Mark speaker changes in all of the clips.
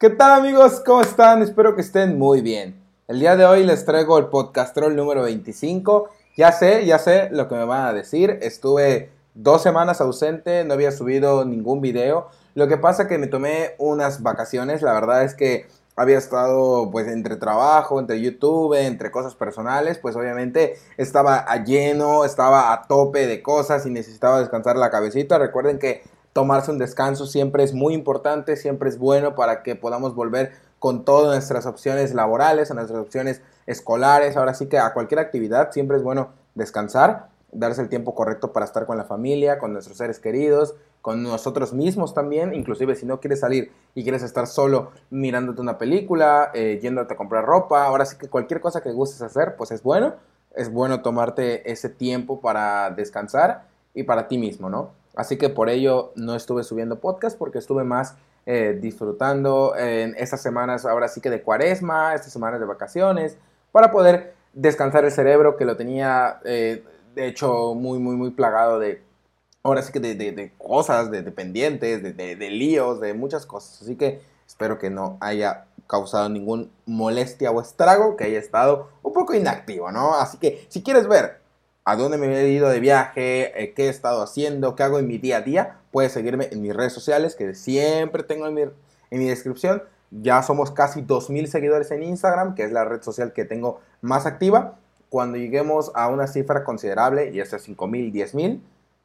Speaker 1: ¿Qué tal amigos? ¿Cómo están? Espero que estén muy bien. El día de hoy les traigo el podcastrol número 25. Ya sé, ya sé lo que me van a decir. Estuve dos semanas ausente, no había subido ningún video. Lo que pasa que me tomé unas vacaciones. La verdad es que había estado pues entre trabajo, entre YouTube, entre cosas personales, pues obviamente estaba a lleno, estaba a tope de cosas y necesitaba descansar la cabecita. Recuerden que tomarse un descanso siempre es muy importante, siempre es bueno para que podamos volver con todas nuestras opciones laborales, a nuestras opciones escolares, ahora sí que a cualquier actividad siempre es bueno descansar, darse el tiempo correcto para estar con la familia, con nuestros seres queridos, con nosotros mismos también, inclusive si no quieres salir y quieres estar solo mirándote una película, eh, yéndote a comprar ropa, ahora sí que cualquier cosa que gustes hacer, pues es bueno, es bueno tomarte ese tiempo para descansar y para ti mismo, ¿no? Así que por ello no estuve subiendo podcast porque estuve más eh, disfrutando en estas semanas, ahora sí que de cuaresma, estas semanas de vacaciones, para poder descansar el cerebro que lo tenía, eh, de hecho, muy, muy, muy plagado de, ahora sí que de, cosas, de, pendientes, de, líos, de muchas cosas. Así que espero que no haya causado ningún molestia o estrago, que haya estado un poco inactivo, ¿no? Así que si quieres ver a dónde me he ido de viaje, eh, qué he estado haciendo, qué hago en mi día a día, puedes seguirme en mis redes sociales que siempre tengo en mi, en mi descripción. Ya somos casi 2.000 seguidores en Instagram, que es la red social que tengo más activa. Cuando lleguemos a una cifra considerable, y es 5.000, 10.000,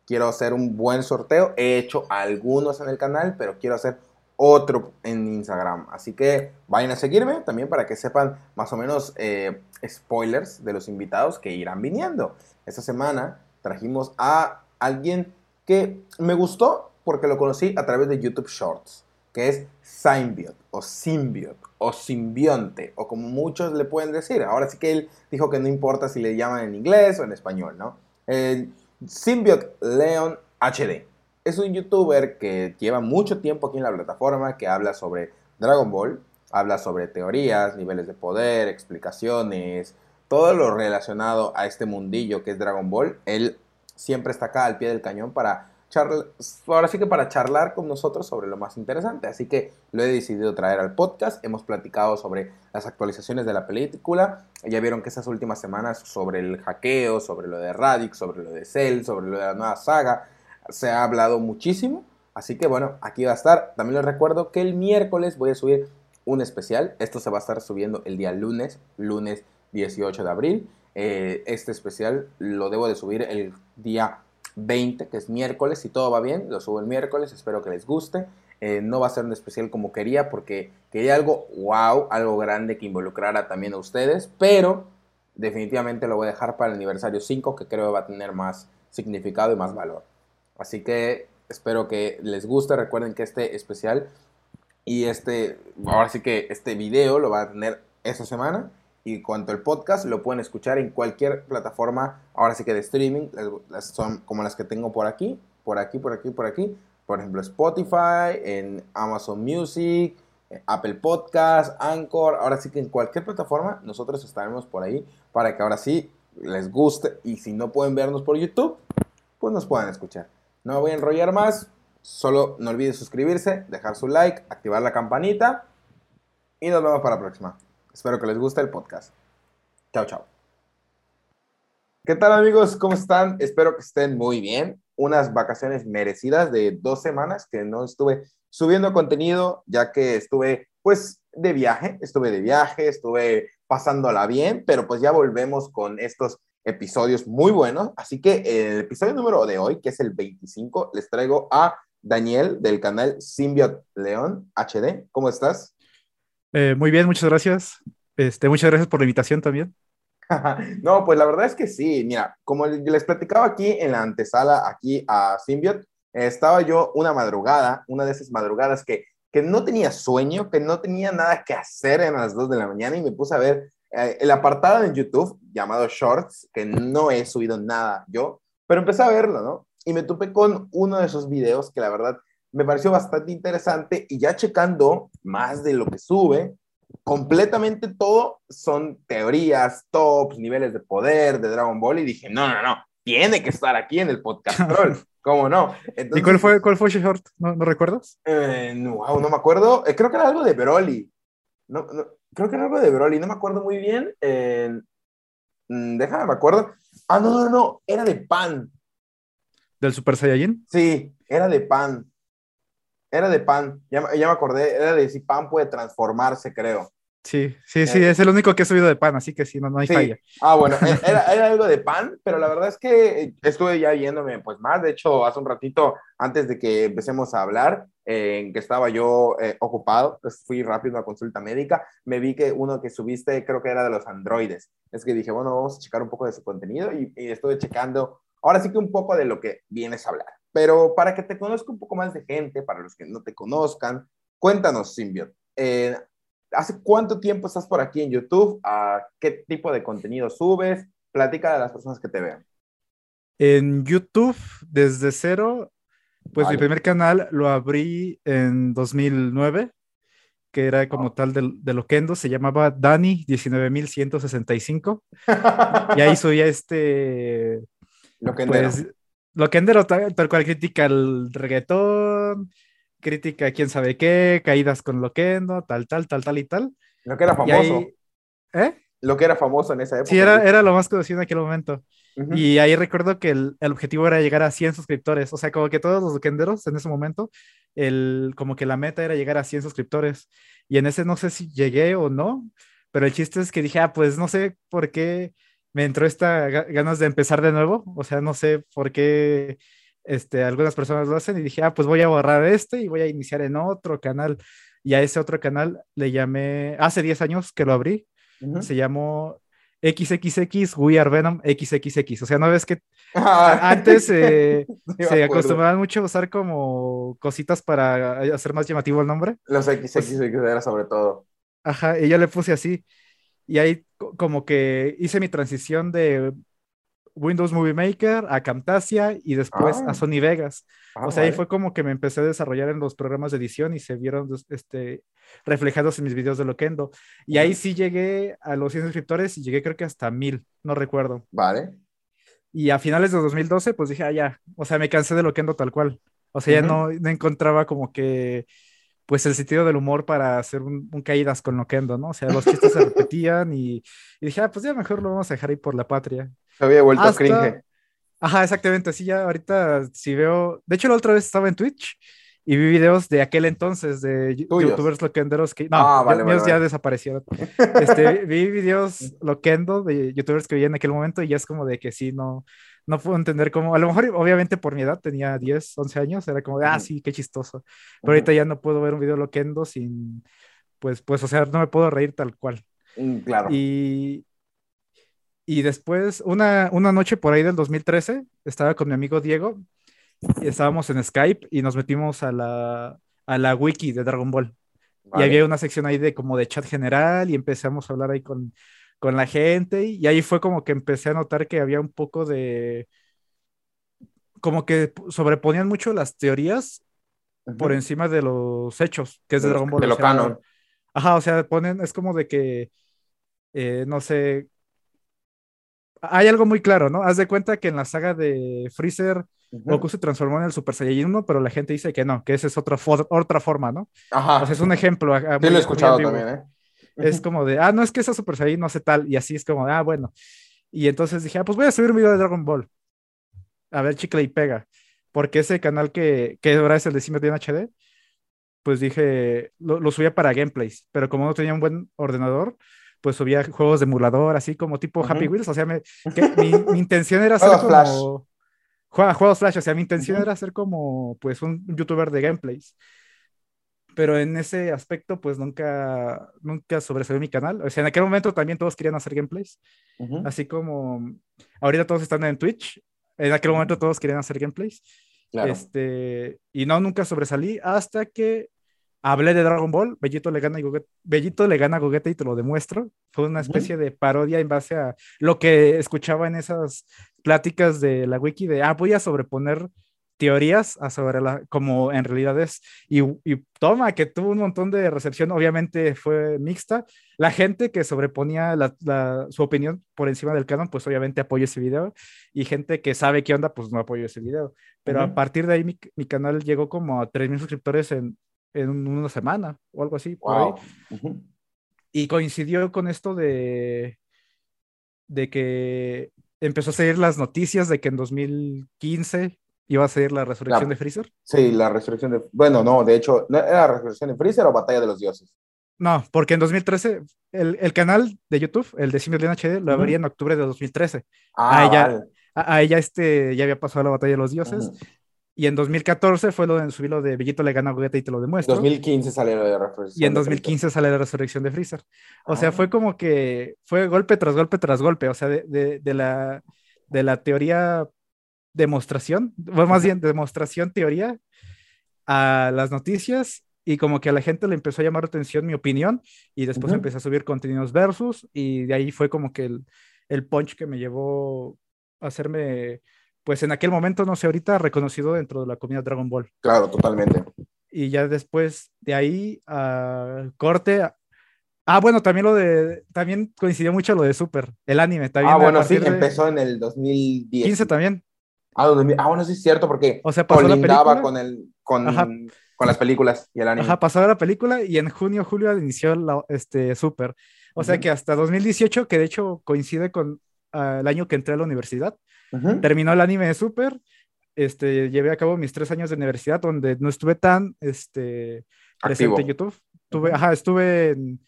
Speaker 1: quiero hacer un buen sorteo. He hecho algunos en el canal, pero quiero hacer otro en Instagram. Así que vayan a seguirme también para que sepan más o menos eh, spoilers de los invitados que irán viniendo. Esta semana trajimos a alguien que me gustó porque lo conocí a través de YouTube Shorts, que es Symbiot o Symbiot o Simbionte o como muchos le pueden decir. Ahora sí que él dijo que no importa si le llaman en inglés o en español, ¿no? El Symbiot Leon HD es un youtuber que lleva mucho tiempo aquí en la plataforma, que habla sobre Dragon Ball, habla sobre teorías, niveles de poder, explicaciones, todo lo relacionado a este mundillo que es Dragon Ball. Él siempre está acá al pie del cañón para charlar, ahora sí que para charlar con nosotros sobre lo más interesante. Así que lo he decidido traer al podcast. Hemos platicado sobre las actualizaciones de la película. Ya vieron que esas últimas semanas sobre el hackeo, sobre lo de Radix, sobre lo de Cell, sobre lo de la nueva saga, se ha hablado muchísimo. Así que bueno, aquí va a estar. También les recuerdo que el miércoles voy a subir un especial. Esto se va a estar subiendo el día lunes, lunes 18 de abril. Eh, este especial lo debo de subir el día 20, que es miércoles. Si todo va bien, lo subo el miércoles. Espero que les guste. Eh, no va a ser un especial como quería porque quería algo wow, algo grande que involucrara también a ustedes. Pero definitivamente lo voy a dejar para el aniversario 5 que creo que va a tener más significado y más valor. Así que espero que les guste. Recuerden que este especial y este, ahora sí que este video lo va a tener esta semana. Y cuanto al podcast, lo pueden escuchar en cualquier plataforma, ahora sí que de streaming, son como las que tengo por aquí, por aquí, por aquí, por aquí. Por ejemplo, Spotify, en Amazon Music, Apple Podcast, Anchor. Ahora sí que en cualquier plataforma nosotros estaremos por ahí para que ahora sí les guste. Y si no pueden vernos por YouTube, pues nos puedan escuchar. No me voy a enrollar más. Solo no olviden suscribirse, dejar su like, activar la campanita. Y nos vemos para la próxima. Espero que les guste el podcast. Chao, chao. ¿Qué tal amigos? ¿Cómo están? Espero que estén muy bien. Unas vacaciones merecidas de dos semanas que no estuve subiendo contenido ya que estuve pues de viaje, estuve de viaje, estuve pasándola bien, pero pues ya volvemos con estos episodios muy buenos. Así que el episodio número de hoy, que es el 25, les traigo a Daniel del canal Symbiot León HD. ¿Cómo estás?
Speaker 2: Eh, muy bien, muchas gracias. Este, muchas gracias por la invitación también.
Speaker 1: no, pues la verdad es que sí. Mira, como les platicaba aquí en la antesala, aquí a Symbiot, estaba yo una madrugada, una de esas madrugadas que, que no tenía sueño, que no tenía nada que hacer en las 2 de la mañana y me puse a ver eh, el apartado en YouTube llamado Shorts, que no he subido nada yo, pero empecé a verlo, ¿no? Y me topé con uno de esos videos que la verdad me pareció bastante interesante y ya checando más de lo que sube, completamente todo son teorías, tops, niveles de poder de Dragon Ball y dije, no, no, no, tiene que estar aquí en el podcast troll. ¿Cómo no?
Speaker 2: ¿Y cuál fue, cuál fue short? ¿No, ¿no recuerdas?
Speaker 1: Eh, no, no me acuerdo. Eh, creo que era algo de Broly. No, no, creo que era algo de Broly, no me acuerdo muy bien. Eh, mm, déjame, me acuerdo. Ah, no, no, no, era de pan.
Speaker 2: ¿Del Super Saiyajin?
Speaker 1: Sí, era de pan. Era de pan, ya, ya me acordé, era de si pan puede transformarse, creo.
Speaker 2: Sí, sí, sí, es el único que he subido de pan, así que sí, no, no hay
Speaker 1: Sí.
Speaker 2: falla.
Speaker 1: Ah, bueno, e- era, era algo de pan, pero la verdad es que estuve ya viéndome pues más. De hecho, hace un ratito, antes de que empecemos a hablar, eh, en que estaba yo eh, ocupado, pues fui rápido a consulta médica, me vi que uno que subiste creo que era de los androides. Es que dije, bueno, vamos a checar un poco de su contenido y, y estuve checando, ahora sí que un poco de lo que vienes a hablar. Pero para que te conozca un poco más de gente, para los que no te conozcan, cuéntanos, Symbiot. eh, ¿Hace cuánto tiempo estás por aquí en YouTube? ¿A qué tipo de contenido subes? Platica a las personas que te vean.
Speaker 2: En YouTube, desde cero, pues
Speaker 1: Vale.
Speaker 2: mi primer canal lo abrí en 2009, que era como
Speaker 1: Ah.
Speaker 2: tal del- de, Loquendo, se llamaba Dani 19165, y ahí subía este,
Speaker 1: Lo que
Speaker 2: pues, Loquendero tal, tal cual critica el reggaetón, critica quién sabe qué, caídas con Loquendo, tal, tal, tal, tal y tal.
Speaker 1: Lo que era famoso.
Speaker 2: ahí, ¿eh?
Speaker 1: Lo que era famoso en esa época.
Speaker 2: Sí, era, era lo más conocido en aquel momento.
Speaker 1: Ujú.
Speaker 2: Y ahí recuerdo que el, el objetivo era llegar a 100 suscriptores. O sea, como que todos los loquenderos en ese momento, el, como que la meta era llegar a 100 suscriptores. Y en ese no sé si llegué o no, pero el chiste es que dije, ah, pues no sé por qué me entró esta ga- ganas de empezar de nuevo. O sea, no sé por qué este, algunas personas lo hacen. Y dije, ah, pues voy a borrar este y voy a iniciar en otro canal. Y a ese otro canal le llamé, hace 10 años que lo abrí,
Speaker 1: Ujú.
Speaker 2: se llamó XXX We Are Venom XXX. O sea, ¿no ves que
Speaker 1: Ah,
Speaker 2: antes eh,
Speaker 1: sí
Speaker 2: se acostumbraban mucho a usar como cositas para hacer más llamativo el nombre?
Speaker 1: Los XXX era sobre todo.
Speaker 2: Ajá, y yo le puse así. Y ahí co- como que hice mi transición de Windows Movie Maker a Camtasia y después
Speaker 1: Ah.
Speaker 2: a Sony Vegas.
Speaker 1: Ah,
Speaker 2: o sea, ahí
Speaker 1: vale.
Speaker 2: fue como que me empecé a desarrollar en los programas de edición y se vieron este, reflejados en mis videos de Loquendo. Y ahí sí llegué a los 100 suscriptores y llegué creo que hasta 1000, no recuerdo.
Speaker 1: Vale.
Speaker 2: Y a finales de 2012, pues dije, ah, ya, o sea, me cansé de Loquendo tal cual. O sea, ya no, no encontraba como que, pues, el sentido del humor para hacer un, un caídas con Loquendo, ¿no? O sea, los chistes se repetían y, y dije, ah, pues ya mejor lo vamos a dejar ahí por la patria.
Speaker 1: Se había vuelto
Speaker 2: Hasta-
Speaker 1: cringe.
Speaker 2: Ajá, exactamente, así ya ahorita si veo, de hecho la otra vez estaba en Twitch y vi videos de aquel entonces de
Speaker 1: ¿Tuyos?
Speaker 2: youtubers loquenderos que, no,
Speaker 1: Ah, vale, vale,
Speaker 2: míos ya
Speaker 1: vale.
Speaker 2: desaparecieron. Este, vi videos loquendo de youtubers que vi en aquel momento y ya es como de que sí, no, no puedo entender cómo, a lo mejor obviamente por mi edad tenía 10, 11 años, era como de, ah, sí, qué chistoso, pero ahorita ya no puedo ver un video loquendo sin, pues, pues, o sea, no me puedo reír tal cual.
Speaker 1: Mm, Claro.
Speaker 2: Y, y después, una, una noche por ahí del 2013, estaba con mi amigo Diego y estábamos en Skype y nos metimos a la, a la wiki de Dragon Ball.
Speaker 1: Vale.
Speaker 2: Y había una sección ahí de como de chat general y empezamos a hablar ahí con, con la gente y ahí fue como que empecé a notar que había un poco de... como que sobreponían mucho las teorías por encima de los hechos, que es de, Dragon Ball.
Speaker 1: de lo canon.
Speaker 2: Ajá, o sea, ponen, es como de que, eh, no sé, hay algo muy claro, ¿no? Haz de cuenta que en la saga de Freezer. Goku se transformó en el Super Saiyajin 1, pero la gente dice que no, que esa es otra, otra forma, ¿no?
Speaker 1: Ajá.
Speaker 2: Sea, es un ejemplo.
Speaker 1: Sí
Speaker 2: muy-
Speaker 1: lo he escuchado también, ¿eh?
Speaker 2: Es como de, ah, no, es que esa Super Saiyajin no sé tal, y así es como, ah, bueno. Y entonces dije, ah, pues voy a subir un video de Dragon Ball. A ver, chicle y pega. Porque ese canal que, que ahora es el de en HD, pues dije, lo, lo subía para gameplays, pero como no tenía un buen ordenador, pues subía juegos de emulador, así como tipo
Speaker 1: Ujú.
Speaker 2: Happy Wheels. O sea, me- que mi, mi intención era
Speaker 1: Flash.
Speaker 2: como. Jue- Juegos Flash, o sea, mi intención
Speaker 1: Ujú.
Speaker 2: era ser como, pues, un youtuber de gameplays. Pero en ese aspecto, pues nunca, nunca sobresalió mi canal. O sea, en aquel momento también todos querían hacer gameplays.
Speaker 1: Ujú.
Speaker 2: Así como ahorita todos están en Twitch. En aquel momento todos querían hacer gameplays.
Speaker 1: Claro.
Speaker 2: Este, y no, nunca sobresalí hasta que hablé de Dragon Ball. Bellito le gana, a Gogeta, Bellito le gana a Gogeta y te lo demuestro. Fue una especie de parodia en base a lo que escuchaba en esas pláticas de la wiki de, ah, voy a sobreponer teorías sobre la, como en realidad es. Y, y, toma, que tuvo un montón de recepción, obviamente fue mixta. La gente que sobreponía la, su opinión por encima del canon, pues obviamente apoyó ese video. Y gente que sabe qué onda, pues no apoyó ese video. Pero a partir de ahí mi, mi, canal llegó como a 3.000 suscriptores en, en una semana o algo así. Por Y coincidió con esto de, de que empezó a seguir las noticias de que en 2015 iba a ser la resurrección de Freezer.
Speaker 1: Sí, la resurrección de... Bueno, no, de hecho, ¿no ¿era la resurrección de Freezer o Batalla de los Dioses?
Speaker 2: No, porque en 2013 el, el canal de YouTube, el de Cine HD, lo abría en octubre de 2013. Ah, a ella, a, ella este, ya había pasado la Batalla de los Dioses. Y en 2014 fue lo de subir lo de Bellito le gana a Gogeta y te lo demuestro.
Speaker 1: En 2015 sale la resurrección.
Speaker 2: Y en 2015 sale la resurrección de Freezer. O sea, ah. fue como que fue golpe tras golpe tras golpe. O sea, de, de, de la, de la teoría demostración, más bien demostración teoría a las noticias y como que a la gente le empezó a llamar la atención mi opinión y después empecé a subir contenidos versus y de ahí fue como que el, el punch que me llevó a hacerme, pues en aquel momento, no sé, ahorita reconocido dentro de la comunidad Dragon Ball.
Speaker 1: Claro, totalmente.
Speaker 2: Y ya después de ahí a corte. Ah, bueno, también lo de, también coincidió mucho lo de Super, el anime. También
Speaker 1: ah, bueno, sí, empezó en el 2010.
Speaker 2: 15 también.
Speaker 1: Ah, ah, bueno, sí es cierto, porque
Speaker 2: o sea, pasó la
Speaker 1: con, el, con, con, las películas y el anime.
Speaker 2: Ajá, pasó la película y en junio, julio inició la, este, Super. O sea que hasta 2018, que de hecho coincide con uh, el año que entré a la universidad, terminó el anime de Super. Este, llevé a cabo mis tres años de universidad donde no estuve tan este, presente en YouTube. Tuve, ajá, estuve en,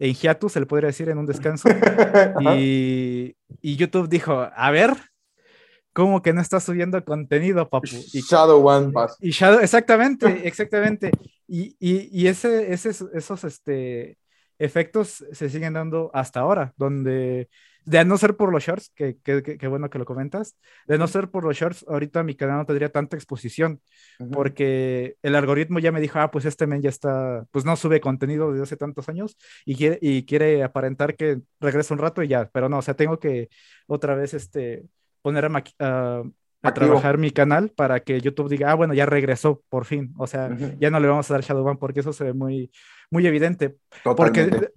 Speaker 2: en hiatus, se le podría decir, en un descanso. y, y YouTube dijo, a ver, ¿Cómo que no está subiendo contenido, papu?
Speaker 1: Y, Shadow One Pass.
Speaker 2: Y Shadow, exactamente, exactamente. Y, y, y ese, ese, esos este, efectos se siguen dando hasta ahora, donde de no ser por los shorts, que, que, que, bueno que lo comentas, de no ser por los shorts, ahorita mi canal no tendría tanta exposición, porque el algoritmo ya me dijo, ah, pues este men ya está, pues no sube contenido desde hace tantos años y quiere, y quiere aparentar que regresa un rato y ya, pero no, o sea, tengo que otra vez, este, poner a, trabajar mi canal para que YouTube diga, ah, bueno, ya regresó por fin. O sea, ya no le vamos a dar Shadowban porque eso se ve muy, muy evidente. Porque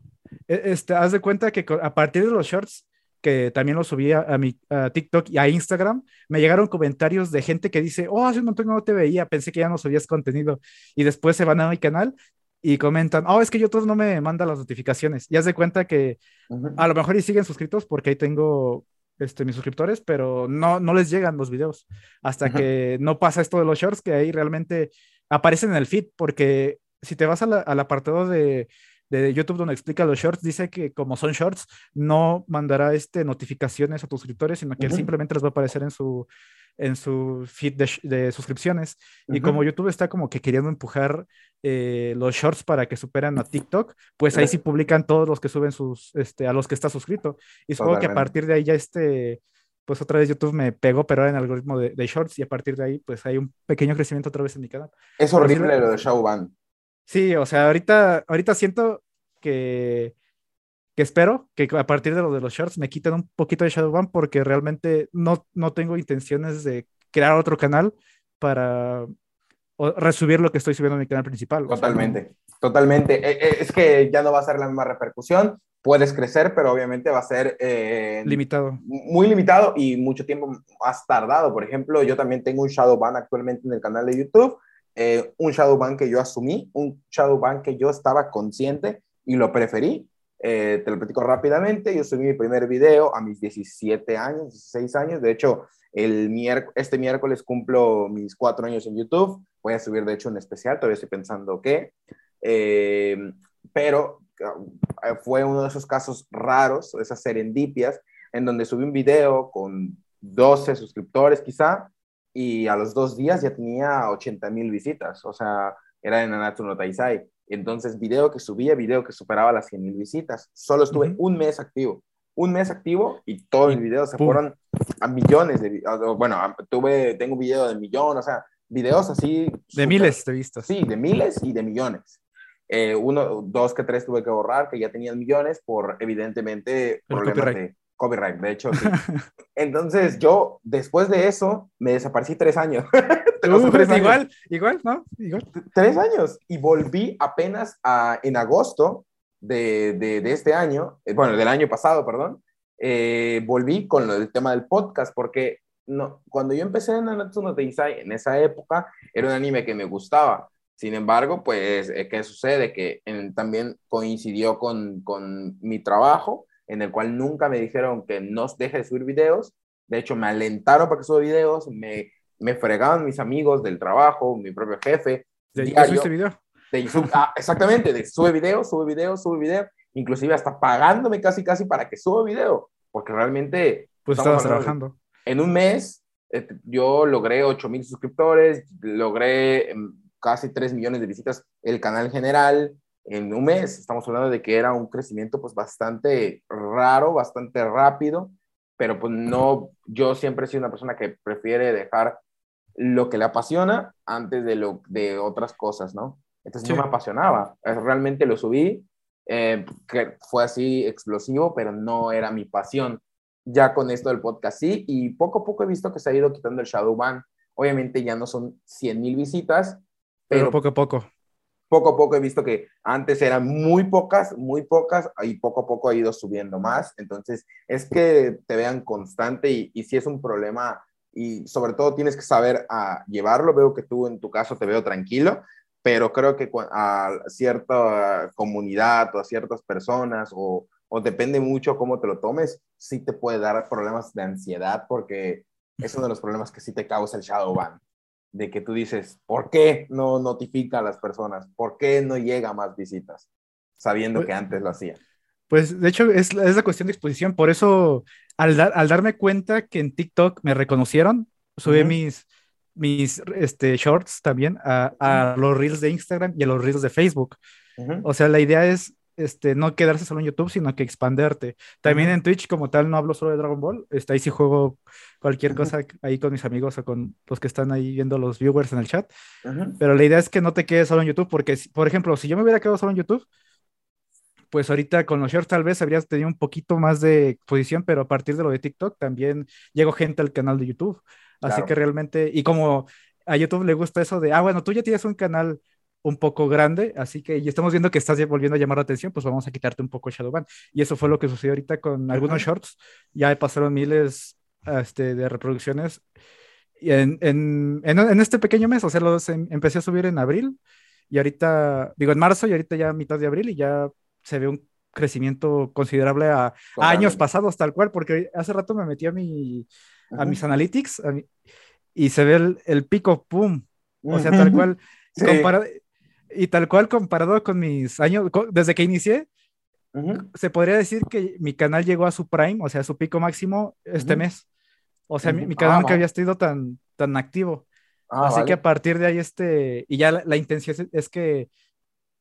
Speaker 2: e, este, haz de cuenta que a partir de los shorts, que también los subí a, mi TikTok y a Instagram, me llegaron comentarios de gente que dice, oh, hace un montón no te veía, pensé que ya no subías contenido. Y después se van a mi canal y comentan, oh, es que YouTube no me manda las notificaciones. Y haz de cuenta que a lo mejor y siguen suscritos porque ahí tengo este, mis suscriptores, pero no, no les llegan los videos. Hasta que no pasa esto de los shorts, que ahí realmente aparecen en el feed, porque si te vas al apartado de, de YouTube donde explica los shorts, dice que como son shorts, no mandará este, notificaciones a tus suscriptores, sino que simplemente les va a aparecer en su, en su feed de, suscripciones. Y como YouTube está como que queriendo empujar eh, los shorts para que superan a TikTok, pues ahí sí publican todos los que suben sus, este, a los que está suscrito. Y supongo que a partir de ahí ya este, pues otra vez YouTube me pegó, pero en el algoritmo de, shorts y a partir de ahí pues hay un pequeño crecimiento otra vez en mi canal.
Speaker 1: Es horrible lo de Showban.
Speaker 2: Sí, o sea, ahorita, ahorita siento que que espero que a partir de lo de los shorts me quiten un poquito de Shadowban porque realmente no, no tengo intenciones de crear otro canal para resubir lo que estoy subiendo en mi canal principal.
Speaker 1: Totalmente, totalmente. E, e, es que ya no va a ser la misma repercusión. Puedes crecer, pero obviamente va a ser...
Speaker 2: Eh, limitado.
Speaker 1: Muy limitado y mucho tiempo más tardado. Por ejemplo, yo también tengo un Shadowban actualmente en el canal de YouTube. Eh, un Shadowban que yo asumí, un Shadowban que yo estaba consciente y lo preferí eh, te lo platico rápidamente. Yo subí mi primer video a mis 17 años, 16 años. De hecho, el este miércoles cumplo mis cuatro años en YouTube. Voy a subir, de hecho, un especial. Todavía estoy pensando qué. Eh, pero eh, fue uno de esos casos raros, esas serendipias, en donde subí un video con 12 suscriptores quizá, y a los dos días ya tenía 80 mil visitas. O sea, era en Nanatsu no Taisai. Entonces, video que subía, video que superaba las 100 mil visitas. Solo estuve un mes activo. Un mes activo y todos mis videos se fueron a millones de Bueno, tuve, tengo un video de millón, o sea, videos así.
Speaker 2: De miles de vistas.
Speaker 1: Sí, de miles y de millones. Eh, uno, dos que tres tuve que borrar, que ya tenían millones por, evidentemente, problemas de Copyright, de hecho. Sí. Entonces yo, después de eso, me desaparecí tres años.
Speaker 2: Uh, tres igual, años. igual, ¿no? Igual.
Speaker 1: Tres años. Y volví apenas a, en agosto de, de, de, este año, eh, bueno, del año pasado, perdón, eh, volví con el tema del podcast, porque no, cuando yo empecé en Nanatsu no Taizai, en esa época, era un anime que me gustaba. Sin embargo, pues, eh, ¿qué sucede? Que también coincidió con, con mi trabajo en el cual nunca me dijeron que no deje de subir videos. De hecho, me alentaron para que suba videos, me, me fregaban mis amigos del trabajo, mi propio jefe.
Speaker 2: ¿De diario, video?
Speaker 1: De, ah, exactamente, de sube video, sube video, sube video, inclusive hasta pagándome casi, casi para que suba video, porque realmente...
Speaker 2: Pues estabas trabajando.
Speaker 1: En un mes eh, yo logré 8 mil suscriptores, logré em, casi 3 millones de visitas el canal general, en un mes. Estamos hablando de que era un crecimiento pues bastante raro, bastante rápido, pero pues no, yo siempre he sido una persona que prefiere dejar lo que le apasiona antes de, lo, de otras cosas, ¿no? Entonces no me apasionaba, realmente lo subí, eh, que fue así explosivo, pero no era mi pasión. Ya con esto del podcast sí, y poco a poco he visto que se ha ido quitando el shadow ban. Obviamente ya no son 100 mil visitas, pero,
Speaker 2: pero poco a poco
Speaker 1: poco a poco he visto que antes eran muy pocas, muy pocas, y poco a poco ha ido subiendo más. Entonces, es que te vean constante y, y si es un problema, y sobre todo tienes que saber a llevarlo. Veo que tú en tu caso te veo tranquilo, pero creo que a cierta comunidad o a ciertas personas, o, o depende mucho cómo te lo tomes, sí te puede dar problemas de ansiedad porque es uno de los problemas que sí te causa el shadow ban de que tú dices, ¿por qué no notifica a las personas? ¿Por qué no llega más visitas? Sabiendo pues que antes lo hacía.
Speaker 2: Pues de hecho es, es la cuestión de exposición. Por eso, al, al, darme cuenta que en TikTok me reconocieron, subí mis, mis este, shorts también a, a, los reels de Instagram y a los reels de Facebook. O sea, la idea es este, no quedarse solo en YouTube, sino que expanderte. También en Twitch, como tal, no hablo solo de Dragon Ball. Está ahí sí juego cualquier cosa ahí con mis amigos o con los que están ahí viendo los viewers en el chat. Pero la idea es que no te quedes solo en YouTube, porque, por ejemplo, si yo me hubiera quedado solo en YouTube, pues ahorita con los shorts tal vez habrías tenido un poquito más de exposición, pero a partir de lo de TikTok también llegó gente al canal de YouTube. Así que realmente, y como a YouTube le gusta eso de, ah, bueno, tú ya tienes un canal un poco grande, así que y estamos viendo que estás volviendo a llamar la atención, pues vamos a quitarte un poco Shadowban. Y eso fue lo que sucedió ahorita con algunos shorts, ya pasaron miles este, de reproducciones en, en, en, este pequeño mes, o sea, los em, empecé a subir en abril y ahorita, digo en marzo y ahorita ya mitad de abril y ya se ve un crecimiento considerable a, años pasados tal cual, porque hace rato me metí a, mi, a mis analytics y se ve el, el pico, ¡pum! O sea, tal cual. Y tal cual comparado con mis años, desde que inicié, se podría decir que mi canal llegó a su prime, o sea, a su pico máximo este mes. O sea, mi, canal ah, nunca había estado tan, tan activo. Ah, Así que a partir de ahí, este, y ya la, intención es, que,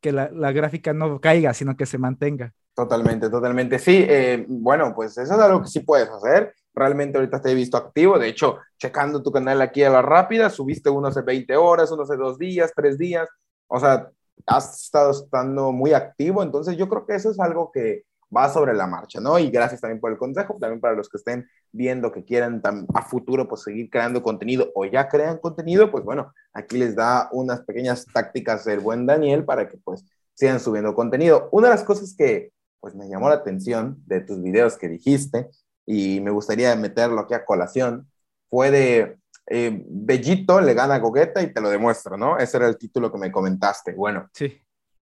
Speaker 2: que la, la, gráfica no caiga, sino que se mantenga.
Speaker 1: Totalmente, totalmente. Sí, eh, bueno, pues eso es algo que sí puedes hacer. Realmente ahorita te he visto activo. De hecho, checando tu canal aquí a la rápida, subiste uno hace 20 horas, uno hace dos días, tres días o sea, has estado estando muy activo, entonces yo creo que eso es algo que va sobre la marcha, ¿no? Y gracias también por el consejo, también para los que estén viendo que quieran a futuro pues seguir creando contenido o ya crean contenido, pues bueno, aquí les da unas pequeñas tácticas del buen Daniel para que pues sigan subiendo contenido. Una de las cosas que pues me llamó la atención de tus videos que dijiste y me gustaría meterlo aquí a colación fue de eh, Bellito le gana a Gogeta y te lo demuestro, ¿no? Ese era el título que me comentaste. Bueno,
Speaker 2: sí.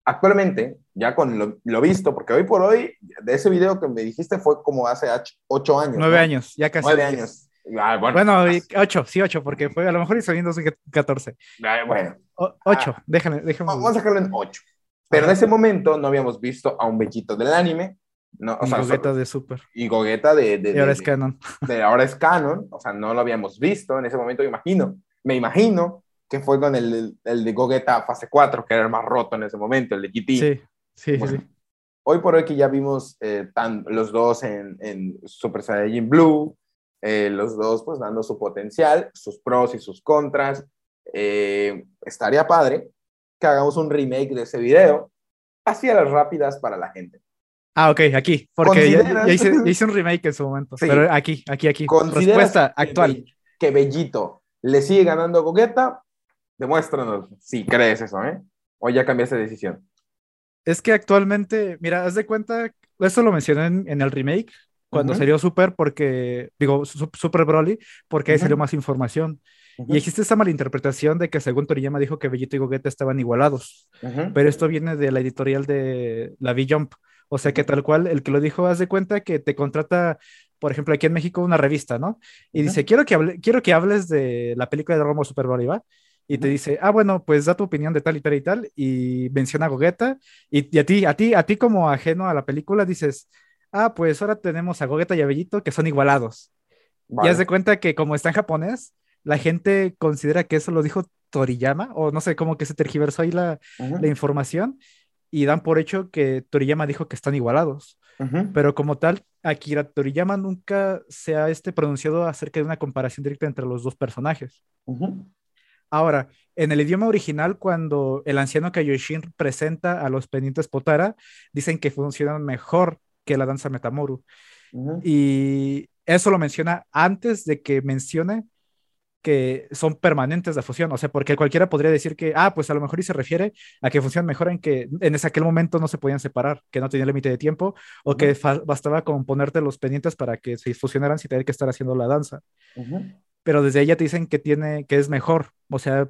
Speaker 1: Actualmente, ya con lo, visto, porque hoy por hoy, de ese video que me dijiste fue como hace ocho años.
Speaker 2: Nueve años, ya casi.
Speaker 1: Nueve años.
Speaker 2: Ah, bueno, ocho, sí, ocho, porque fue a lo mejor hizo en 2014.
Speaker 1: Ah, bueno.
Speaker 2: ocho, ah, déjame, déjame.
Speaker 1: Vamos a dejarlo en ocho. Pero en ese momento no habíamos visto a un Bellito del anime, no,
Speaker 2: o y Gogeta de Super.
Speaker 1: Y Gogeta de, de,
Speaker 2: y ahora es canon.
Speaker 1: De, ahora es canon, o sea, no lo habíamos visto en ese momento, me imagino. Me imagino que fue con el, el de Gogeta fase 4, que era el más roto en ese momento, el de GT.
Speaker 2: Sí, sí, sí.
Speaker 1: Hoy por hoy que ya vimos eh, tan, los dos en, en Super Saiyajin Blue, eh, los dos pues dando su potencial, sus pros y sus contras. Eh, estaría padre que hagamos un remake de ese video, así a las rápidas para la gente.
Speaker 2: Ah, ok, aquí, porque ya, ya, hice, ya, hice, un remake en su momento, sí. pero aquí, aquí, aquí. Respuesta actual.
Speaker 1: Que Bellito le sigue ganando a Gogeta, demuéstranos si crees eso, ¿eh? O ya cambiaste de decisión.
Speaker 2: Es que actualmente, mira, haz de cuenta, eso lo mencioné en, en el remake, cuando uh -huh. salió Super, porque, digo, Super Broly, porque ahí uh -huh. salió más información. Uh -huh. Y existe esa malinterpretación de que según Toriyama dijo que Bellito y Gogeta estaban igualados. Pero esto viene de la editorial de la V-Jump. O sea que tal cual, el que lo dijo, haz de cuenta que te contrata, por ejemplo, aquí en México, una revista, ¿no? Y dice, quiero que, hable, quiero que hables de la película de Ball Super Broly, ¿va? Y te dice, ah, bueno, pues da tu opinión de tal y tal y tal, y menciona a Gogeta, y, y a ti, a ti, a ti como ajeno a la película, dices, ah, pues ahora tenemos a Gogeta y a Bellito que son igualados. Vale. Y haz de cuenta que como está en japonés, la gente considera que eso lo dijo Toriyama, o no sé, cómo que se tergiversó ahí la, uh -huh. la información, y dan por hecho que Toriyama dijo que están igualados. Uh -huh. Pero como tal, Akira Toriyama nunca se ha este, pronunciado acerca de una comparación directa entre los dos personajes. Uh -huh. Ahora, en el idioma original, cuando el anciano Kaioshin presenta a los pendientes Potara, dicen que funcionan mejor que la danza Metamoru. Uh -huh. Y eso lo menciona antes de que mencione que son permanentes de fusión, o sea, porque cualquiera podría decir que, ah, pues a lo mejor y se refiere a que funcionan mejor en que en ese aquel momento no se podían separar, que no tenía límite de tiempo, o uh -huh. que bastaba con ponerte los pendientes para que se fusionaran sin tener que estar haciendo la danza. Uh -huh. Pero desde ella te dicen que tiene, que es mejor, o sea,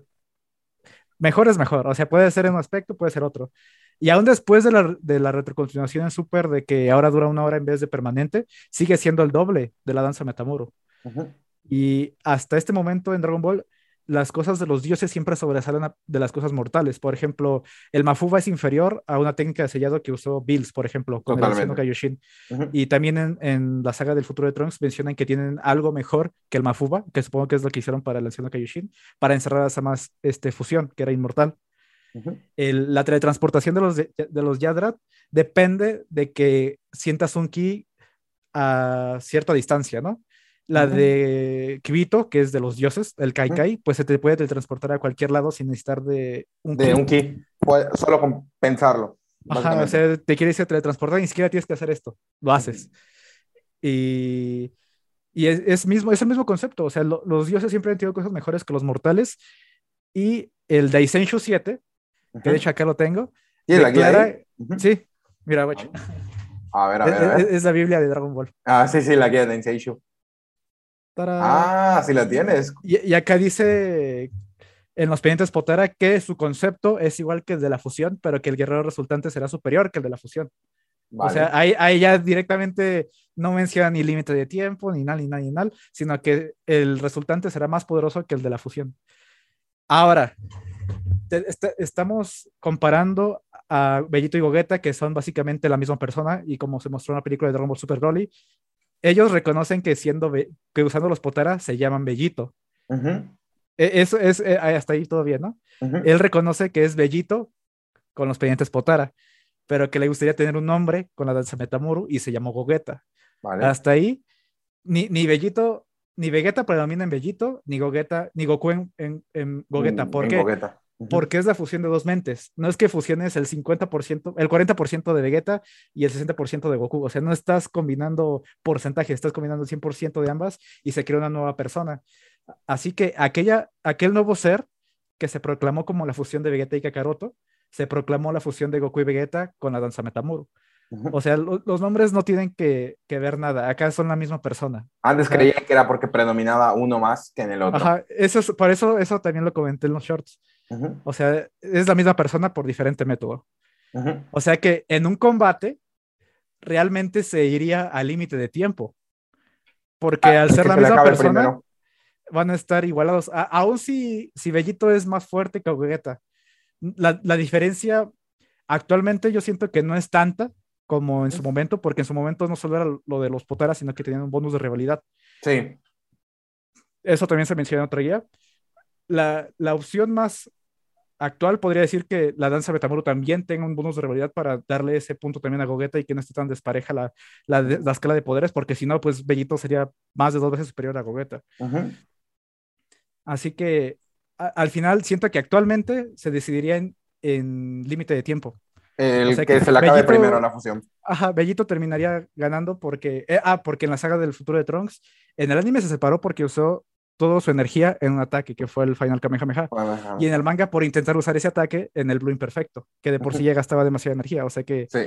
Speaker 2: mejor es mejor, o sea, puede ser en un aspecto, puede ser otro. Y aún después de la, de la retrocontinuación en Super, de que ahora dura una hora en vez de permanente, sigue siendo el doble de la danza Metamoro. Uh -huh. Y hasta este momento en Dragon Ball, las cosas de los dioses siempre sobresalen de las cosas mortales. Por ejemplo, el Mafuba es inferior a una técnica de sellado que usó Bills, por ejemplo, con Totalmente. el Kaioshin. Uh -huh. Y también en, en, la saga del futuro de Trunks mencionan que tienen algo mejor que el Mafuba, que supongo que es lo que hicieron para el anciano Kaioshin, para encerrar esa más este, fusión, que era inmortal. Uh -huh. el, la teletransportación de los, de, de los Yadrat depende de que sientas un ki a cierta distancia, ¿no? La uh -huh. de Kibito, que es de los dioses, el Kai Kai, uh pues se te puede teletransportar a cualquier lado sin necesitar de
Speaker 1: un de ki. un ki, solo con pensarlo.
Speaker 2: Ajá, o sea, te quieres teletransportar, ni siquiera tienes que hacer esto, lo haces. Y, y es, es, mismo, es el mismo concepto, o sea, lo, los dioses siempre han tenido cosas mejores que los mortales. Y el Daisenshu 7, que de hecho acá lo tengo.
Speaker 1: ¿Y declara,
Speaker 2: la Sí, mira, guacho.
Speaker 1: A ver, a ver, a ver.
Speaker 2: Es, es, la Biblia de Dragon Ball.
Speaker 1: Ah, sí, sí, la guía de Daisenshu. Ah, sí la tienes.
Speaker 2: Y, y, acá dice en los pendientes Potera que su concepto es igual que el de la fusión, pero que el guerrero resultante será superior que el de la fusión. Vale. O sea, ahí, ahí, ya directamente no menciona ni límite de tiempo, ni nada, ni nada, ni nada, sino que el resultante será más poderoso que el de la fusión. Ahora, te, est estamos comparando a Bellito y Gogeta, que son básicamente la misma persona, y como se mostró en la película de Dragon Ball Super Broly, ellos reconocen que siendo que usando los Potara se llaman Bellito. Uh -huh. Eso es, eh, hasta ahí todo bien, ¿no? Uh -huh. Él reconoce que es Bellito con los pendientes Potara, pero que le gustaría tener un nombre con la danza Metamuru y se llamó Gogeta. Vale. Hasta ahí, ni, ni Bellito, ni Vegeta predomina en Bellito, ni Gogeta, ni Goku en, en, en Gogeta. ¿Por en qué? Gogeta. Porque es la fusión de dos mentes. No es que fusiones el 50%, el 40% de Vegeta y el 60% de Goku. O sea, no estás combinando porcentajes, estás combinando el 100% de ambas y se crea una nueva persona. Así que aquella, aquel nuevo ser que se proclamó como la fusión de Vegeta y Kakaroto, se proclamó la fusión de Goku y Vegeta con la danza Metamuru. O sea, lo, los nombres no tienen que, que, ver nada. Acá son la misma persona.
Speaker 1: Antes
Speaker 2: o sea,
Speaker 1: creía que era porque predominaba uno más que en el otro.
Speaker 2: Ajá, eso es, por eso, eso también lo comenté en los shorts. Uh -huh. O sea, es la misma persona por diferente método. Uh -huh. O sea que en un combate realmente se iría al límite de tiempo. Porque ah, al ser la misma persona van a estar igualados. A, aún si, si Bellito es más fuerte que Vegeta. La, la diferencia actualmente yo siento que no es tanta como en su momento, porque en su momento no solo era lo de los Potaras, sino que tenían un bonus de rivalidad.
Speaker 1: Sí.
Speaker 2: Eso también se menciona en otra guía. La, la opción más actual podría decir que la danza Betamuru también tenga un bonus de rivalidad para darle ese punto también a Gogeta y que no esté tan despareja la, la, la escala de poderes, porque si no, pues Bellito sería más de dos veces superior a Gogeta. Así que a, al final siento que actualmente se decidiría en, en límite de tiempo
Speaker 1: El
Speaker 2: O sea
Speaker 1: que,
Speaker 2: que
Speaker 1: se le acabe
Speaker 2: Bellito-
Speaker 1: primero la fusión.
Speaker 2: Ajá, Bellito terminaría ganando porque, eh, ah, porque en la saga del futuro de Trunks, en el anime se separó porque usó toda su energía en un ataque, que fue el Final Kamehameha.
Speaker 1: Ajá.
Speaker 2: Y en el manga por intentar usar ese ataque en el Blue Imperfecto, que de por sí ya gastaba demasiada energía. O sea que
Speaker 1: Sí.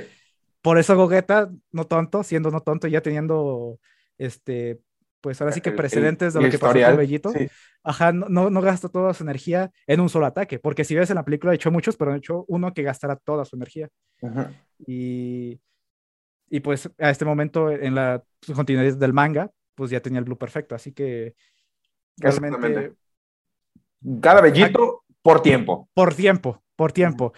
Speaker 2: por eso Gogeta, no tonto, siendo no tonto, ya teniendo, este, pues ahora sí que
Speaker 1: El- el-
Speaker 2: precedentes de
Speaker 1: el
Speaker 2: lo que pasó
Speaker 1: historial,
Speaker 2: con Bellito.
Speaker 1: sí.
Speaker 2: Ajá, no, no, gasta toda su energía en un solo ataque, porque si ves en la película, echó muchos, pero echó uno que gastara toda su energía.
Speaker 1: Ujú.
Speaker 2: Y, y pues a este momento en la continuidad del manga, pues ya tenía el blue perfecto, así que realmente.
Speaker 1: Cada bellito por tiempo.
Speaker 2: por tiempo, por tiempo.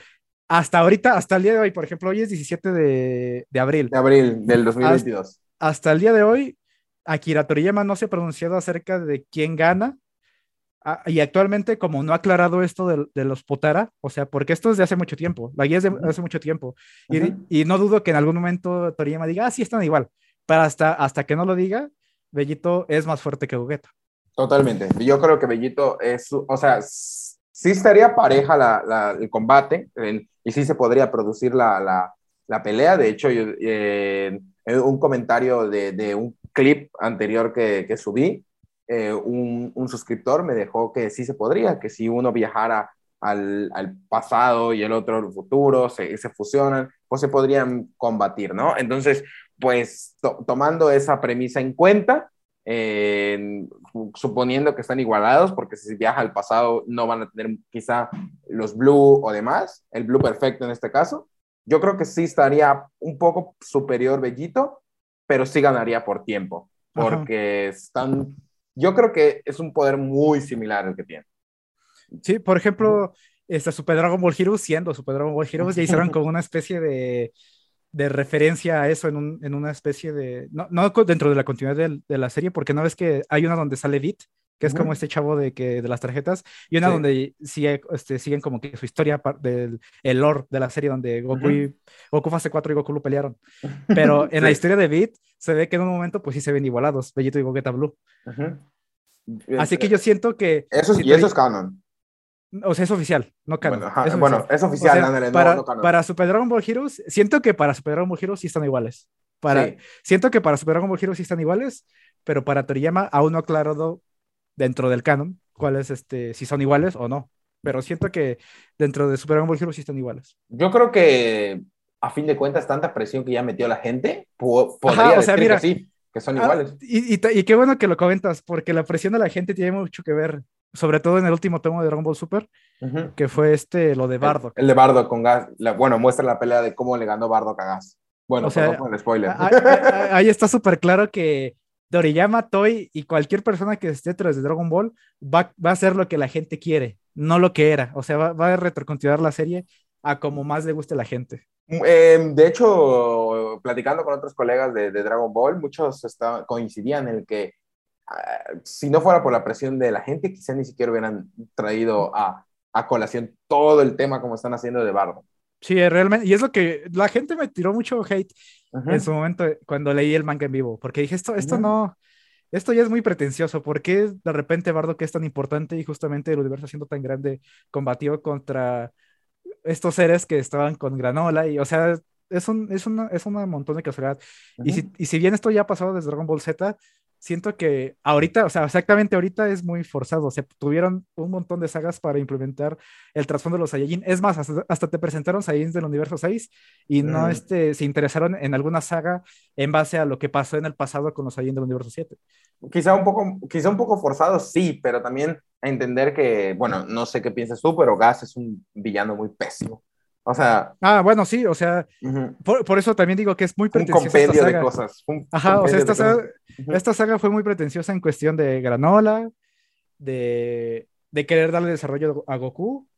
Speaker 2: Hasta ahorita, hasta el día de hoy, por ejemplo, hoy es 17 de, de abril.
Speaker 1: De abril del 2022.
Speaker 2: Hasta el día de hoy, Akira Toriyama no se ha pronunciado acerca de quién gana. Ah, y actualmente, como no ha aclarado esto de, de los Potara, o sea, porque esto es de hace mucho tiempo, la guía es de hace mucho tiempo, y no dudo que en algún momento Toriyama diga, ah, sí, están igual, pero hasta, hasta que no lo diga, Bellito es más fuerte que Gogeta.
Speaker 1: Totalmente. Yo creo que Bellito es, o sea, sí estaría pareja la, el combate y sí se podría producir la, la, pelea. De hecho, yo, eh, un comentario de, de un clip anterior que, que subí, eh, un, un suscriptor me dejó que sí se podría, que si uno viajara al, al pasado y el otro al futuro, se, se fusionan, pues se podrían combatir, ¿no? Entonces, pues to- tomando esa premisa en cuenta, eh, suponiendo que están igualados, porque si viaja al pasado no van a tener quizá los blue o demás, el blue perfecto en este caso, yo creo que sí estaría un poco superior Bellito, pero sí ganaría por tiempo,
Speaker 2: Ajá.
Speaker 1: porque están, yo creo que es un poder muy similar el que tiene.
Speaker 2: Sí, por ejemplo, este Super Dragon Ball Heroes, siendo Super Dragon Ball Heroes, ya hicieron como una especie de, de referencia a eso en, un, en una especie de. No, no dentro de la continuidad del- de, la serie, porque no ves que hay una donde sale Beat, que es
Speaker 1: Ujú.
Speaker 2: como este chavo de, que, de las tarjetas, y una
Speaker 1: Sí.
Speaker 2: donde sigue, este, siguen como que su historia del el lore de la serie, donde Goku, y, Goku fase 4 y Goku lo pelearon. Pero en la
Speaker 1: Sí.
Speaker 2: historia de Beat se ve que en un momento, pues sí se ven igualados, Bellito y Gogeta Blue.
Speaker 1: Ujú.
Speaker 2: Así que yo siento que.
Speaker 1: Eso,
Speaker 2: si
Speaker 1: y eso es canon.
Speaker 2: O sea, es oficial, no canon.
Speaker 1: Bueno, ajá,
Speaker 2: es
Speaker 1: bueno,
Speaker 2: oficial.
Speaker 1: es oficial,
Speaker 2: O sea,
Speaker 1: ándale, no-
Speaker 2: para,
Speaker 1: no canon.
Speaker 2: para Super Dragon Ball Heroes, siento que para Super Dragon Ball Heroes sí están iguales. Para,
Speaker 1: Sí.
Speaker 2: Siento que para Super Dragon Ball Heroes sí están iguales, pero para Toriyama aún no ha aclarado dentro del canon cuáles, este, si son iguales o no. Pero siento que dentro de Super Dragon Ball Heroes sí están iguales.
Speaker 1: Yo creo que a fin de cuentas tanta presión que ya metió la gente po- podría
Speaker 2: Ajá, o sea,
Speaker 1: decir
Speaker 2: mira,
Speaker 1: que sí, que son
Speaker 2: Ah,
Speaker 1: iguales.
Speaker 2: y, y qué bueno que lo comentas, porque la presión de la gente tiene mucho que ver, sobre todo en el último tomo de Dragon Ball Super, que fue este, lo de Bardock.
Speaker 1: El, el de Bardo con gas. la- bueno, muestra la pelea de cómo le ganó Bardo a Gas. Bueno,
Speaker 2: O sea,
Speaker 1: por el spoiler.
Speaker 2: Ah, ah, Ahí está súper claro que Toriyama, Toy y cualquier persona que esté detrás de Dragon Ball va, va a hacer lo que la gente quiere, no lo que era. O sea, va, va a retrocontinuar la serie a como más le guste a la gente.
Speaker 1: Eh, de hecho, platicando con otros colegas de, de Dragon Ball, muchos estaban- coincidían en que ah, si no fuera por la presión de la gente, quizá ni siquiera hubieran traído a, a colación todo el tema como están haciendo de Bardo.
Speaker 2: Sí, realmente, y es lo que la gente me tiró mucho hate en su momento cuando leí el manga en vivo, porque dije, esto, esto no, esto ya es muy pretencioso, ¿por qué de repente Bardo, que es tan importante y justamente el universo siendo tan grande, combatió contra estos seres que estaban con granola? Y, o sea, es un, es una, es un montón de casualidad. Y, si, y si bien esto ya ha pasado desde Dragon Ball Z, siento que ahorita, o sea, exactamente ahorita es muy forzado. O sea, tuvieron un montón de sagas para implementar el trasfondo de los Saiyajin. Es más, hasta, hasta te presentaron Saiyajins del universo 6 y no
Speaker 1: Mm.
Speaker 2: este, se interesaron en alguna saga en base a lo que pasó en el pasado con los Saiyajin del universo 7.
Speaker 1: Quizá un poco, quizá un poco forzado, sí, pero también a entender que, bueno, no sé qué piensas tú, pero Gas es un villano muy pésimo. O sea,
Speaker 2: Ah, bueno, sí, o sea,
Speaker 1: ujú,
Speaker 2: por, por eso también digo que es muy
Speaker 1: un
Speaker 2: pretenciosa esta
Speaker 1: compendio de
Speaker 2: saga.
Speaker 1: cosas. un
Speaker 2: Ajá, o sea, esta
Speaker 1: de
Speaker 2: saga,
Speaker 1: cosas. Ujú.
Speaker 2: esta saga fue muy pretenciosa en cuestión de granola, de, de querer darle desarrollo a Goku.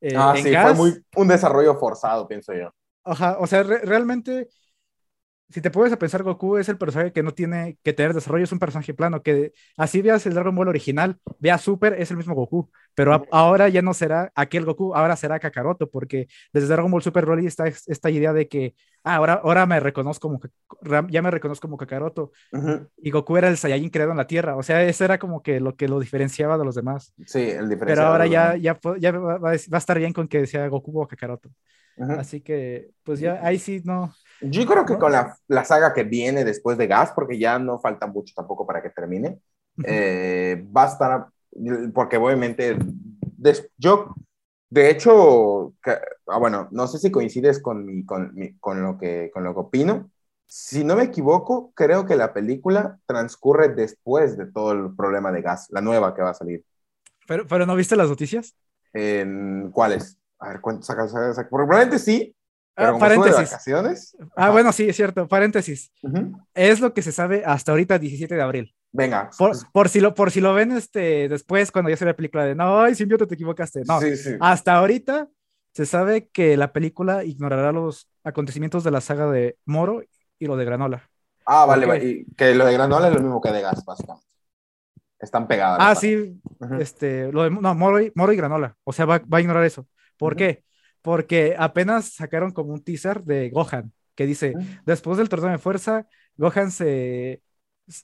Speaker 2: Eh,
Speaker 1: Ah,
Speaker 2: en
Speaker 1: sí,
Speaker 2: Gas,
Speaker 1: fue muy un desarrollo forzado, pienso yo.
Speaker 2: Ajá, o sea, re- realmente, si te puedes a pensar, Goku es el personaje que no tiene que tener desarrollo, es un personaje plano, que así veas el Dragon Ball original, veas Super, es el mismo Goku, pero a- ahora ya no será aquel Goku, ahora será Kakaroto, porque desde Dragon Ball Super Broly está es- esta idea de que ah, ahora, ahora me reconozco como, ya me reconozco como Kakaroto, y Goku era el Saiyajin creado en la Tierra, o sea, eso era como que lo que lo diferenciaba de los demás,
Speaker 1: Sí, el
Speaker 2: pero
Speaker 1: diferenciador.
Speaker 2: ahora
Speaker 1: ¿no?
Speaker 2: ya, ya, ya va, va a estar bien con que sea Goku o Kakaroto. Así que, pues ya ahí sí no.
Speaker 1: Yo creo que con la, la, saga que viene después de Gas, porque ya no falta mucho tampoco para que termine, eh, va a estar, porque obviamente, yo, de hecho, ah, bueno, no sé si coincides con, mi, con, con, lo que, con lo que opino. Si no me equivoco, creo que la película transcurre después de todo el problema de gas, la nueva que va a salir.
Speaker 2: ¿Pero, pero no viste las noticias?
Speaker 1: ¿En ¿Cuáles? A ver, ¿cuántos saca, saca, Probablemente sí.
Speaker 2: Pero ah, paréntesis. ah, bueno, sí, es cierto. Paréntesis. Es lo que se sabe hasta ahorita, 17 de abril.
Speaker 1: Venga.
Speaker 2: Por, si, lo, por si lo ven este, después, cuando ya se la película de no, ay, simbiote, te equivocaste. No, hasta ahorita se sabe que la película ignorará los acontecimientos de la saga de Moro y lo de Granola.
Speaker 1: Ah, vale, Y que lo de Granola es lo mismo que de Gas, básicamente. Están pegadas.
Speaker 2: Ah, sí. este, lo de, no, Moro y, Moro y Granola. O sea, va, va a ignorar eso. ¿Por qué? Porque apenas sacaron como un teaser de Gohan que dice, después del torneo de fuerza, Gohan se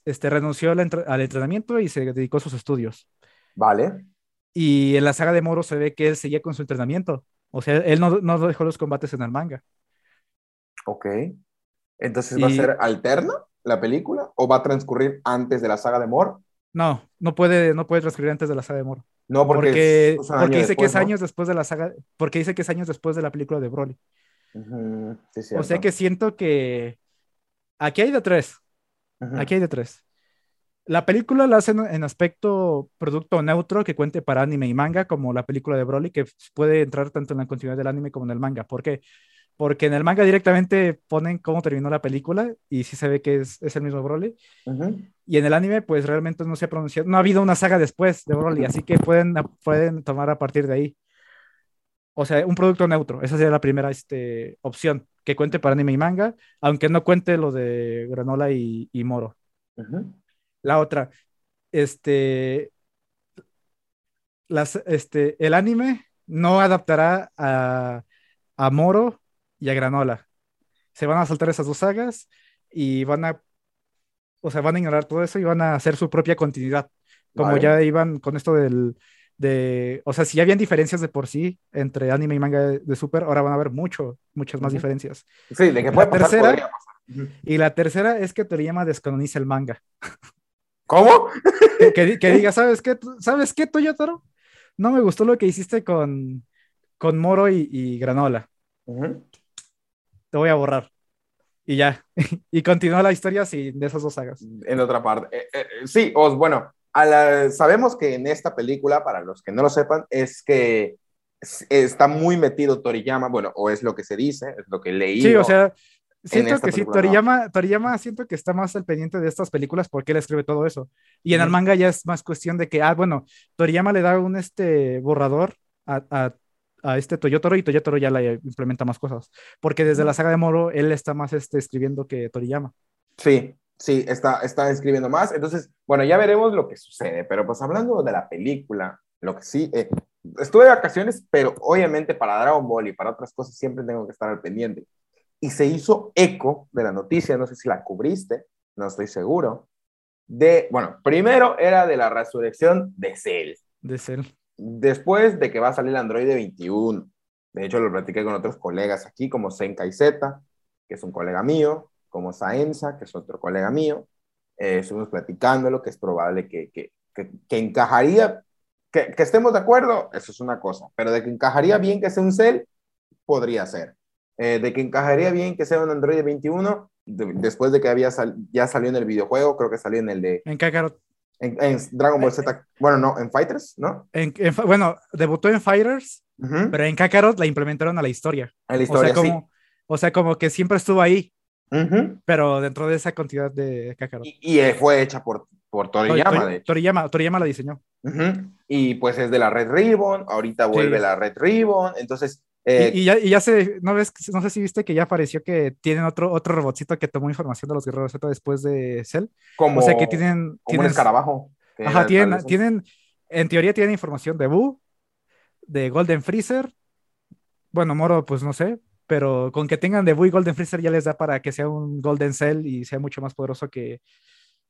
Speaker 2: este, renunció al, entrenamiento y se dedicó a sus estudios.
Speaker 1: Vale.
Speaker 2: Y en la saga de Moro se ve que él seguía con su entrenamiento. O sea, él no, no dejó los combates en el manga.
Speaker 1: Ok. Entonces, ¿va a ser alterna la película o va a transcurrir antes de la saga de Moro?
Speaker 2: No, no puede, no puede transcurrir antes de la saga de Moro.
Speaker 1: No, porque,
Speaker 2: porque, dice que es años después de la saga, porque dice que es años después de la película de Broly. o sea que siento que aquí hay de tres. Aquí hay de tres. La película la hacen en aspecto producto neutro que cuente para anime y manga, como la película de Broly, que puede entrar tanto en la continuidad del anime como en el manga. ¿Por qué? Porque en el manga directamente ponen cómo terminó la película y sí se ve que es, es el mismo Broly. Y en el anime, pues realmente no se ha pronunciado, no ha habido una saga después de Broly, así que pueden, pueden tomar a partir de ahí. O sea, un producto neutro, esa sería la primera este, opción que cuente para anime y manga, aunque no cuente lo de Granola y, y Moro. La otra, este, las, este, el anime no adaptará a, a Moro y a Granola. Se van a saltar esas dos sagas y van a, o sea, van a ignorar todo eso y van a hacer su propia continuidad. Como ya iban con esto del, de, o sea, si ya habían diferencias de por sí entre anime y manga de, Super, ahora van a haber mucho, muchas más diferencias.
Speaker 1: Sí, de que puede pasar, tercera,
Speaker 2: Y la tercera es que Toriyama descanoniza el manga.
Speaker 1: ¿Cómo?
Speaker 2: que, que, diga, ¿sabes qué? ¿Sabes qué, Toyotaro? No me gustó lo que hiciste con, con Moro y, Granola. Te voy a borrar. Y ya. y continúa la historia sin de esas dos sagas.
Speaker 1: En otra parte. Eh, eh, sí, os, bueno, sabemos que en esta película, para los que no lo sepan, es que está muy metido Toriyama, bueno, o es lo que se dice, es lo que leí.
Speaker 2: Sí, o sea, siento que sí, Toriyama, Toriyama siento que está más al pendiente de estas películas porque él escribe todo eso. Y en el manga ya es más cuestión de que, ah, bueno, Toriyama le da un este borrador a, a, a este Toyotoro y Toyotoro ya le implementa más cosas. Porque desde la saga de Moro, él está más este, escribiendo que Toriyama.
Speaker 1: Sí, Sí, está, está escribiendo más. Entonces, bueno, ya veremos lo que sucede. Pero pues hablando de la película, lo que sí, eh, estuve de vacaciones, pero obviamente para Dragon Ball y para otras cosas siempre tengo que estar al pendiente. Y se hizo eco de la noticia, no sé si la cubriste, no estoy seguro. De, bueno, primero era de la resurrección de Cell.
Speaker 2: De Cell.
Speaker 1: Después de que va a salir el Android 21. De hecho, lo platiqué con otros colegas aquí, como Senkai Z, que es un colega mío, como Saenza, que es otro colega mío, eh, estuvimos platicando lo que es probable que, que, que, encajaría, que, estemos de acuerdo, eso es una cosa, pero de que encajaría bien que sea un Cell, podría ser. Eh, de que encajaría bien que sea un Android 21, después de que había ya salió en el videojuego, creo que salió en el de...
Speaker 2: En Kakarot.
Speaker 1: En, Dragon Ball Z, bueno, no, en Fighters, ¿no?
Speaker 2: En, bueno, debutó en Fighters, pero en Kakarot la implementaron a la historia.
Speaker 1: A la historia,
Speaker 2: o sea, como,
Speaker 1: sí.
Speaker 2: O sea, como que siempre estuvo ahí. Pero dentro de esa cantidad de Kakarot.
Speaker 1: Y, y, fue hecha por, por Toriyama, de
Speaker 2: Toriyama, Toriyama la diseñó.
Speaker 1: Y pues es de la Red Ribbon, ahorita vuelve la Red Ribbon, entonces...
Speaker 2: Eh, y, ya, y, ya, se, ¿no, ves, no sé si viste que ya apareció que tienen otro, otro robotcito que tomó información de los guerreros Z después de Cell.
Speaker 1: Como,
Speaker 2: o sea que tienen...
Speaker 1: Como tienen, un escarabajo.
Speaker 2: Ajá, tienen, tienen, en teoría tienen información de Boo, de Golden Freezer, bueno, Moro, pues no sé, pero con que tengan de y Golden Freezer ya les da para que sea un Golden Cell y sea mucho más poderoso que,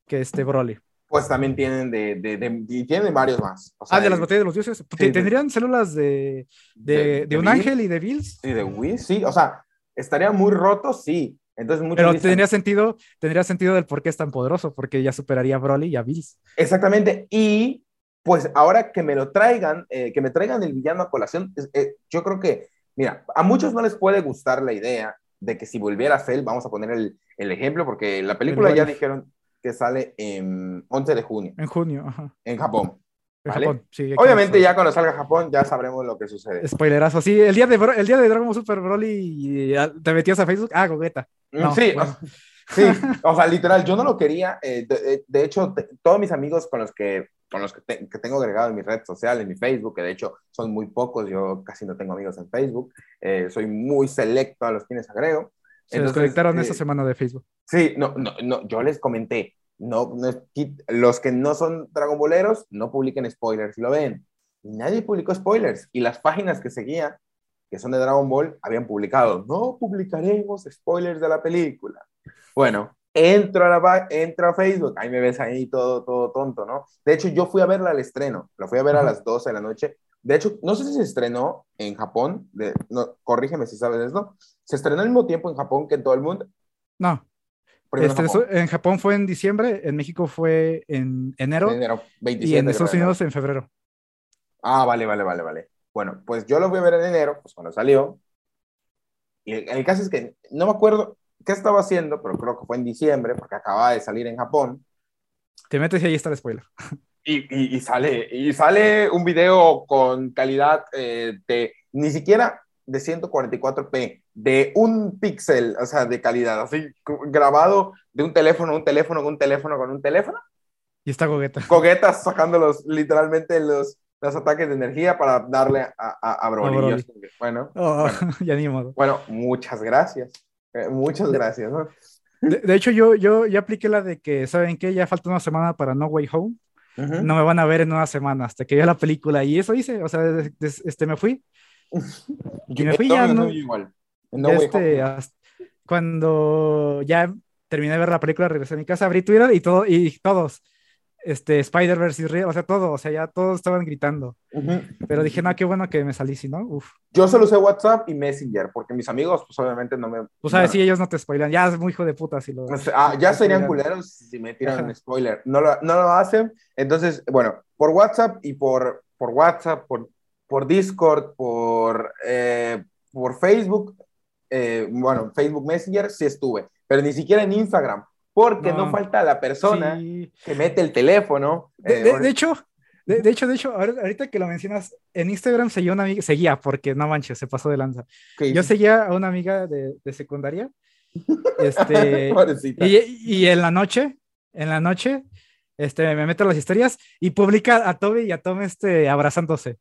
Speaker 2: que este Broly.
Speaker 1: Pues también tienen de, de, de- tienen varios más. O sea,
Speaker 2: Ah, de las batallas de los dioses.
Speaker 1: sí.
Speaker 2: ¿Tendrían células de, de, un ángel y de Bills?
Speaker 1: Sí, de Whis, sí. O sea, estaría muy roto, sí. Entonces,
Speaker 2: Pero
Speaker 1: dicen-
Speaker 2: tendría sentido, tendría sentido del por qué es tan poderoso, porque ya superaría a Broly y a Bills.
Speaker 1: Exactamente. Y pues ahora que me lo traigan, eh, que me traigan el villano a colación, eh, yo creo que, mira, a muchos no les puede gustar la idea de que si volviera Cell, vamos a poner el, el ejemplo, porque la película
Speaker 2: El
Speaker 1: ya dijeron que sale en 11 de junio,
Speaker 2: En junio, ajá.
Speaker 1: en Japón.
Speaker 2: En
Speaker 1: ¿Vale?
Speaker 2: Japón, sí.
Speaker 1: Obviamente ya cuando salga Japón ya sabremos lo que sucede.
Speaker 2: Spoilerazo, sí. El día de, el día de Dragon Ball Super Broly ah, te metías a Facebook. Ah, Gogeta. No,
Speaker 1: sí,
Speaker 2: bueno.
Speaker 1: sí, o sea, literal, yo no lo quería. eh, de, de- de hecho, todos mis amigos con los que con los que, te- que tengo agregado en mi red social, en mi Facebook, que de hecho son muy pocos, yo casi no tengo amigos en Facebook, eh, soy muy selecto a los quienes agrego.
Speaker 2: Se
Speaker 1: Entonces,
Speaker 2: desconectaron
Speaker 1: eh,
Speaker 2: esta semana de Facebook.
Speaker 1: Sí, no, no, no, yo les comenté, no, no los que no son Dragon Balleros no publiquen spoilers, lo ven. Y nadie publicó spoilers. Y las páginas que seguía, que son de Dragon Ball, habían publicado, no publicaremos spoilers de la película. Bueno, entro a, la, entro a Facebook, ahí me ves ahí todo, todo tonto, ¿no? De hecho, yo fui a verla al estreno, la fui a ver a las 12 de la noche. De hecho, no sé si se estrenó en Japón, de, no, corrígeme si sabes esto, se estrenó al mismo tiempo en Japón que en todo el mundo.
Speaker 2: No, este,
Speaker 1: en Japón.
Speaker 2: en Japón fue en diciembre, en México fue en enero
Speaker 1: En enero,
Speaker 2: y
Speaker 1: 27
Speaker 2: en
Speaker 1: creo,
Speaker 2: Estados. Unidos en febrero.
Speaker 1: Ah, vale, vale, vale, vale. Bueno, pues yo lo fui a ver en enero, pues cuando salió. Y el, el caso es que no me acuerdo qué estaba haciendo, pero creo que fue en diciembre, porque acababa de salir en Japón.
Speaker 2: Te metes y ahí está el spoiler.
Speaker 1: Y, y- y sale, y sale un video con calidad eh, de ni siquiera de 144p, de un píxel, o sea, de calidad, así grabado de un teléfono, un teléfono, con un teléfono, con un teléfono.
Speaker 2: Y está Gogeta.
Speaker 1: coquetas sacando los, literalmente los, los ataques de energía para darle a, a, a Broly.
Speaker 2: A Broly.
Speaker 1: Bueno,
Speaker 2: Oh,
Speaker 1: Bueno.
Speaker 2: ya ni modo.
Speaker 1: bueno, muchas gracias. Eh, muchas gracias. ¿no?
Speaker 2: De, de hecho, yo, yo ya apliqué la de que, ¿saben qué? Ya falta una semana para No Way Home.
Speaker 1: Ujú.
Speaker 2: No me van a ver en una semana hasta que vea la película. Y eso hice. O sea, este, me fui.
Speaker 1: Yo-
Speaker 2: me fui
Speaker 1: no,
Speaker 2: ya,
Speaker 1: no, igual. No,
Speaker 2: este, hasta- cuando ya terminé de ver la película, regresé a mi casa, abrí Twitter y todo, y todos, este, Spider-Verse real, o sea, todo, o sea, ya todos estaban gritando.
Speaker 1: Ujú.
Speaker 2: Pero dije, no, qué bueno que me salí, si no, uf.
Speaker 1: Yo solo usé WhatsApp y Messenger, porque mis amigos, pues obviamente no me.
Speaker 2: Tú sabes,
Speaker 1: no-
Speaker 2: si ellos no te spoilan, ya es muy hijo de puta si lo.
Speaker 1: ah, ya serían culeros si me tiran un spoiler. No lo, no lo hacen. Entonces, bueno, por WhatsApp y por, por WhatsApp, por, por Discord, por, eh, por Facebook, eh, bueno, Facebook Messenger sí estuve, pero ni siquiera en Instagram, porque no,
Speaker 2: No.
Speaker 1: falta la persona
Speaker 2: Sí.
Speaker 1: que mete el teléfono.
Speaker 2: De,
Speaker 1: eh,
Speaker 2: de-
Speaker 1: bueno,
Speaker 2: de hecho, de, de hecho, de hecho, ahor- ahorita que lo mencionas, en Instagram seguía una amiga, seguía, porque no manches, se pasó de lanza. Yo seguía a una amiga de, de secundaria, este. Y, y en la noche, en la noche, este, me meto a las historias y publica a Toby y a Tom este, abrazándose.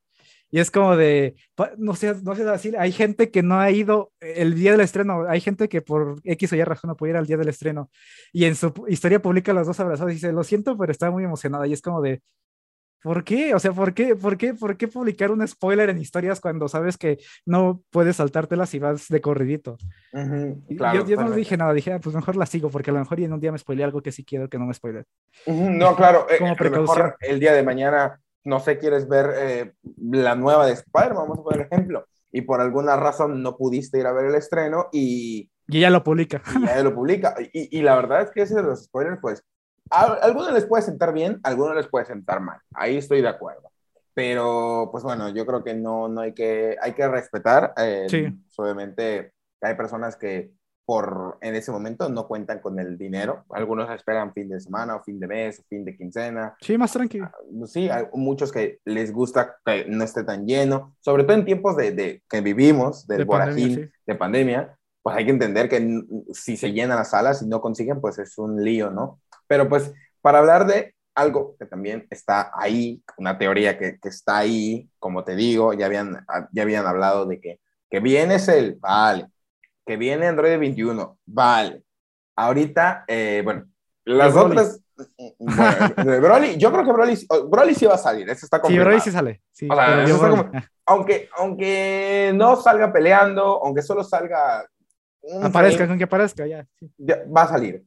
Speaker 2: Y es como de, no sé, no sé así, hay gente que no ha ido el día del estreno, hay gente que por X o Y razón no puede ir al día del estreno. Y en su historia publica los dos abrazados y dice, lo siento, pero estaba muy emocionada. Y es como de, ¿por qué? O sea, ¿por qué, por qué, por qué publicar un spoiler en historias cuando sabes que no puedes saltártelas y vas de corridito?
Speaker 1: Ujú,
Speaker 2: Y
Speaker 1: claro,
Speaker 2: yo, yo no dije nada, dije, ah, pues mejor la sigo, porque a lo mejor y en un día me spoilé algo que sí quiero que no me spoile.
Speaker 1: Ujú, No, claro, eh,
Speaker 2: Como
Speaker 1: a lo mejor
Speaker 2: precaución.
Speaker 1: el día de mañana, no sé, quieres ver eh, la nueva de Spider-Man, vamos a poner ejemplo, y por alguna razón no pudiste ir a ver el estreno y,
Speaker 2: Y ella lo publica.
Speaker 1: y ya lo publica. Y, y la verdad es que ese de los spoilers, pues, a, a algunos les puede sentar bien, a algunos les puede sentar mal. Ahí estoy de acuerdo. Pero, pues bueno, yo creo que no, no hay que, hay que respetar. eh,
Speaker 2: Sí.
Speaker 1: Obviamente hay personas que por en ese momento no cuentan con el dinero. Algunos esperan fin de semana o fin de mes o fin de quincena.
Speaker 2: Sí, más tranquilo.
Speaker 1: Sí, hay muchos que les gusta que no esté tan lleno, sobre todo en tiempos de, de que vivimos, del
Speaker 2: De pandemia, sí.
Speaker 1: de pandemia, pues hay que entender que si se llenan las salas y no consiguen, pues es un lío, ¿no? Pero pues para hablar de algo que también está ahí, una teoría que, que está ahí, como te digo, ya habían, ya habían hablado de que, que viene el vale, que viene Android 21, vale. Ahorita, eh, bueno, las
Speaker 2: De Broly.
Speaker 1: otras, bueno, de Broly, yo creo que Broly, Broly sí va a salir, eso está
Speaker 2: Sí. Broly sí sale. Sí,
Speaker 1: O sea, eso está
Speaker 2: Broly,
Speaker 1: como- aunque, aunque no salga peleando, aunque solo salga
Speaker 2: aparezca, con que aparezca, ya. sí.
Speaker 1: ya va a salir.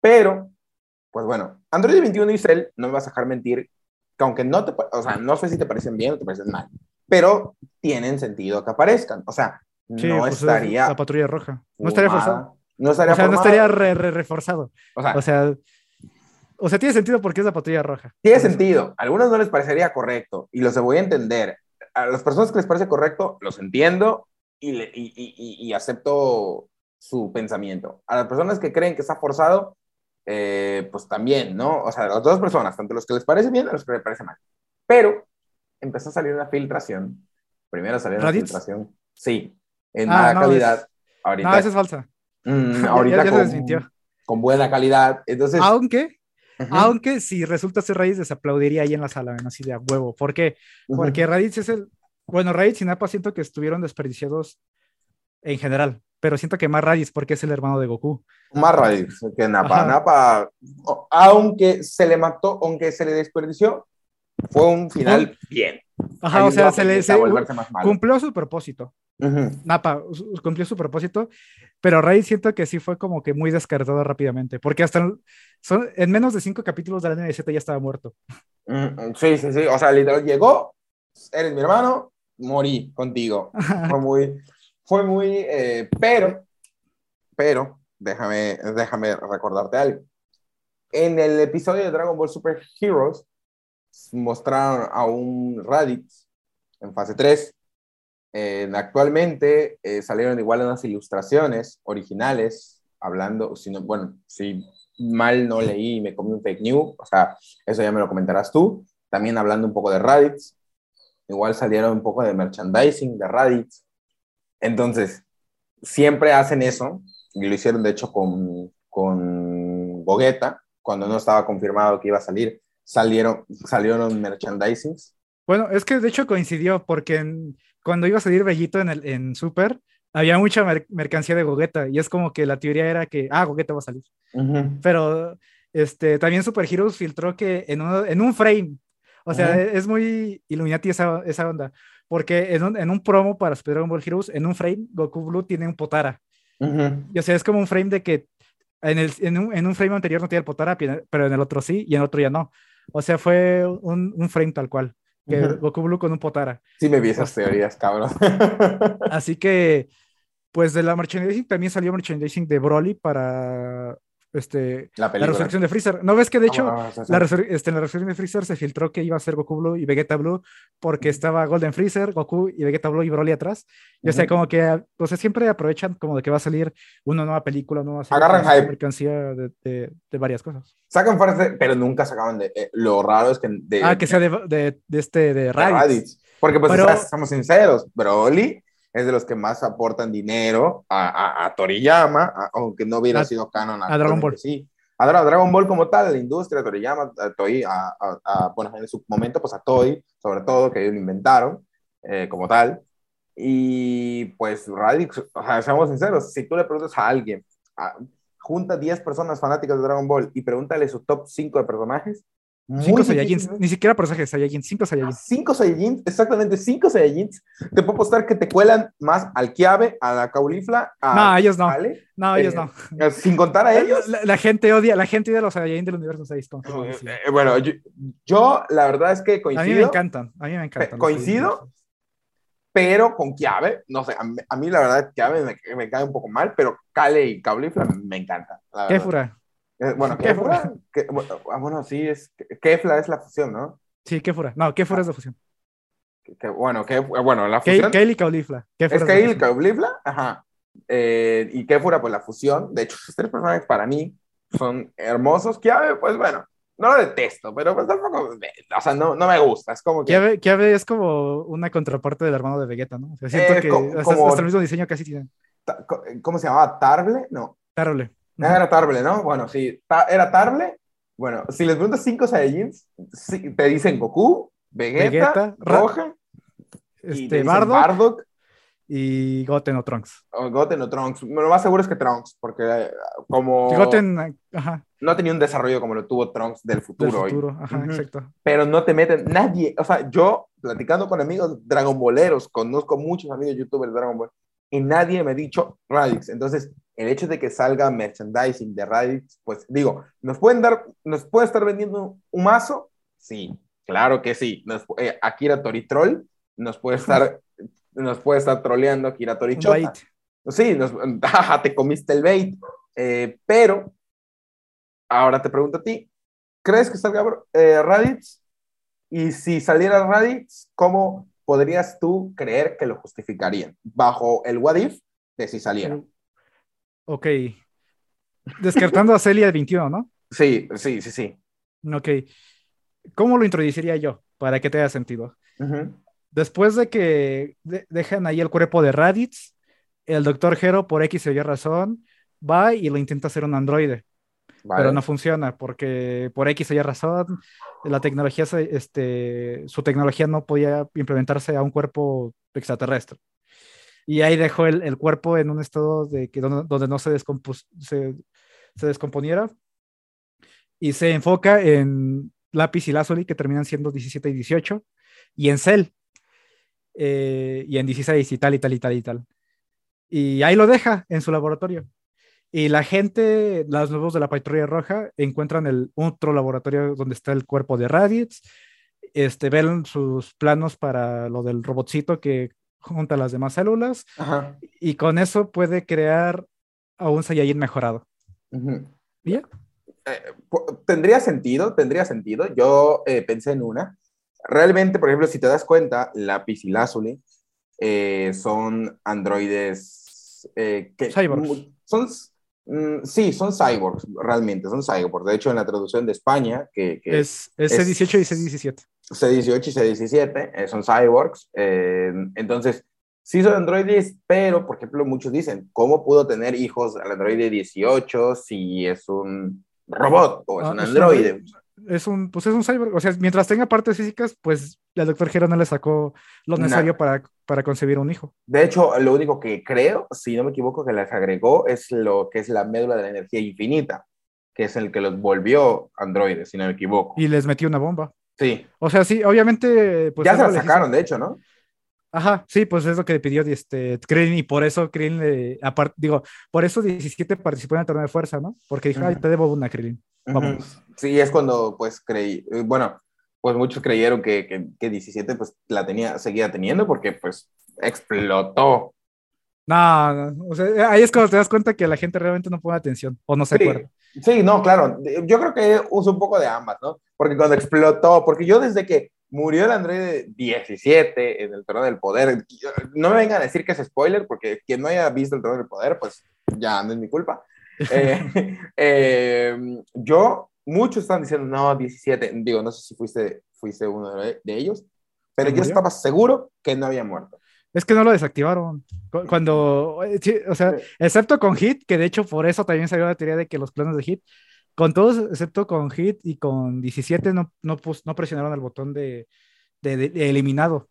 Speaker 1: Pero Pues bueno, Android 21 y Cell, no me vas a dejar mentir, que aunque no te, o sea, no sé si te parecen bien o te parecen mal, pero tienen sentido que aparezcan. O sea,
Speaker 2: Sí,
Speaker 1: no
Speaker 2: pues es
Speaker 1: estaría.
Speaker 2: La patrulla roja. No estaría forzado.
Speaker 1: No estaría,
Speaker 2: O sea, no
Speaker 1: formado.
Speaker 2: estaría re- re- reforzado.
Speaker 1: O sea,
Speaker 2: O sea, o sea, tiene sentido porque es la patrulla roja.
Speaker 1: tiene sentido. A algunos no les parecería correcto y los voy a entender. A las personas que les parece correcto, los entiendo y, le- y- y- y- acepto su pensamiento. A las personas que creen que está forzado, eh, pues también, ¿no? O sea, a las dos personas, tanto los que les parece bien y los que les parece mal. Pero empezó a salir una filtración. Primero salió una
Speaker 2: ¿Raditz?
Speaker 1: filtración. Sí, en
Speaker 2: Ah,
Speaker 1: mala
Speaker 2: no,
Speaker 1: calidad.
Speaker 2: es-
Speaker 1: ahorita
Speaker 2: No, esa es falsa.
Speaker 1: mm, ahorita
Speaker 2: ya
Speaker 1: con, buena calidad. Entonces,
Speaker 2: Aunque, aunque si resulta ser Raditz, les aplaudiría ahí en la sala, ¿no? así de a huevo. ¿Por qué? Porque Raditz es el. Bueno, Raditz y Nappa siento que estuvieron desperdiciados en general, pero siento que más Raditz porque es el hermano de Goku.
Speaker 1: Más Raditz que Napa.
Speaker 2: Ajá.
Speaker 1: Napa, aunque se le mató, aunque se le desperdició, fue un final bien.
Speaker 2: Ajá, o sea, se le se- cumplió su propósito.
Speaker 1: Ujú.
Speaker 2: Napa cumplió su propósito, pero Raditz siento que sí fue como que muy descartado rápidamente, porque hasta en, son, en menos de cinco capítulos de la NZ ya estaba muerto.
Speaker 1: Sí, sí, sí. O sea, literal, llegó, eres mi hermano, morí contigo. Fue muy, fue muy, eh, pero, pero, déjame, déjame recordarte algo. En el episodio de Dragon Ball Super Heroes, mostraron a un Raditz en fase 3. Actualmente eh, salieron igual unas ilustraciones originales, hablando, si no, bueno, si mal no leí y me comí un fake news, o sea, eso ya me lo comentarás tú. También hablando un poco de Raditz, igual salieron un poco de merchandising de Raditz. Entonces, siempre hacen eso, y lo hicieron de hecho con, con Gogeta, cuando no estaba confirmado que iba a salir, salieron, salieron merchandisings.
Speaker 2: Bueno, es que de hecho coincidió porque en- cuando iba a salir Bellito en, el, en Super, había mucha mer- mercancía de Gogeta y es como que la teoría era que, ah, Gogeta va a salir.
Speaker 1: Ujú.
Speaker 2: Pero este, también Super Heroes filtró que en, uno- en un frame, o sea,
Speaker 1: Ujú.
Speaker 2: es muy Illuminati esa, esa onda, porque en un, en un promo para Super Dragon Ball Heroes, en un frame, Goku Blue tiene un Potara.
Speaker 1: Ujú.
Speaker 2: Y o sea, es como un frame de que en, el, en, un, en un frame anterior no tenía el Potara, pero en el otro sí, y en el otro ya no. O sea, fue un, un frame tal cual, que. Goku Blue con un Potara.
Speaker 1: Sí me vi esas teorías, cabrón.
Speaker 2: Así que, pues de la merchandising también salió merchandising de Broly para este,
Speaker 1: La
Speaker 2: la resurrección de Freezer. ¿No ves que de hecho
Speaker 1: Ah, sí, sí.
Speaker 2: la, este, en la resurrección de Freezer se filtró que iba a ser Goku Blue y Vegeta Blue porque estaba Golden Freezer, Goku y Vegeta Blue y Broly atrás. Y o sea,
Speaker 1: Ujú.
Speaker 2: como que, o sea, siempre aprovechan como de que va a salir una nueva película, una nueva serie,
Speaker 1: Agarran
Speaker 2: sacar
Speaker 1: hype.
Speaker 2: mercancía de, de- de varias cosas.
Speaker 1: Sacan frase, pero nunca sacaban de. eh, lo raro es que. De,
Speaker 2: ah, que sea de, de, este, de
Speaker 1: de
Speaker 2: Raditz.
Speaker 1: Raditz. Porque, pues,
Speaker 2: Pero-
Speaker 1: o sea, estamos sinceros, Broly es de los que más aportan dinero a, a, a Toriyama, a- aunque no hubiera
Speaker 2: A-
Speaker 1: sido canon.
Speaker 2: a Dragon Ball.
Speaker 1: Sí. A Dra- Dragon Ball como tal, la industria, a Toriyama, a Toei, a, bueno, en su momento, pues a Toei, sobre todo, que ellos lo inventaron eh, como tal. Y pues Raditz, o sea, seamos sinceros, si tú le preguntas a alguien, junta 10 personas fanáticas de Dragon Ball y pregúntale su top 5 de personajes,
Speaker 2: Cinco
Speaker 1: muy
Speaker 2: Saiyajins,
Speaker 1: difícilmente-
Speaker 2: ni siquiera personajes Saiyajins, cinco Saiyajins.
Speaker 1: Cinco Saiyajins, exactamente cinco Saiyajins. Te puedo apostar que te cuelan más al Kiabe, a la Caulifla, a
Speaker 2: No, ellos no.
Speaker 1: Ale,
Speaker 2: No, ellos
Speaker 1: eh,
Speaker 2: no.
Speaker 1: sin contar a ellos.
Speaker 2: La, la gente odia, la gente odia a los Saiyajin del universo 6. como como decía.
Speaker 1: Eh, bueno, yo, yo la verdad es que
Speaker 2: A mí me
Speaker 1: coincido,
Speaker 2: encantan, a mí me encantan.
Speaker 1: ¿Coincido? Pero con Kiabe, no sé, a mí, a mí la verdad Kiabe me, me cae un poco mal, pero Kale y Caulifla me encantan. la
Speaker 2: ¿Qué
Speaker 1: verdad.
Speaker 2: fura?
Speaker 1: Eh, Bueno,
Speaker 2: ¿Qué
Speaker 1: Kefla, que- bueno, ah, bueno, sí, es, Kefla es la fusión, ¿no?
Speaker 2: Sí, ¿qué fura? No, ¿qué fura es de fusión?
Speaker 1: Que- que- bueno, que, bueno, la fusión.
Speaker 2: Y Caulifla. ¿Qué fura
Speaker 1: Es
Speaker 2: fusión?
Speaker 1: Caulifla, ajá. Eh, y Kefura, pues la fusión. De hecho, esos tres personajes para mí son hermosos. Kiabe, pues bueno, no lo detesto, pero pues tampoco, o sea, no, no me gusta. Es como que.
Speaker 2: Kiabe, Kiabe es como una contraparte del hermano de Vegeta, ¿no? O sea, siento
Speaker 1: Eh,
Speaker 2: que hasta,
Speaker 1: como-
Speaker 2: hasta el mismo diseño casi tiene.
Speaker 1: ta- co- ¿Cómo se llamaba? ¿Tarble? No.
Speaker 2: Terrible.
Speaker 1: Ah, Era Tarble, ¿no? Bueno, sí. ta- era Tarble. Bueno, si les preguntas cinco Saiyajins, sí, te dicen Goku, Vegeta,
Speaker 2: Vegeta,
Speaker 1: y te
Speaker 2: Este,
Speaker 1: dicen
Speaker 2: Bardock
Speaker 1: Bardock
Speaker 2: y Goten o Trunks.
Speaker 1: o Goten o Trunks. Lo más seguro es que Trunks, porque eh, como
Speaker 2: Goten, ajá,
Speaker 1: no tenía un desarrollo como lo tuvo Trunks del
Speaker 2: del
Speaker 1: futuro. hoy.
Speaker 2: futuro, ajá,
Speaker 1: Ujú.
Speaker 2: exacto.
Speaker 1: pero no te meten nadie. O sea, yo platicando con amigos Dragon Balleros, conozco muchos amigos youtubers de Dragon Ball, y nadie me ha dicho Radix. Entonces, el hecho de que salga merchandising de Radix, pues digo, ¿nos pueden dar, nos puede estar vendiendo un mazo? Sí, claro que sí. Nos, eh, Akira Toritrol nos puede estar, nos puede estar troleando Akira Torichota. Sí, nos, te comiste el bait. Eh, pero, ahora te pregunto a ti, ¿crees que salga eh, Radix? Y si saliera Radix, ¿cómo podrías tú creer que lo justificarían? Bajo el what if de si saliera.
Speaker 2: Ok. Descartando a Celia 21, ¿no?
Speaker 1: Sí, sí, sí, sí.
Speaker 2: Ok. ¿Cómo lo introduciría yo para que te haya sentido? Después de que dejan ahí el cuerpo de Raditz, el doctor Hero, por X o Y razón, va y lo intenta hacer un androide. Pero no funciona porque por X o Y razón, la tecnología, este, su tecnología no podía implementarse a un cuerpo extraterrestre. Y ahí dejó el, cuerpo en un estado de que, donde, no se, se, se, descomponiera. Y se enfoca en Lápiz y Lazuli, que terminan siendo 17 y 18, y en Cell, eh, y en 16 y tal y tal y tal y tal. Y ahí lo deja en su laboratorio. Y la gente, los nuevos de la Patrulla Roja, encuentran el otro laboratorio donde está el cuerpo de Raditz, este, ven sus planos para lo del robotcito que junta las demás células y con eso puede crear a un Saiyajin mejorado.
Speaker 1: ¿Bien? Eh, tendría sentido, tendría sentido. Yo eh, pensé en una. Realmente, por ejemplo, si te das cuenta, Lápiz y Lazuli eh, son androides que
Speaker 2: cyborgs.
Speaker 1: son mm, sí, son cyborgs, realmente, son cyborgs. De hecho, en la traducción de España, que,
Speaker 2: es, C18 y C17.
Speaker 1: C18 y C17 son cyborgs. entonces, sí son androides, pero, por ejemplo, muchos dicen, ¿cómo pudo tener hijos al androide 18 si es un robot o es ah, un androide?
Speaker 2: es un, pues es un cyborg, o sea, mientras tenga partes físicas, pues el doctor Gero no le sacó lo necesario para, para concebir un hijo.
Speaker 1: De hecho, lo único que creo, si no me equivoco, que les agregó es lo que es la médula de la energía infinita, que es el que los volvió androides, si no me equivoco.
Speaker 2: Y les metió una bomba.
Speaker 1: Sí.
Speaker 2: O sea, sí, obviamente.
Speaker 1: Pues, ya se la sacaron, de hecho, ¿no?
Speaker 2: Ajá, sí, pues es lo que pidió este, Krillin y por eso Krillin, le, aparte, digo, por eso 17 participó en el torneo de fuerza, ¿no? Porque dijo, ay, te debo una, Krillin. Vamos.
Speaker 1: Sí, es cuando pues creí, eh, bueno, pues muchos creyeron que, que, que, 17 pues la tenía, seguía teniendo porque pues explotó.
Speaker 2: No, no, o sea, ahí es cuando te das cuenta que la gente realmente no pone atención o no se acuerda.
Speaker 1: Sí, no, claro, yo creo que uso un poco de ambas, ¿no? Porque cuando explotó, porque yo desde que murió el Android 17 en el Trono del Poder. No me vengan a decir que es spoiler, porque quien no haya visto el Trono del Poder, pues ya no es mi culpa. Eh, eh, yo, muchos están diciendo, no, 17. Digo, no sé si fuiste, fuiste uno de, ellos, pero yo estaba seguro que no había muerto.
Speaker 2: Es que no lo desactivaron. Cuando, eh, o sea, excepto con Hit, que de hecho por eso también salió la teoría de que los planos de Hit con todos, excepto con Hit y con 17, no, no, no presionaron el botón de, de, eliminado.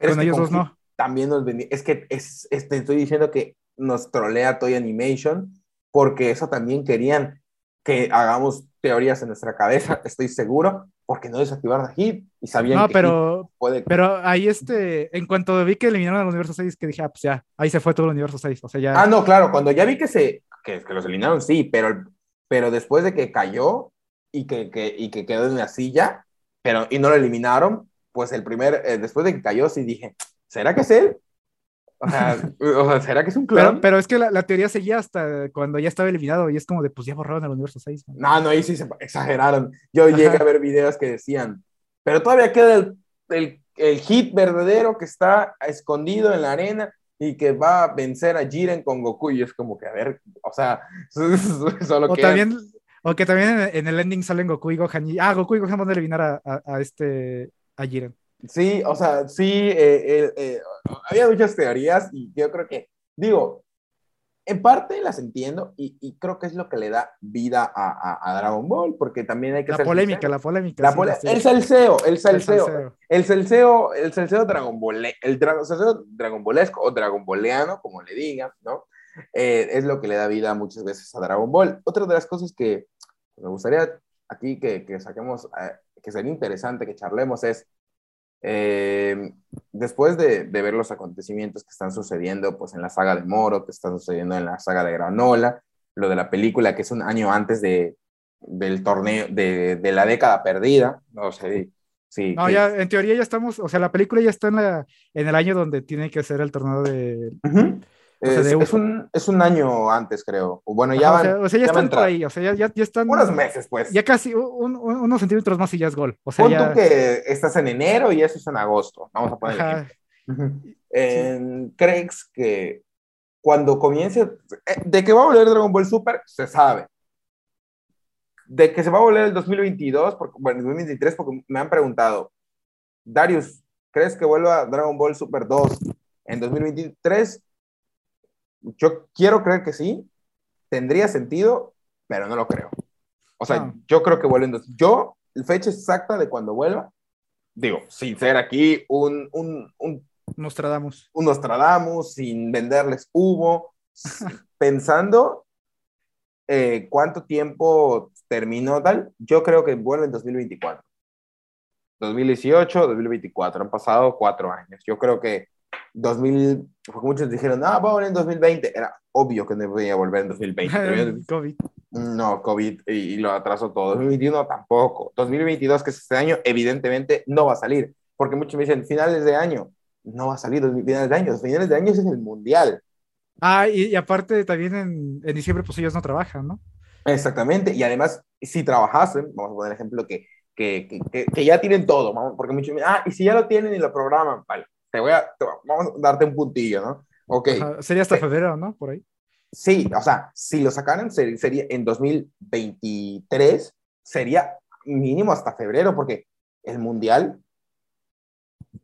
Speaker 2: con ellos dos no.
Speaker 1: También nos vendí. Es que es, te estoy diciendo que nos trolea Toy Animation porque eso también querían que hagamos teorías en nuestra cabeza, estoy seguro, porque no desactivaron a Hit y sabían no, que
Speaker 2: pero, puede... pero ahí este, en cuanto vi que eliminaron al universo 6, que dije, ah, pues ya, ahí se fue todo el universo 6, o sea, ya...
Speaker 1: Ah, no, claro, cuando ya vi que se, que, que los eliminaron, sí, pero pero después de que cayó y que, que, y que quedó en la silla, pero, y no lo eliminaron, pues el primer, eh, después de que cayó, sí dije, ¿será que es él? O sea, ¿será que es un clon?
Speaker 2: Pero, es que la, la, teoría seguía hasta cuando ya estaba eliminado y es como de, pues ya borraron el universo 6.
Speaker 1: No, no, ahí sí se exageraron. Yo llegué a ver videos que decían, pero todavía queda el, el, el, hit verdadero que está escondido en la arena y que va a vencer a Jiren con Goku y es como que, a ver, o sea, solo
Speaker 2: o También, o que también en el ending salen Goku y Gohan y, ah, Goku y Gohan van a eliminar a, a, este, a Jiren.
Speaker 1: Sí, o sea, sí, eh, eh, había muchas teorías y yo creo que, digo, en parte las entiendo y, y, creo que es lo que le da vida a, a, Dragon Ball, porque también hay que
Speaker 2: la polémica, la polémica,
Speaker 1: El salseo, el salseo, el salseo, el salseo Dragon Ball, el salseo Dragon Ballesco o Dragon Balleano, como le digan, ¿no? Eh, es lo que le da vida muchas veces a Dragon Ball. Otra de las cosas que me gustaría aquí que, que saquemos, eh, que sería interesante que charlemos es, eh, después de, de, ver los acontecimientos que están sucediendo pues, en la saga de Moro, que están sucediendo en la saga de Granola, lo de la película que es un año antes de, del torneo, de, de la década perdida, no sé, sí.
Speaker 2: No, ya, en teoría ya estamos, o sea, la película ya está en, la, en el año donde tiene que ser el torneo de...
Speaker 1: Uh -huh. O sea, es, es, un, es, un, año antes, creo. Bueno, ya van.
Speaker 2: O sea, o sea ya, ya, están por ahí. O sea, ya, ya, ya, están.
Speaker 1: Unos meses, pues.
Speaker 2: Ya casi un, un, unos centímetros más y ya es gol. O sea,
Speaker 1: Pon
Speaker 2: ya...
Speaker 1: tú que estás en enero y eso es en agosto. Vamos a poner. -huh. eh, ¿Crees que cuando comience. Eh, de que va a volver Dragon Ball Super, se sabe. De que se va a volver el 2022, porque, bueno, el 2023, porque me han preguntado, Darius, ¿crees que vuelva Dragon Ball Super 2 en 2023? Yo quiero creer que sí, tendría sentido, pero no lo creo. O sea, no. yo creo que vuelven dos. Yo, la fecha exacta de cuando vuelva, digo, sin ser aquí un, un, un
Speaker 2: Nostradamus.
Speaker 1: Un Nostradamus, sin venderles humo, pensando eh, cuánto tiempo terminó tal, yo creo que vuelve en 2024. 2018, 2024, han pasado cuatro años. Yo creo que 2000, porque muchos dijeron, ah, va a volver en 2020. Era obvio que no podía volver en 2020.
Speaker 2: COVID.
Speaker 1: No, COVID y, y, lo atrasó todo. 2021 tampoco. 2022, que es este año, evidentemente no va a salir. Porque muchos me dicen, finales de año. No va a salir finales de año. Finales de año es el mundial.
Speaker 2: Ah, y, y aparte también en, en, diciembre, pues ellos no trabajan, ¿no?
Speaker 1: Exactamente. Y además, si trabajasen, vamos a poner ejemplo que, que, que, que ya tienen todo, porque muchos me dicen, ah, y si ya lo tienen y lo programan, vale te voy a, te, vamos a darte un puntillo, ¿no? Ok.
Speaker 2: Ajá, sería hasta febrero, ¿no? Por ahí.
Speaker 1: Sí, o sea, si lo sacaran sería en 2023, sería mínimo hasta febrero, porque el mundial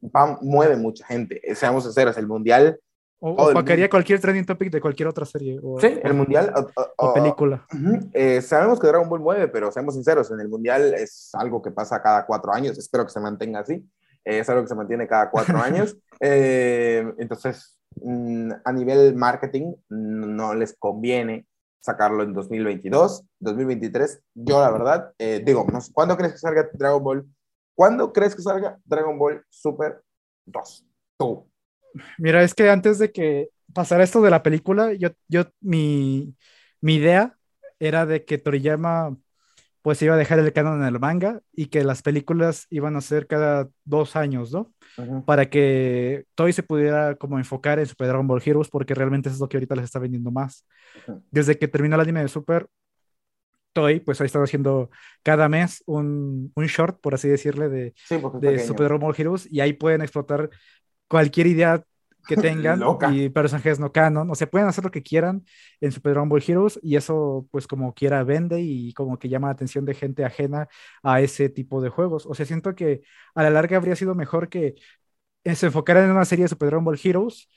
Speaker 1: va, mueve mucha gente. Seamos sinceros, el mundial.
Speaker 2: O, o opacaría cualquier trending topic de cualquier otra serie. O,
Speaker 1: sí, el mundial.
Speaker 2: O, o película.
Speaker 1: Uh -huh. eh, sabemos que Dragon Ball mueve, pero seamos sinceros, en el mundial es algo que pasa cada cuatro años. Espero que se mantenga así es algo que se mantiene cada cuatro años. Eh, entonces, mm, a nivel marketing, no les conviene sacarlo en 2022, 2023. Yo, la verdad, eh, digo, ¿cuándo crees que salga Dragon Ball? ¿Cuándo crees que salga Dragon Ball Super 2? Tú.
Speaker 2: Mira, es que antes de que pasara esto de la película, yo, yo mi, mi idea era de que Toriyama pues iba a dejar el canon en el manga y que las películas iban a ser cada dos años, ¿no? Uh -huh. Para que Toy se pudiera como enfocar en Super Dragon Ball Heroes porque realmente eso es lo que ahorita les está vendiendo más. Uh -huh. Desde que terminó el anime de Super, Toy pues ha estado haciendo cada mes un, un short, por así decirle, de,
Speaker 1: sí,
Speaker 2: de Super Dragon Ball Heroes y ahí pueden explotar cualquier idea que tengan y personajes no canon, o sea, pueden hacer lo que quieran en Super Dragon Ball Heroes y eso pues como quiera vende y como que llama la atención de gente ajena a ese tipo de juegos. O sea, siento que a la larga habría sido mejor que se enfocaran en una serie de Super Dragon Ball Heroes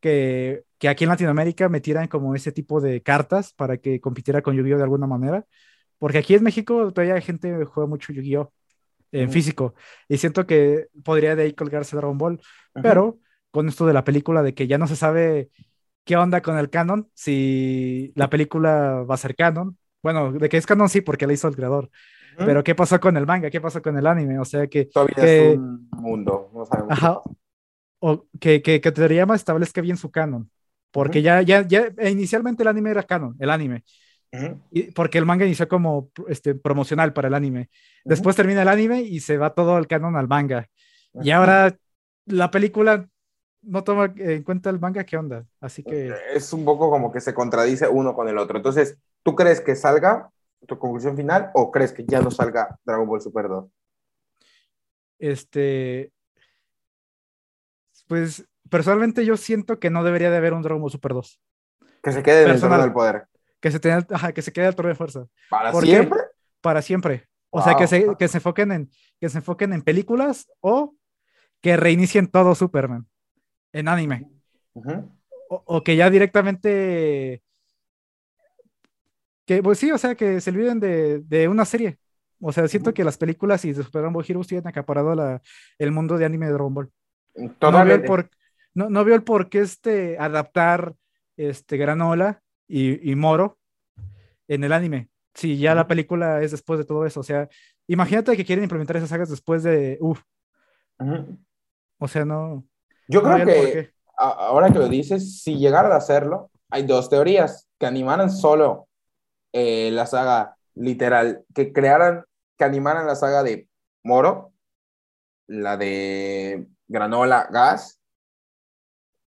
Speaker 2: que, que aquí en Latinoamérica metieran como ese tipo de cartas para que compitiera con Yu-Gi-Oh de alguna manera, porque aquí en México todavía hay gente que juega mucho Yu-Gi-Oh en físico y siento que podría de ahí colgarse Dragon Ball, pero con esto de la película, de que ya no se sabe qué onda con el canon, si la película va a ser canon. Bueno, de que es canon sí, porque la hizo el creador. Uh -huh. Pero ¿qué pasó con el manga? ¿Qué pasó con el anime? O sea que...
Speaker 1: Todavía
Speaker 2: que,
Speaker 1: es un mundo, no sabemos.
Speaker 2: Ajá, o que, que, que Toriyama establezca bien su canon. Porque uh -huh. ya, ya, ya, inicialmente el anime era canon, el anime. Uh -huh. y porque el manga inició como este, promocional para el anime. Después termina el anime y se va todo el canon al manga. Y ahora la película no toma en cuenta el manga, ¿qué onda? Así que...
Speaker 1: Es un poco como que se contradice uno con el otro. Entonces, ¿tú crees que salga tu conclusión final o crees que ya no salga Dragon Ball Super 2?
Speaker 2: Este... Pues, personalmente yo siento que no debería de haber un Dragon Ball Super 2.
Speaker 1: Que se quede en el trono del poder.
Speaker 2: Que se, tenga, ajá, que se quede al trono de fuerza.
Speaker 1: ¿Para siempre?
Speaker 2: Para siempre. O wow. sea, que se, que, se enfoquen en, que se enfoquen en películas o que reinicien todo Superman en anime. Uh -huh. o, o, que ya directamente. Que, pues sí, o sea, que se olviden de, de una serie. O sea, siento uh -huh. que las películas y de Super Dragon Ball Heroes tienen acaparado la, el mundo de anime de Dragon Ball. No veo, el por, no, no veo el por qué este, adaptar este, Granola y, y Moro en el anime. Si ya uh -huh. la película es después de todo eso. O sea, imagínate que quieren implementar esas sagas después de. Uf. O sea, no.
Speaker 1: Yo creo que ahora que lo dices, si llegaran a hacerlo, hay dos teorías, que animaran solo eh, la saga literal, que crearan, que animaran la saga de Moro, la de Granola Gas,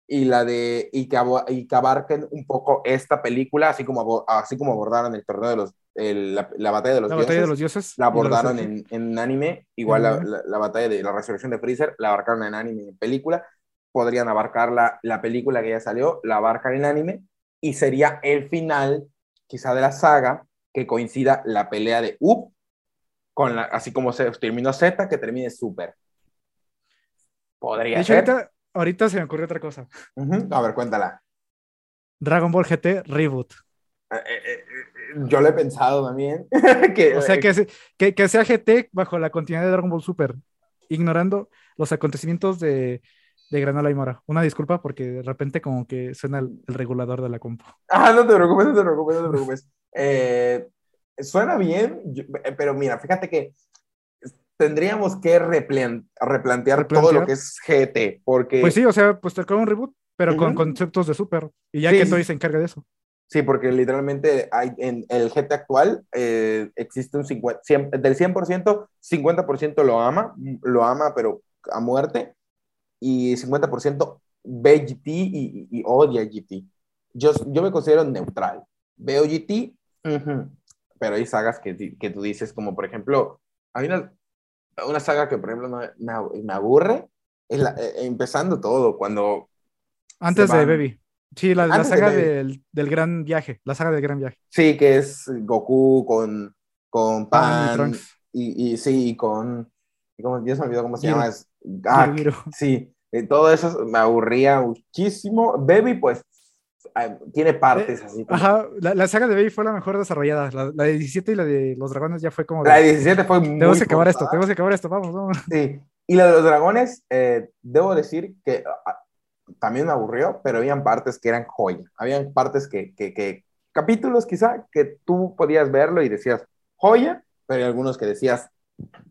Speaker 1: y la de, y que, y que abarquen un poco esta película, así como, así como abordaron el torneo de los, el- la, la batalla de los
Speaker 2: La
Speaker 1: dioses,
Speaker 2: batalla de los dioses.
Speaker 1: la abordaron en, en anime, igual la,
Speaker 2: anime.
Speaker 1: la- la batalla de la resurrección de Freezer, la abarcaron en anime en película, podrían abarcar la, la película que ya salió, la abarcan en anime, y sería el final, quizá de la saga, que coincida la pelea de Up, con la, así como se terminó Z, que termine Super. Podría
Speaker 2: De hecho,
Speaker 1: ser.
Speaker 2: ahorita, ahorita se me ocurrió otra cosa.
Speaker 1: A ver, cuéntala.
Speaker 2: Dragon Ball GT Reboot.
Speaker 1: Eh, eh, eh, yo lo he pensado también. que,
Speaker 2: O sea, que, se- que, que sea GT bajo la continuidad de Dragon Ball Super, ignorando los acontecimientos de, de Granola y Mora. Una disculpa porque de repente como que suena el, el regulador de la compu.
Speaker 1: Ah, no te preocupes, no te preocupes, no te preocupes. Eh, suena bien, eh, pero mira, fíjate que tendríamos que replan- replantear, todo lo que es GT, porque
Speaker 2: Pues sí, o sea, pues te un reboot, pero con conceptos de Super. Y ya
Speaker 1: Sí,
Speaker 2: que Toy se encarga de eso.
Speaker 1: Sí, porque literalmente hay, en el GT actual eh, existe un 50, 100 del 100%, 50% lo ama, lo ama, pero a muerte, y 50% ve GT y, y- y odia GT. Yo, yo me considero neutral. Veo GT, ujú, pero hay sagas que, que tú dices, como por ejemplo, hay una, una saga que por ejemplo me, me- me aburre, es la- eh, empezando todo, cuando
Speaker 2: Antes de. Baby. Sí, la, la
Speaker 1: de
Speaker 2: saga
Speaker 1: Baby.
Speaker 2: del, del gran viaje, la saga del gran viaje.
Speaker 1: Sí, que es Goku con, con
Speaker 2: Pan y
Speaker 1: Pan y, y sí, con, ya se me olvidó cómo se
Speaker 2: Giro.
Speaker 1: llama, es, ah, sí, eh, todo eso me aburría muchísimo. Baby, pues, ah, tiene partes así. como-
Speaker 2: Eh, Ajá, la, la saga de Baby fue la mejor desarrollada. La, la de 17 y la de los dragones ya fue como de,
Speaker 1: La de 17 fue muy
Speaker 2: tenemos que acabar esto, tenemos que acabar esto, vamos, vamos.
Speaker 1: Sí, y la de los dragones, eh, debo decir que ah, también me aburrió, pero habían partes que eran joya. Habían partes que, que, que- capítulos quizá, que tú podías verlo y decías joya, pero hay algunos que decías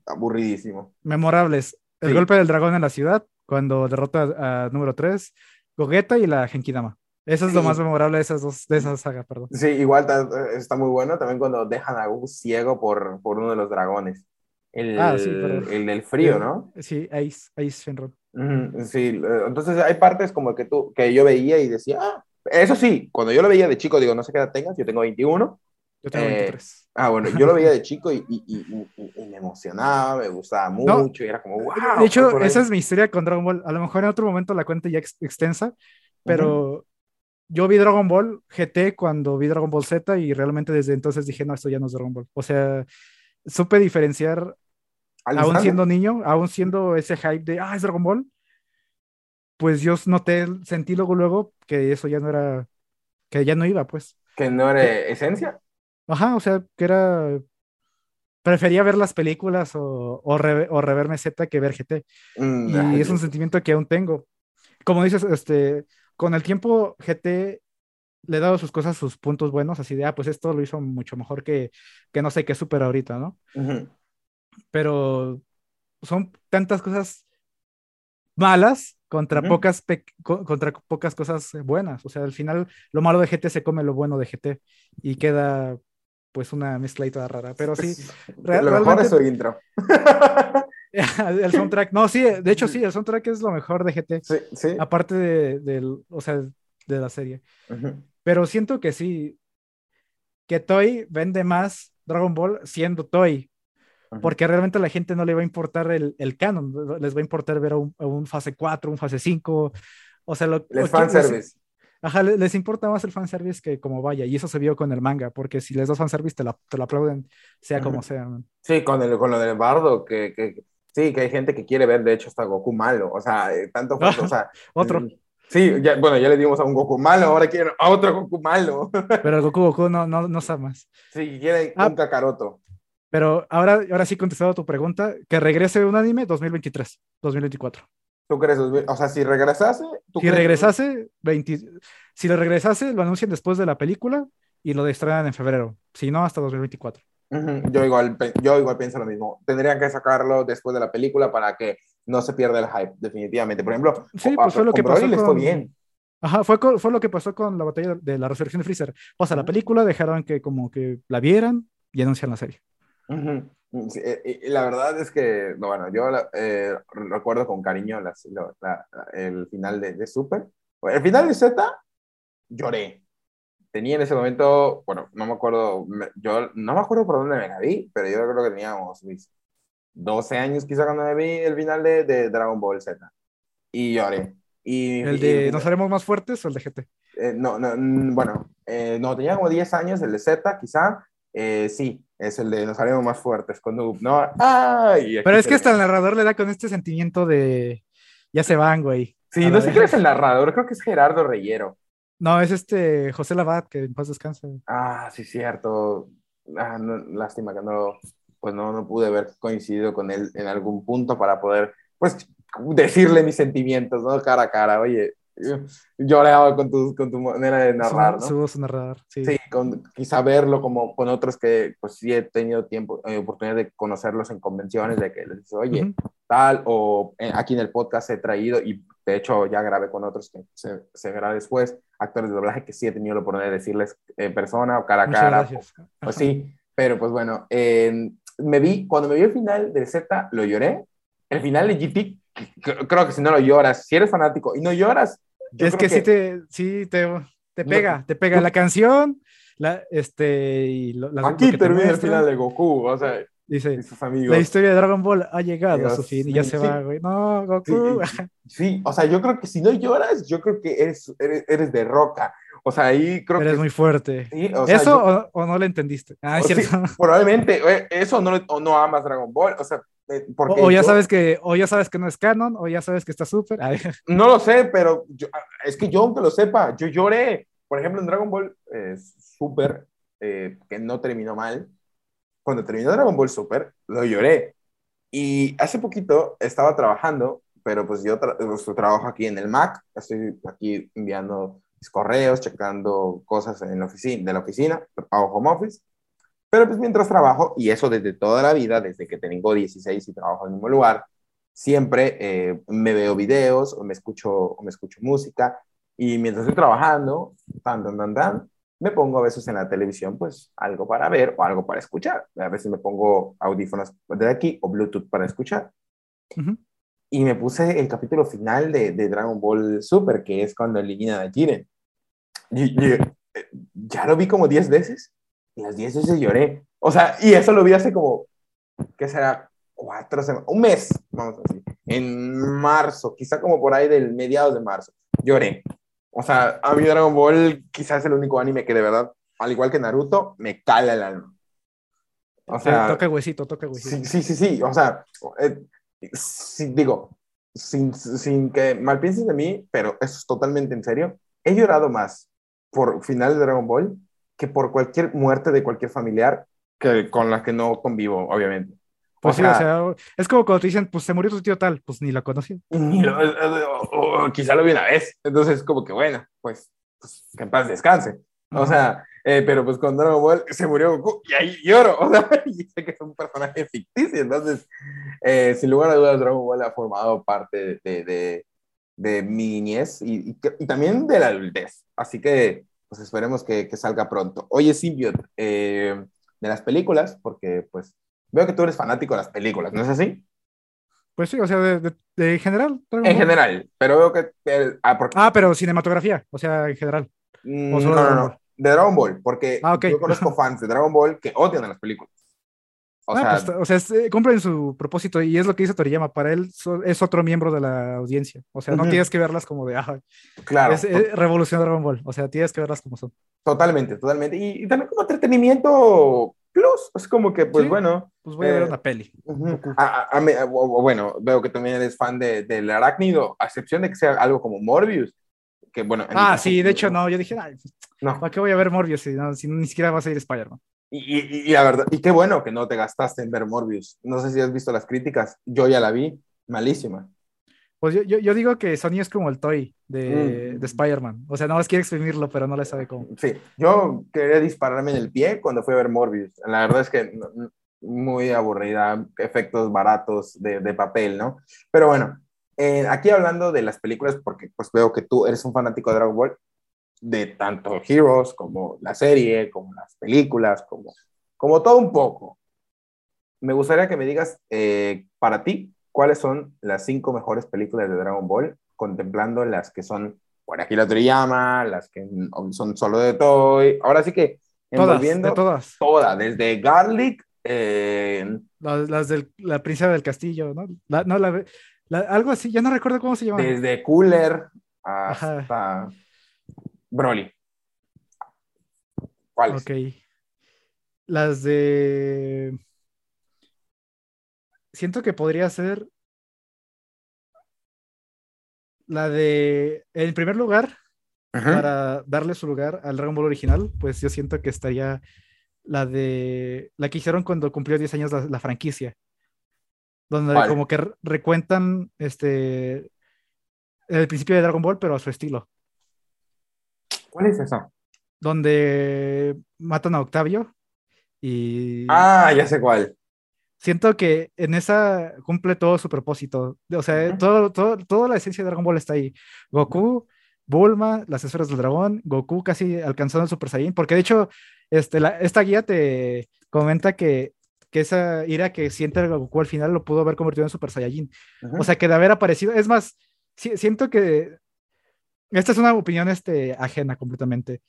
Speaker 1: aburridísimo.
Speaker 2: Memorables. El
Speaker 1: Sí.
Speaker 2: golpe del dragón en la ciudad, cuando derrota a número 3, Gogeta y la Genkidama. Eso es lo
Speaker 1: Sí.
Speaker 2: más memorable de esas dos, de esa saga, perdón.
Speaker 1: Sí, igual ta- está muy bueno también cuando dejan a Goku ciego por, por uno de los dragones. El,
Speaker 2: Ah, sí,
Speaker 1: el del frío, ¿no?
Speaker 2: Sí, Ace, Ace Shenron.
Speaker 1: Ujú, Sí, eh, entonces hay partes como que tú, que yo veía y decía, ah, eso sí, cuando yo lo veía de chico, digo, no sé qué edad tengas, yo tengo 21.
Speaker 2: Yo tengo
Speaker 1: Eh,
Speaker 2: 23.
Speaker 1: Ah, bueno, yo lo veía de chico y, y- y- y- me emocionaba, me gustaba
Speaker 2: No.
Speaker 1: mucho y era como, wow.
Speaker 2: de hecho,
Speaker 1: por ahí".
Speaker 2: esa es mi historia con Dragon Ball. A lo mejor en otro momento la cuento ya ex- extensa, pero yo vi Dragon Ball GT cuando vi Dragon Ball Z y realmente desde entonces dije, no, esto ya no es Dragon Ball. O sea, supe diferenciar, aún
Speaker 1: instante.
Speaker 2: siendo niño, aún siendo ese hype de, ah, es Dragon Ball, pues yo noté, sentí luego, luego que eso ya no era, que ya no iba, pues.
Speaker 1: Que no era esencia.
Speaker 2: Ajá, o sea, que era, prefería ver las películas o, o, re- o reverme Z que ver GT.
Speaker 1: Mm,
Speaker 2: Y es un sentimiento que aún tengo. Como dices, este, con el tiempo GT le he dado sus cosas, sus puntos buenos, así de, ah, pues esto lo hizo mucho mejor que, que no sé qué super ahorita, ¿no?
Speaker 1: ujú.
Speaker 2: Pero son tantas cosas malas contra pocas co- contra pocas cosas buenas. O sea, al final lo malo de GT se come lo bueno de GT y queda pues una mezcladita rara. Pero sí, real-
Speaker 1: lo mejor es su intro.
Speaker 2: el soundtrack, no, sí, de hecho sí, el soundtrack es lo mejor de GT.
Speaker 1: sí, sí.
Speaker 2: aparte de, del, o sea, de la serie. Pero siento que sí, que Toy vende más Dragon Ball siendo Toy, porque realmente a la gente no le va a importar el, el canon, les va a importar ver a un, a un fase 4, un fase 5, o sea, lo,
Speaker 1: Les fanservice.
Speaker 2: Ajá, le- les importa más el fanservice que como vaya, y eso se vio con el manga, porque si les das fanservice te lo, te lo aplauden, sea como sea. man.
Speaker 1: Sí, con, el, con lo del bardo, que, que sí, que hay gente que quiere ver, de hecho, hasta Goku malo. O sea, eh, tanto fue, o sea,
Speaker 2: Otro,
Speaker 1: mm, Sí, ya, bueno, ya le dimos a un Goku malo, ahora quieren a otro Goku malo.
Speaker 2: pero el Goku Goku no, no, no sabe más.
Speaker 1: Sí, quieren
Speaker 2: Ah.
Speaker 1: un Kakaroto.
Speaker 2: Pero ahora, ahora sí contestado a tu pregunta, que regrese un anime 2023, 2024.
Speaker 1: ¿Tú crees? O sea, si regresase, ¿tú
Speaker 2: Si
Speaker 1: crees-
Speaker 2: regresase, 20 si le regresase, lo anuncian después de la película y lo estrenan en febrero. Si no, hasta 2024.
Speaker 1: Ujú, Yo igual, yo igual pienso lo mismo. Tendrían que sacarlo después de la película para que no se pierda el hype, definitivamente. Por ejemplo,
Speaker 2: Sí, pues fue lo que pasó con-
Speaker 1: bien.
Speaker 2: Ajá, fue, fue lo que pasó con la batalla de la resurrección de Freezer. Pasa la
Speaker 1: Ujú.
Speaker 2: película, dejaron que como que la vieran y anuncian la serie.
Speaker 1: Eh, y la verdad es que, no, bueno, yo la- eh, recuerdo con cariño las- lo- la- el final de, de Super. El final de Z, lloré. Tenía en ese momento, bueno, no me acuerdo, yo no me acuerdo por dónde me la vi, pero yo creo que teníamos mis 12 años quizá cuando me vi el final de, de Dragon Ball Z. Y lloré. Y,
Speaker 2: ¿El
Speaker 1: y-
Speaker 2: de ¿Nos haremos más fuertes o el de GT?
Speaker 1: eh, no, no, mm, bueno, eh, no, tenía como 10 años, el de Z, quizá. Eh, sí, es el de nos haremos más fuertes con Noob, ¿no? ¡Ay!
Speaker 2: Pero es que hasta el narrador le da con este sentimiento de ya se van, güey.
Speaker 1: Sí, no sé quién es el narrador, creo que es Gerardo Reyero.
Speaker 2: No, es este José Labat, que en paz descanse.
Speaker 1: Ah, sí, cierto. Ah, no, lástima que no, pues no, no pude haber coincidido con él en algún punto para poder, pues, decirle mis sentimientos, ¿no? Cara a cara, oye, lloraba con tu, con tu manera de narrar,
Speaker 2: su,
Speaker 1: ¿no?
Speaker 2: su voz narrador, sí.
Speaker 1: Sí, con, quizá verlo como con otros que pues sí he tenido tiempo, eh, oportunidad de conocerlos en convenciones, de que les dices, oye,
Speaker 2: Ujú.
Speaker 1: tal, o eh, aquí en el podcast he traído, y de hecho ya grabé con otros que se, se verá después, actores de doblaje que sí he tenido la oportunidad de decirles en persona o cara a cara,
Speaker 2: gracias.
Speaker 1: pues sí, pero pues bueno, eh, me vi, cuando me vi el final de Z, lo lloré, el final de GT, creo que si no lo lloras, si eres fanático y no lloras, yo
Speaker 2: es
Speaker 1: creo
Speaker 2: que, sí te, sí te, te
Speaker 1: No,
Speaker 2: pega, te pega
Speaker 1: no.
Speaker 2: la canción, la, este, y lo, lo
Speaker 1: aquí
Speaker 2: que te
Speaker 1: termina el
Speaker 2: muestra.
Speaker 1: final de Goku, o sea, y
Speaker 2: Dice,
Speaker 1: sus amigos.
Speaker 2: la historia de Dragon Ball ha llegado a
Speaker 1: Dios
Speaker 2: su fin y ya se
Speaker 1: mío,
Speaker 2: va,
Speaker 1: sí.
Speaker 2: güey. No,
Speaker 1: Sí,
Speaker 2: Goku.
Speaker 1: y- sí, o sea, yo creo que si no lloras, yo creo que eres, eres, eres de roca. O sea, ahí creo
Speaker 2: Eres
Speaker 1: que...
Speaker 2: muy fuerte.
Speaker 1: sí, o sea,
Speaker 2: ¿Eso
Speaker 1: yo-
Speaker 2: o, o no lo entendiste? Ah, es
Speaker 1: o sí,
Speaker 2: cierto.
Speaker 1: probablemente, eh, eso no, o no amas Dragon Ball, o sea, porque
Speaker 2: O, o ya
Speaker 1: yo-
Speaker 2: sabes que, o ya sabes que no es canon, o ya sabes que está súper.
Speaker 1: No lo sé, pero yo- es que yo, aunque lo sepa, yo lloré. Por ejemplo, en Dragon Ball eh, Super, eh, que no terminó mal, cuando terminó Dragon Ball Super, lo lloré. Y hace poquito estaba trabajando, pero pues yo tra- pues, trabajo aquí en el Mac, estoy aquí enviando mis correos, checando cosas en la oficina, de la oficina, hago home office. Pero pues mientras trabajo, y eso desde toda la vida, desde que tengo 16 y trabajo en el mismo lugar, siempre eh, me veo videos o me escucho, o me escucho música y mientras estoy trabajando, tan, tan, tan, tan, me pongo a veces en la televisión pues algo para ver o algo para escuchar. A veces me pongo audífonos de aquí o Bluetooth para escuchar. Y me puse el capítulo final de, de Dragon Ball Super, que es cuando elimina a Jiren. Y, y, eh, ya lo vi como 10 veces las 10 veces lloré. O sea, y eso lo vi hace como, ¿qué será? Cuatro semanas, un mes, vamos a decir. En marzo, quizá como por ahí del mediados de marzo. Lloré. O sea, a mí Dragon Ball quizás es el único anime que de verdad, al igual que Naruto, me cala el alma. O sea,
Speaker 2: toca huesito, toca huesito.
Speaker 1: Sí, sí, sí, sí, o sea, eh, sí, digo, sin, sin que mal pienses de mí, pero eso es totalmente en serio, he llorado más por final de Dragon Ball que por cualquier muerte de cualquier familiar que, con la que no convivo, obviamente.
Speaker 2: Pues
Speaker 1: o
Speaker 2: sí,
Speaker 1: sea,
Speaker 2: o sea, es como cuando te dicen, pues se murió tu tío tal, pues ni lo conocí.
Speaker 1: ni lo- o- o quizá lo vi una vez, entonces como que bueno, pues, pues que en paz descanse. O sea, eh, pero pues con Dragon Ball se murió Goku y ahí lloro, o sea, y sé que es un personaje ficticio, entonces, eh, sin lugar a dudas, Dragon Ball ha formado parte de, de, de mi niñez y, y, y también de la adultez, así que pues esperemos que, que salga pronto. Oye, Symbiote, eh, de las películas, porque pues veo que tú eres fanático de las películas, ¿no es así?
Speaker 2: Pues sí, o sea, de, de- de general.
Speaker 1: En general, pero veo que... eh, ah, porque-
Speaker 2: Ah, pero cinematografía, o sea, en general.
Speaker 1: Mm,
Speaker 2: ¿O
Speaker 1: no, no, no, de Dragon Ball, porque
Speaker 2: Ah,
Speaker 1: yo conozco fans de Dragon Ball que odian a las películas. O
Speaker 2: Ah,
Speaker 1: sea,
Speaker 2: pues, o sea, es- eh, cumplen su propósito y es lo que dice Toriyama. Para él so- es otro miembro de la audiencia. O sea, no tienes que verlas como de, ah,
Speaker 1: claro,
Speaker 2: es, es revolución Dragon Ball. O sea, tienes que verlas como son.
Speaker 1: totalmente, totalmente. Y, y también como entretenimiento plus, es como que, pues
Speaker 2: Sí.
Speaker 1: bueno,
Speaker 2: Pues voy a ver
Speaker 1: Eh,
Speaker 2: una peli.
Speaker 1: A- a- a o bueno, veo que también eres fan de, del arácnido, a excepción de que sea algo como Morbius, que bueno.
Speaker 2: Ah,
Speaker 1: caso,
Speaker 2: sí, de hecho no. Yo dije, "Ay,
Speaker 1: No.
Speaker 2: ¿para qué voy a ver Morbius si, no- si ni siquiera va a salir Spider-Man?
Speaker 1: Y, y- y la verdad, y qué bueno que no te gastaste en ver Morbius. No sé si has visto las críticas, yo ya la vi, malísima.
Speaker 2: Pues yo, yo, yo digo que Sony es como el toy de,
Speaker 1: Mm.
Speaker 2: de Spider-Man. O sea, nada más quiere exprimirlo, pero no le sabe cómo.
Speaker 1: Sí, yo quería dispararme en el pie cuando fui a ver Morbius. La verdad es que muy aburrida, efectos baratos de, de papel, ¿no? Pero bueno, eh, aquí hablando de las películas, porque pues veo que tú eres un fanático de Dragon Ball, de tanto Heroes como la serie, como las películas, como, como todo un poco. Me gustaría que me digas, eh, para ti, cuáles son las cinco mejores películas de Dragon Ball, contemplando las que son por Akira Toriyama, las que son solo de Toy. Ahora sí que
Speaker 2: Todas,
Speaker 1: envolviendo
Speaker 2: de todas.
Speaker 1: toda, desde Garlic, eh,
Speaker 2: Las, las de la princesa del castillo, ¿no? La- no, la, la- algo así, ya no recuerdo cómo se llama.
Speaker 1: desde Cooler hasta Broly. ¿Cuáles?
Speaker 2: Ok. Las de. Siento que podría ser. La de. En primer lugar,
Speaker 1: Ajá.
Speaker 2: para darle su lugar al Dragon Ball original, pues yo siento que estaría la de. La que hicieron cuando cumplió 10 años la, la franquicia. Donde
Speaker 1: ¿Cuál?
Speaker 2: como que re- recuentan este. El principio de Dragon Ball, pero a su estilo.
Speaker 1: ¿Cuál es eso?
Speaker 2: Donde matan a Octavio. Y.
Speaker 1: Ah, ya sé cuál.
Speaker 2: siento que en esa cumple todo su propósito. O sea, todo, todo, toda la esencia de Dragon Ball está ahí. Goku, Bulma, las esferas del dragón, Goku casi alcanzando el Super Saiyan, porque de hecho, este, la- esta guía te comenta que, que esa ira que siente Goku al final lo pudo haber convertido en Super Saiyajin. O sea, que de haber aparecido, es más, si- siento que esta es una opinión este, ajena completamente.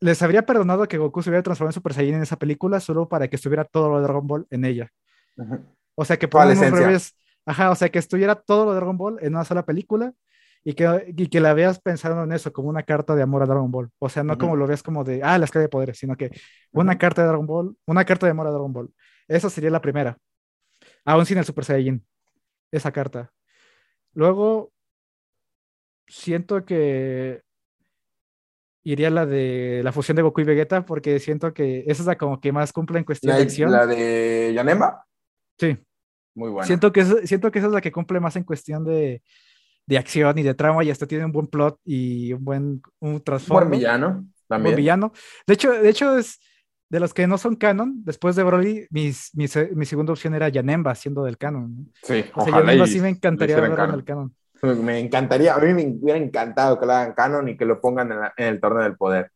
Speaker 2: Les habría perdonado que Goku se hubiera transformado en Super Saiyan en esa película solo para que estuviera todo lo de Dragon Ball en ella. O sea, que por breves, ajá, o sea, que estuviera todo lo de Dragon Ball en una sola película y que, y que la veas pensando en eso como una carta de amor a Dragon Ball. O sea, no como lo veas como de, ah, la escala de poderes, sino que una carta de Dragon Ball, una carta de amor a Dragon Ball. Esa sería la primera. Aún sin el Super Saiyajin. Esa carta. Luego, siento que iría la de la fusión de Goku y Vegeta porque siento que esa es la como que más cumple en cuestión
Speaker 1: La,
Speaker 2: de acción.
Speaker 1: la de Yanemba,
Speaker 2: Sí.
Speaker 1: muy buena.
Speaker 2: Siento que, siento que esa es la que cumple más en cuestión de, de acción y de trama y hasta tiene un buen plot y un buen un
Speaker 1: Buen
Speaker 2: trasfondo.
Speaker 1: villano,
Speaker 2: un
Speaker 1: también.
Speaker 2: buen villano. De hecho, de hecho es de los que no son canon. Después de Broly, mis- mi, se- mi segunda opción era Yanemba, siendo del canon. ¿no?
Speaker 1: Sí,
Speaker 2: O sea,
Speaker 1: ojalá
Speaker 2: Yanemba
Speaker 1: y
Speaker 2: sí me encantaría verlo en el canon.
Speaker 1: Me encantaría, a mí me hubiera encantado que lo hagan canon y que lo pongan en, la- en el torneo del poder.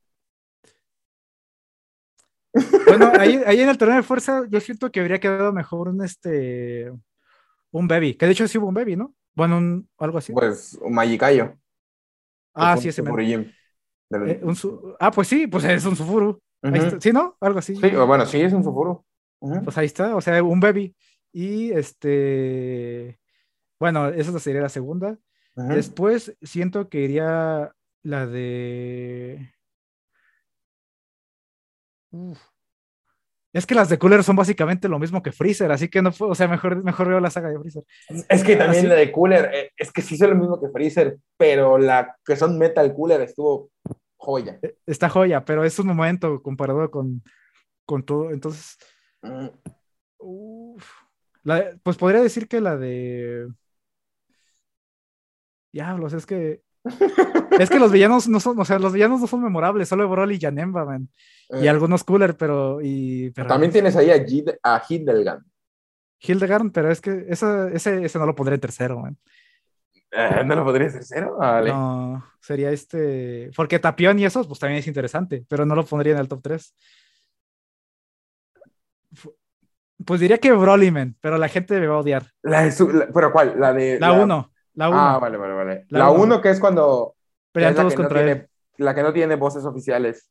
Speaker 2: Bueno, ahí, ahí en el torneo de fuerza yo siento que habría quedado mejor un este un baby, que de hecho sí hubo un baby, ¿no? Bueno, un, algo así.
Speaker 1: Pues un Magicayo.
Speaker 2: ah, sí, ese.
Speaker 1: Del-
Speaker 2: Eh, un su- ah, pues sí, pues es un Sufuru.
Speaker 1: Ujú.
Speaker 2: está. Sí, ¿no? Algo así.
Speaker 1: Sí, bueno, sí, es un Sufuru.
Speaker 2: Pues ahí está, o sea, un baby. Y este, bueno, esa sería la segunda. Después siento que iría la de... Uf. Es que las de Cooler son básicamente lo mismo que Freezer, así que no puedo, o sea, mejor, mejor veo la saga de Freezer.
Speaker 1: Es que también la de Cooler, eh, es que sí son lo mismo que Freezer, pero la que son Metal Cooler estuvo joya.
Speaker 2: Eh, Está joya, pero es un momento comparado con, con todo. Entonces,
Speaker 1: Mm,
Speaker 2: uf. La de- pues podría decir que la de... Diablos, es que... Es que los villanos no son, o sea, los villanos no son memorables, solo Broly y Janemba, man. Y
Speaker 1: eh,
Speaker 2: algunos Cooler, pero. Y, pero
Speaker 1: También tienes ahí a, Jid- a Hildegard.
Speaker 2: Hildegard, pero es que esa- ese, ese no lo pondré en tercero, man.
Speaker 1: Eh, ¿No lo podría ser cero? Vale.
Speaker 2: No, sería este. Porque Tapión y esos, pues también es interesante, pero no lo pondría en el top 3. Pues diría que Broly, man, pero la gente me va a odiar.
Speaker 1: La de su- la- ¿Pero cuál? La de.
Speaker 2: La 1, la 1.
Speaker 1: Ah, vale, vale, vale.
Speaker 2: La
Speaker 1: La
Speaker 2: uno.
Speaker 1: 1 que es cuando.
Speaker 2: pelean
Speaker 1: la
Speaker 2: todos
Speaker 1: que no
Speaker 2: él.
Speaker 1: tiene- La que no tiene voces oficiales.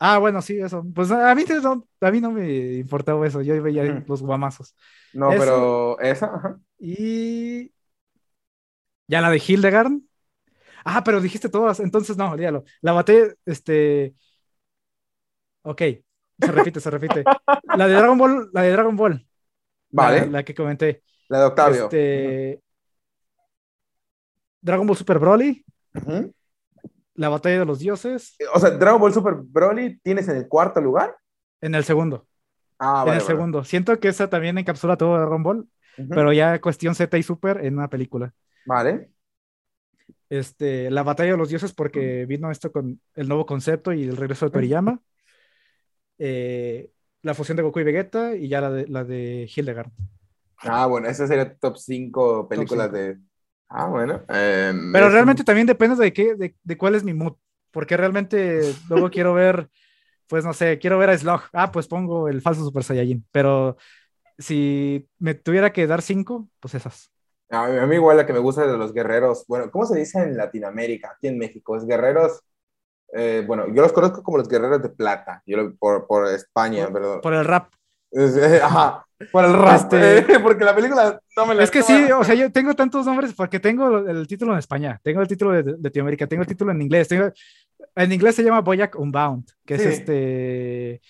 Speaker 2: Ah, bueno, sí, eso. Pues a mí, no, a mí no me importaba eso, yo veía los guamazos.
Speaker 1: No,
Speaker 2: Eso-
Speaker 1: pero esa, ajá.
Speaker 2: Y. Ya la de Hildegard. Ah, pero dijiste todas, entonces no, olvídalo. La batalla, este. Ok, se repite, se repite. La de Dragon Ball, la de Dragon Ball.
Speaker 1: Vale.
Speaker 2: La, la que comenté.
Speaker 1: La de Octavio.
Speaker 2: Este. Dragon Ball Super Broly, la batalla de los dioses,
Speaker 1: O sea, Dragon Ball Super Broly tienes en el cuarto lugar.
Speaker 2: en el segundo.
Speaker 1: Ah,
Speaker 2: en
Speaker 1: vale.
Speaker 2: el
Speaker 1: vale.
Speaker 2: segundo. Siento que esa también encapsula todo Dragon Ball, pero ya cuestión Z y Super en una película.
Speaker 1: Vale.
Speaker 2: Este, la batalla de los dioses porque vino esto con el nuevo concepto y el regreso de Toriyama. Eh, la fusión de Goku y Vegeta y ya la de, la de Hildegard.
Speaker 1: Ah, bueno, ese sería top 5 películas
Speaker 2: cinco.
Speaker 1: de. Ah, bueno. em,
Speaker 2: Pero realmente también depende de qué, de, de cuál es mi mood, porque realmente luego quiero ver, pues no sé, quiero ver a Slug. Ah, pues pongo el falso Super Saiyajin. Pero si me tuviera que dar cinco, pues esas.
Speaker 1: A mí, a mí igual la que me gusta de los guerreros. Bueno, ¿cómo se dice en Latinoamérica? Aquí en México. Es guerreros. eh, bueno, yo los conozco como los guerreros de plata. Yo lo- por, por España, perdón.
Speaker 2: Por el rap.
Speaker 1: Es- eh, ajá, por el rap.
Speaker 2: Este-
Speaker 1: porque la película no me la
Speaker 2: Es que sí, o sea, yo tengo tantos nombres porque tengo el título en España, tengo el título de, de Latinoamérica, tengo el título en inglés, tengo, en inglés se llama Boyack Unbound, que es
Speaker 1: Sí.
Speaker 2: este,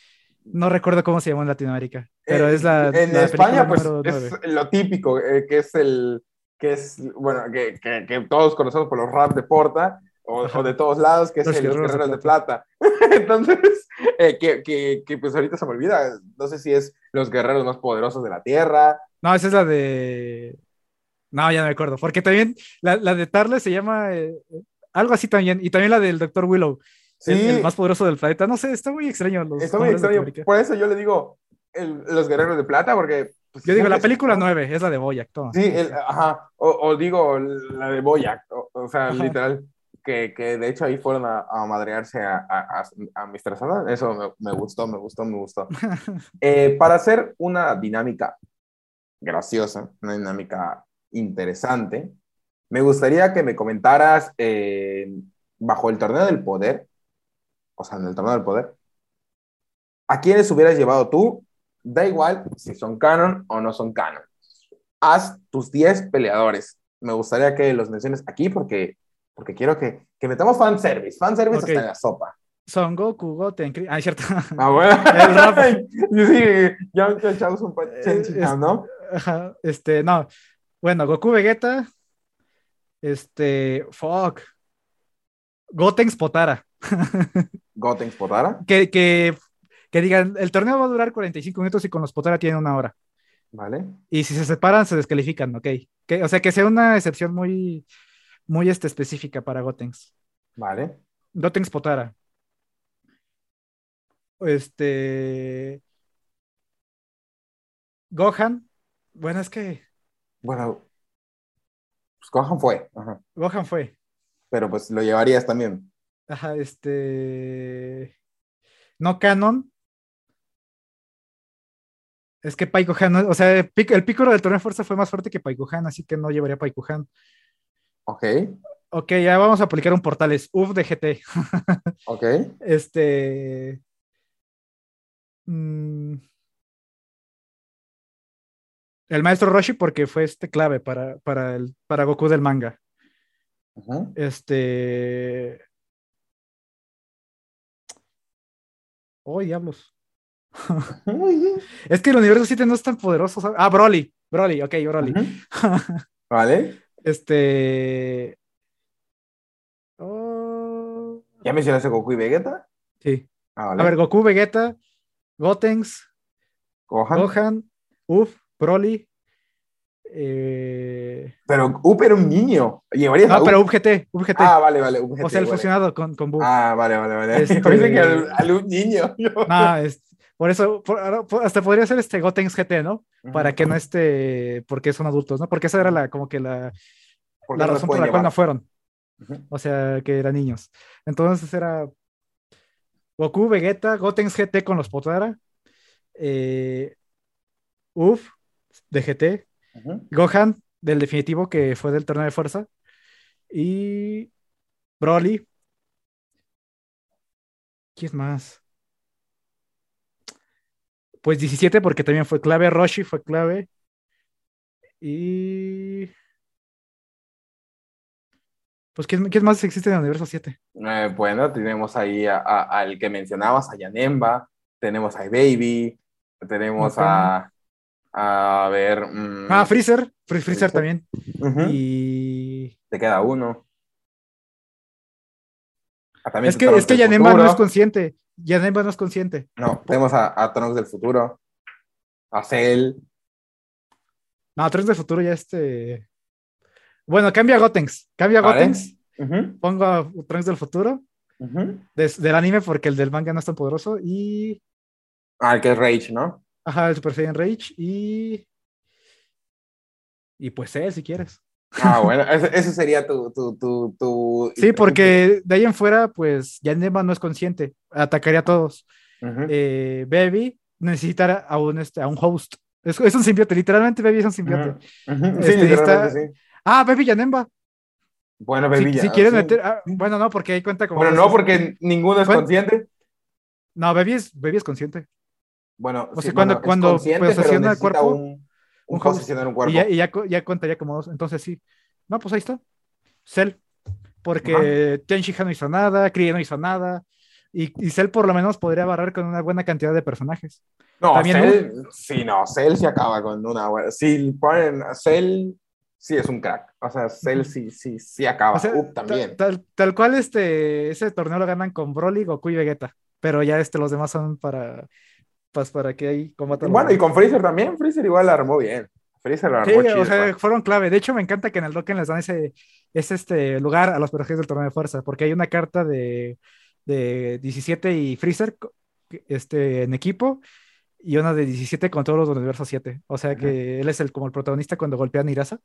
Speaker 2: no recuerdo cómo se llama en Latinoamérica, pero
Speaker 1: Eh,
Speaker 2: es la,
Speaker 1: En
Speaker 2: la
Speaker 1: España, pues es lo típico, eh, que es el. que es, bueno, que, que, que todos conocemos por los rap de Porta o, o de todos lados, que es
Speaker 2: Los
Speaker 1: el- los
Speaker 2: Guerreros de
Speaker 1: guerreros de plata. Entonces, eh, que, que, que pues ahorita se me olvida, no sé si es los guerreros más poderosos de la Tierra.
Speaker 2: No, esa es la de, no, ya no me acuerdo, porque también la, la de Tarle se llama eh, algo así también, y también la del Dr. Willow, el,
Speaker 1: Sí.
Speaker 2: el más poderoso del planeta, no sé, está muy extraño los
Speaker 1: Está muy extraño. Por eso yo le digo el- los guerreros de plata, porque. pues,
Speaker 2: Yo digo, la película 9 es la de Boyack, toma.
Speaker 1: Sí, el- ajá. O, o digo la de Boyac, o, o sea,
Speaker 2: Ajá.
Speaker 1: literal. Que, que de hecho ahí fueron a, a madrearse a, a, a, a Mr. Satan. Eso me, me gustó, me gustó, me gustó. Eh, para hacer una dinámica graciosa, una dinámica interesante, me gustaría que me comentaras eh, bajo el torneo del poder, o sea, en el torneo del poder, ¿a quiénes hubieras llevado tú? Da igual si son canon o no son canon. Haz tus 10 peleadores. Me gustaría que los menciones aquí porque, porque quiero que, que metamos fanservice, fanservice
Speaker 2: Ok.
Speaker 1: hasta en la sopa.
Speaker 2: Son Goku, Goten, ah, es cierto.
Speaker 1: Ah, bueno. Yo sí, chen-
Speaker 2: Eh,
Speaker 1: ¿no?
Speaker 2: Ajá, este, no. Bueno, Goku Vegeta. Este, fuck. Gotenks Potara.
Speaker 1: Goten Potara,
Speaker 2: Que, que, que digan, el torneo va a durar 45 minutos y con los Potara tienen una hora.
Speaker 1: ¿vale?
Speaker 2: Y si se separan, se descalifican, ok. Que, o sea, que sea una excepción muy, muy este, específica para Gotenks.
Speaker 1: Vale.
Speaker 2: Gotenks Potara. Este. Gohan. Bueno, es que
Speaker 1: Bueno, pues Gohan fue, ajá.
Speaker 2: Gohan fue.
Speaker 1: pero pues lo llevarías también.
Speaker 2: Ajá, este. No canon. Es que Paikuhan, o sea, el Piccolo del torneo de fuerza fue más fuerte que Paikuhan, así que no llevaría Paikuhan.
Speaker 1: Ok,
Speaker 2: Ok, ya vamos a aplicar un portales. UF de GT.
Speaker 1: ok.
Speaker 2: Este. mm, el maestro Roshi, porque fue este clave para, para, el, para Goku del manga. Este. Oh, diablos. Es que el universo 7 no es tan poderoso. ¿sabes? Ah, Broly. Broly, ok, Broly.
Speaker 1: Ujú. Vale.
Speaker 2: Este. Oh,
Speaker 1: ¿Ya mencionaste Goku y Vegeta?
Speaker 2: sí.
Speaker 1: Ah, vale.
Speaker 2: A ver, Goku, Vegeta, Gotenks,
Speaker 1: Gohan.
Speaker 2: Gohan, Uf, Broly. eh,
Speaker 1: Pero Up era un niño. ¿Llevarías
Speaker 2: No,
Speaker 1: Up?
Speaker 2: pero UGT, UGT.
Speaker 1: Ah, vale, vale. Up
Speaker 2: o sea, el
Speaker 1: vale.
Speaker 2: fusionado con, con Buu.
Speaker 1: Ah, vale, vale, vale.
Speaker 2: Este-
Speaker 1: Pensé que al, al un niño.
Speaker 2: No, es- por eso, por- ahora, por- hasta podría ser este Gotenks GT, ¿no? Para que no esté, porque son adultos, ¿no? Porque esa era la, como que la, razón por la cual no fueron. O sea, que eran niños. Entonces era Goku, Vegeta, Gotenks GT con los Potara, eh, Uf de GT. Gohan del definitivo que fue del torneo de fuerza y Broly. ¿Quién más? Pues 17 porque también fue clave, Roshi fue clave y... Pues ¿quién, quién más existe en el universo 7?
Speaker 1: Eh, bueno, tenemos ahí a- a- al que mencionabas, a Yanemba, tenemos a Baby, tenemos a, a ver. mm,
Speaker 2: Ah, Freezer, Fre- Freezer
Speaker 1: Freezer.
Speaker 2: también. Y
Speaker 1: Te queda uno. Ah, también
Speaker 2: es que, es que no es consciente. Yanemba no es consciente.
Speaker 1: No, tenemos a, a Trunks del futuro, a Cell.
Speaker 2: No, Trunks del futuro ya este. Bueno, cambia a Gotenks. Cambia a. Gotenks. Pongo a Trunks del futuro. des- del anime porque el del manga no es tan poderoso. Y.
Speaker 1: Ah, el que es Rage, ¿no?
Speaker 2: Ajá, el Super Saiyan Rage. Y. Y pues él, si quieres.
Speaker 1: Ah, bueno, ese sería tu, tu, tu, tu-
Speaker 2: Sí, porque de ahí en fuera, pues Yanema no es consciente. Atacaría a todos.
Speaker 1: Ujú.
Speaker 2: Eh, Baby necesita a un, este, a un host. Es, es un simbiote, literalmente Baby es un simbiote. Este,
Speaker 1: Sí, literalmente
Speaker 2: está-
Speaker 1: sí.
Speaker 2: Ah, Baby Yanemba.
Speaker 1: Bueno, Baby
Speaker 2: si
Speaker 1: ya,
Speaker 2: quieres
Speaker 1: sí.
Speaker 2: meter. ah, bueno, no, porque ahí cuenta como.
Speaker 1: Bueno, no, porque ninguno es
Speaker 2: Bueno.
Speaker 1: consciente.
Speaker 2: No, Baby es, Baby es consciente.
Speaker 1: Bueno,
Speaker 2: O
Speaker 1: sí,
Speaker 2: sea, cuando-
Speaker 1: bueno,
Speaker 2: cuando posesiona el cuerpo,
Speaker 1: un, un
Speaker 2: un host,
Speaker 1: posesionar un cuerpo.
Speaker 2: Y ya, y ya, co- ya contaría como dos. Entonces sí. No, pues ahí está. Cell. Porque Tenshinhan no hizo nada, Kree no hizo nada. Y, y Cell por lo menos podría barrar con una buena cantidad de personajes.
Speaker 1: No,
Speaker 2: También
Speaker 1: Cell, sí, no, Cell se acaba con una buena. A Cell, sí es un crack. O sea, Cell sí, sí, sí acaba.
Speaker 2: O sea,
Speaker 1: Up
Speaker 2: ta-
Speaker 1: también.
Speaker 2: Tal, tal cual este, ese torneo lo ganan con Broly, Goku y Vegeta. Pero ya este, los demás son para, pues, para que ahí combatan.
Speaker 1: Bueno, y con Freezer también. Freezer igual la armó bien. Freezer la
Speaker 2: Sí,
Speaker 1: armó chido.
Speaker 2: o sea, fueron clave. De hecho, me encanta que en el Dokkan les dan ese, ese este lugar a los personajes del torneo de fuerza, porque hay una carta de, de 17 y Freezer este, en equipo y una de 17 con todos los del universo 7. O sea que él es el, como el protagonista cuando golpean a Nirasa.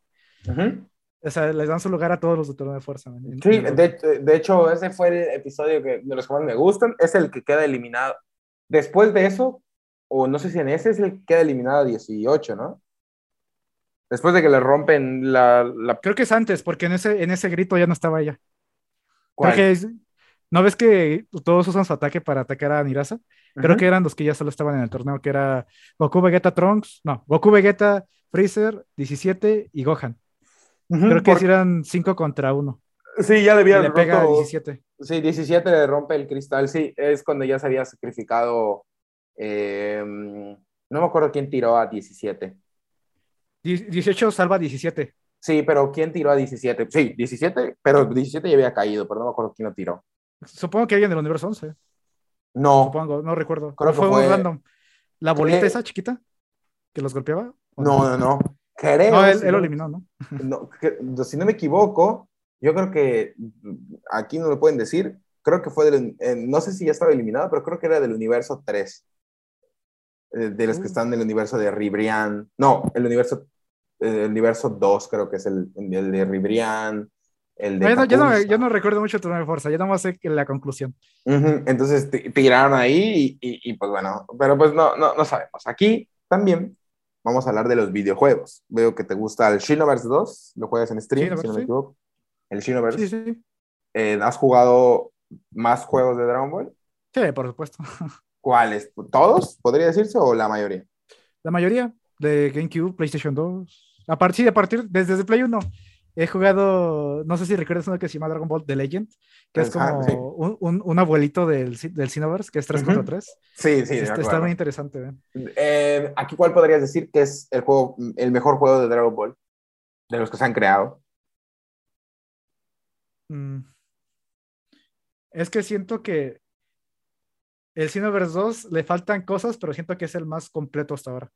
Speaker 1: Ujú.
Speaker 2: O sea, les dan su lugar a todos los del torneo de fuerza. en-
Speaker 1: Sí,
Speaker 2: en
Speaker 1: de, de hecho, ese fue el episodio que, de los que más me gustan. Es el que queda eliminado. Después de eso, o no sé si en ese es el que queda eliminado a 18, ¿no? Después de que le rompen la. la
Speaker 2: Creo que es antes, porque en ese, en ese grito ya no estaba ella.
Speaker 1: ¿cuál?
Speaker 2: Creo que es- ¿No ves que todos usan su ataque para atacar a Nirasa? Creo que eran los que ya solo estaban en el torneo, que era Goku, Vegeta, Trunks, no, Goku, Vegeta, Freezer, 17 y Gohan. Creo que
Speaker 1: por-
Speaker 2: eran 5 contra 1.
Speaker 1: Sí, ya le
Speaker 2: Y
Speaker 1: había
Speaker 2: le pega a
Speaker 1: roto-
Speaker 2: 17.
Speaker 1: Sí, 17 le rompe el cristal. Sí, es cuando ya se había sacrificado. Eh, no me acuerdo quién tiró a 17.
Speaker 2: Die- 18 salva a 17.
Speaker 1: Sí, pero ¿quién tiró a 17? Sí, 17, pero 17 ya había caído, pero no me acuerdo quién lo tiró.
Speaker 2: Supongo que alguien del universo 11.
Speaker 1: No,
Speaker 2: Supongo, no recuerdo.
Speaker 1: Creo
Speaker 2: ¿O
Speaker 1: que
Speaker 2: fue,
Speaker 1: fue-
Speaker 2: un random. ¿La bolita esa chiquita que los golpeaba? ¿O
Speaker 1: no, no, no. Creo.
Speaker 2: No, él,
Speaker 1: si
Speaker 2: él lo
Speaker 1: no-
Speaker 2: eliminó, ¿no?
Speaker 1: no, que- si no me equivoco, yo creo que aquí no lo pueden decir. Creo que fue del. eh, no sé si ya estaba eliminado, pero creo que era del universo 3. Eh, de los que
Speaker 2: Uh.
Speaker 1: están del universo de Ribrian. No, el universo, eh, el universo 2 creo que es el, el de Ribrian. El de
Speaker 2: Bueno, yo, no, yo no recuerdo mucho el torneo de fuerza, yo nada más sé la conclusión.
Speaker 1: Ujú, Entonces ti- tiraron ahí y, y- y, pues bueno, pero pues no, no, no sabemos. Aquí también vamos a hablar de los videojuegos. Veo que te gusta el Shinoverse 2, lo juegas en stream,
Speaker 2: Shinoverse,
Speaker 1: si no me equivoco. El Shinoverse.
Speaker 2: Sí, sí.
Speaker 1: Eh, ¿Has jugado más juegos de Dragon Ball?
Speaker 2: Sí, por supuesto.
Speaker 1: ¿Cuáles? ¿Todos, podría decirse, o la mayoría?
Speaker 2: La mayoría de GameCube, PlayStation 2. A partir, a partir desde, desde Play 1 he jugado, no sé si recuerdas uno que se llama Dragon Ball The Legend, que es
Speaker 1: Ajá,
Speaker 2: como
Speaker 1: sí.
Speaker 2: un, un- un abuelito del, del Cineverse, que es 3
Speaker 1: Ujú.
Speaker 2: contra 3.
Speaker 1: Sí, sí,
Speaker 2: está, está muy interesante. ¿eh?
Speaker 1: Eh, aquí, ¿cuál podrías decir que es el, juego, el mejor juego de Dragon Ball? De los que se han creado.
Speaker 2: Mm. Es que siento que el Cineverse 2 le faltan cosas, pero siento que es el más completo hasta ahora.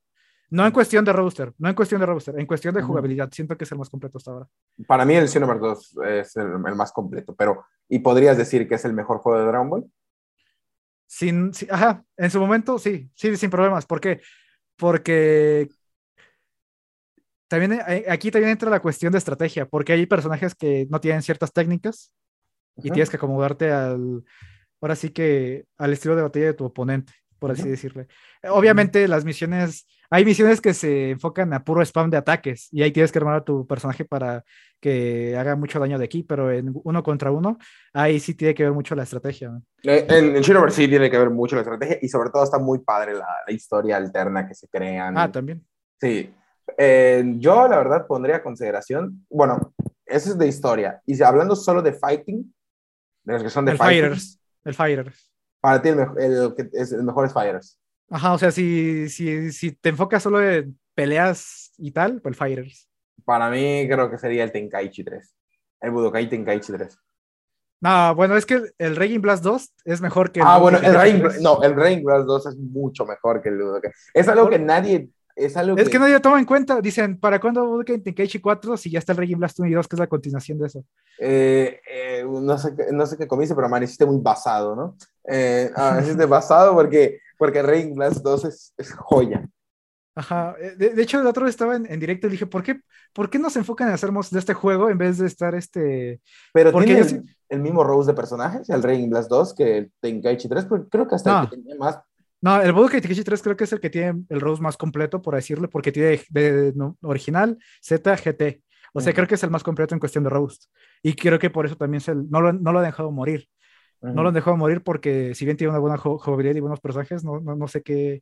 Speaker 2: No en cuestión de roster, no en cuestión de roster, en cuestión de jugabilidad, siento que es el más completo hasta ahora.
Speaker 1: Para mí el Xenoverse 2 es el, el más completo, pero ¿y podrías decir que es el mejor juego de Dragon Ball?
Speaker 2: Sin, ajá, en su momento sí, sí, sin problemas. ¿Por qué? Porque también hay- aquí también entra la cuestión de estrategia, porque hay personajes que no tienen ciertas técnicas y tienes que acomodarte al, ahora sí que al estilo de batalla de tu oponente, por así decirle. Obviamente las misiones, hay misiones que se enfocan a puro spam de ataques y ahí tienes que armar a tu personaje para que haga mucho daño de aquí, pero en uno contra uno, ahí sí tiene que ver mucho la estrategia. ¿no?
Speaker 1: Eh, En, en Xenoverse sí tiene que ver mucho la estrategia y sobre todo está muy padre la, la historia alterna que se crean.
Speaker 2: Ah, también.
Speaker 1: Sí. Eh, yo, la verdad, pondría a consideración, bueno, eso es de historia. Y hablando solo de fighting, de los que son de
Speaker 2: Fighters. El Fighters.
Speaker 1: para ti el, el el mejor es Fighters.
Speaker 2: Ajá, o sea, si, si, si te enfocas solo en peleas y tal, pues el Fighters.
Speaker 1: Para mí creo que sería el Tenkaichi 3. El Budokai Tenkaichi 3.
Speaker 2: No, bueno, es que el Raging Blast 2 es mejor que
Speaker 1: Ah, bueno, el
Speaker 2: 3.
Speaker 1: no, el Rain Blast 2 es mucho mejor que el Budokai. Es algo que nadie es algo
Speaker 2: Es que nadie toma en cuenta. Dicen, ¿para cuándo Budokai Tenkaichi 4 si ya está el Raging Blast 1 y 2, que es la continuación de eso?
Speaker 1: Eh, eh, no, sé, qué- no sé qué comiste, pero amaneciste muy basado, ¿no? Eh, amaneciste basado porque, porque Raging Blast 2 es, es joya.
Speaker 2: Ajá. eh, De, de hecho, el otro estaba en, en directo y dije, ¿por qué, ¿por qué no se enfocan en hacer mods de este juego en vez de estar este.
Speaker 1: Pero
Speaker 2: Porque
Speaker 1: tiene el, el mismo Rose de personajes, el Raging Blast 2, que el Tenkaichi 3, pero creo que hasta
Speaker 2: No.
Speaker 1: el que tenía más.
Speaker 2: No, el Budokai Tenkaichi 3 creo que es el que tiene el Rose más completo, por decirlo, porque tiene de, no, original, Z, GT. O sea,
Speaker 1: Ujú.
Speaker 2: creo que es el más completo en cuestión de Roast. Y creo que por eso también se, no, lo, no lo han dejado morir. No lo han dejado morir porque si bien tiene una buena ju- jugabilidad y buenos personajes, no, no, no sé qué,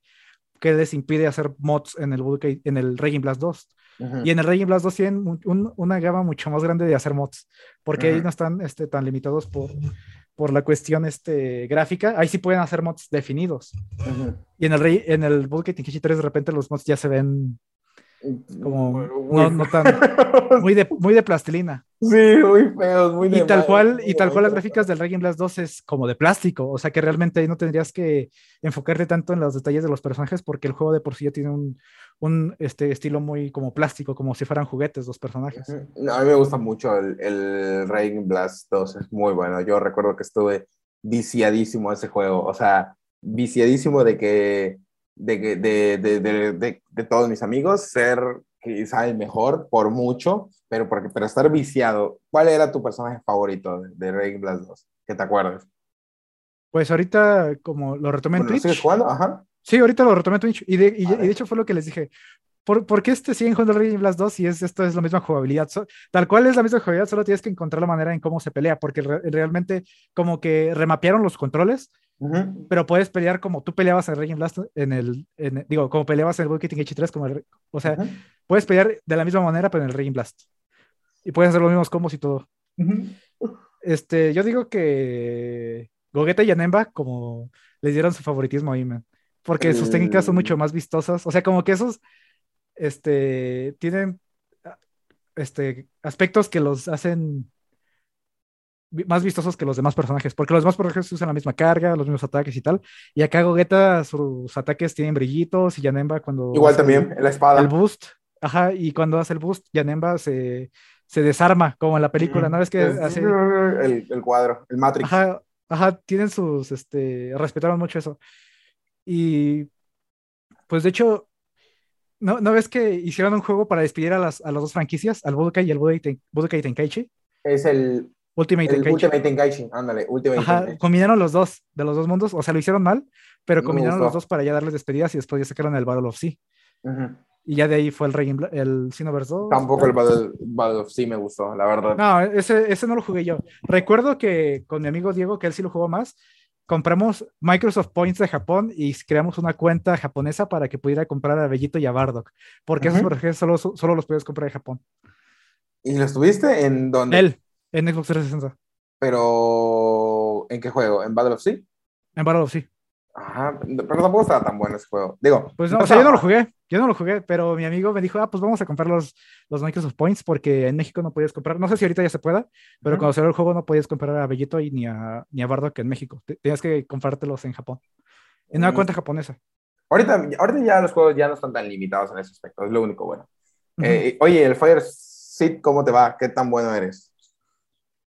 Speaker 2: qué les impide hacer mods en el, Budokai- en el Raging Blast 2.
Speaker 1: Ujú.
Speaker 2: Y en el Raging Blast 2 tienen un- un- una gama mucho más grande de hacer mods, porque ahí no están este, tan limitados por, por la cuestión este, gráfica. Ahí sí pueden hacer mods definidos. Y en el, en el Tenkaichi 3 de repente los mods ya se ven como no, no tan muy de, muy de plastilina.
Speaker 1: Sí, muy feos, muy
Speaker 2: Y
Speaker 1: de
Speaker 2: tal
Speaker 1: mal,
Speaker 2: cual, y tal cual las gráficas del Raging Blast 2 es como de plástico, o sea que realmente ahí no tendrías que enfocarte tanto en los detalles de los personajes porque el juego de por sí ya tiene un, un este, estilo muy como plástico, como si fueran juguetes los personajes.
Speaker 1: No, a mí me gusta mucho el, el Raging Blast 2, es muy bueno. Yo recuerdo que estuve viciadísimo a ese juego, o sea, viciadísimo de que de, de, de, de, todos mis amigos ser quizá el mejor por mucho, pero, porque, pero estar viciado. ¿Cuál era tu personaje favorito de, Raging Blast 2? Que te acuerdes.
Speaker 2: Pues ahorita como lo retomé en
Speaker 1: Bueno, ¿lo
Speaker 2: Twitch.
Speaker 1: ¿Sigues jugando? Ajá.
Speaker 2: Sí, ahorita lo retomé en Twitch y de, y, y hecho fue lo que les dije. ¿Por, por qué este siguen jugando Raging Blast 2 si es, esto es la misma jugabilidad? So- tal cual es la misma jugabilidad, solo tienes que encontrar la manera en cómo se pelea, porque re- realmente como que remapearon los controles, Pero puedes pelear como tú peleabas en Raging Blast, en el, en- digo, como peleabas en el Budokai Tenkaichi 3, como el- o sea, puedes pelear de la misma manera, pero en el Raging Blast. Y puedes hacer los mismos combos y todo. Este, yo digo que Gogeta y Anemba como les dieron su favoritismo ahí, man. Porque sus técnicas son mucho más vistosas. O sea, como que esos este, tienen este, aspectos que los hacen más vistosos que los demás personajes. Porque los demás personajes usan la misma carga, los mismos ataques y tal. Y acá Gogeta, sus ataques tienen brillitos. Y Yanemba cuando.
Speaker 1: Igual también, la espada.
Speaker 2: El boost. Ajá, y cuando hace el boost, Yanemba se, se desarma, como en la película, ¿no? Es que
Speaker 1: Es-
Speaker 2: hace.
Speaker 1: el, el cuadro, el Matrix.
Speaker 2: Ajá, ajá, tienen sus, este, respetaron mucho eso. Y, pues de hecho, ¿no, ¿no ves que hicieron un juego para despedir a las, a las dos franquicias, al Budokai y al Budokai, Ten- Budokai Tenkaichi?
Speaker 1: Es el,
Speaker 2: Ultimate
Speaker 1: el. Ultimate Tenkaichi. Ándale, Ultimate
Speaker 2: Ajá, combinaron los dos, de los dos mundos, o sea, lo hicieron mal, pero combinaron los dos para ya darles despedidas y después ya sacaron el Battle of Sea. Y ya de ahí fue el, Bla- el Xenoverse 2.
Speaker 1: Tampoco el Battle, Battle of Sea me gustó, la verdad.
Speaker 2: No, ese, ese no lo jugué yo. Recuerdo que con mi amigo Diego, que él sí lo jugó más, compramos Microsoft Points de Japón y creamos una cuenta japonesa para que pudiera comprar a Bellito y a Bardock, porque esos personajes solo, solo los puedes comprar en Japón.
Speaker 1: ¿Y lo estuviste en dónde?
Speaker 2: Él, en Xbox 360,
Speaker 1: Pero, ¿en qué juego? ¿En Battle of Sea?
Speaker 2: en Battle of Sea.
Speaker 1: Ajá, pero tampoco estaba tan bueno ese juego. Digo,
Speaker 2: Pues no,
Speaker 1: no
Speaker 2: o sea, yo no lo jugué, yo no lo jugué, pero mi amigo me dijo, ah, pues vamos a comprar los, los Microsoft Points porque en México no podías comprar, no sé si ahorita ya se pueda, pero
Speaker 1: Ujú.
Speaker 2: cuando salió el juego no podías comprar a Bellito y ni a, ni a Bardock en México, Te- tenías que comprártelos en Japón, en una
Speaker 1: Mm.
Speaker 2: cuenta japonesa.
Speaker 1: Ahorita, ahorita ya los juegos ya no están tan limitados en ese aspecto, es lo único bueno. Eh, oye, el Fire Seed, ¿cómo te va? ¿Qué tan bueno eres?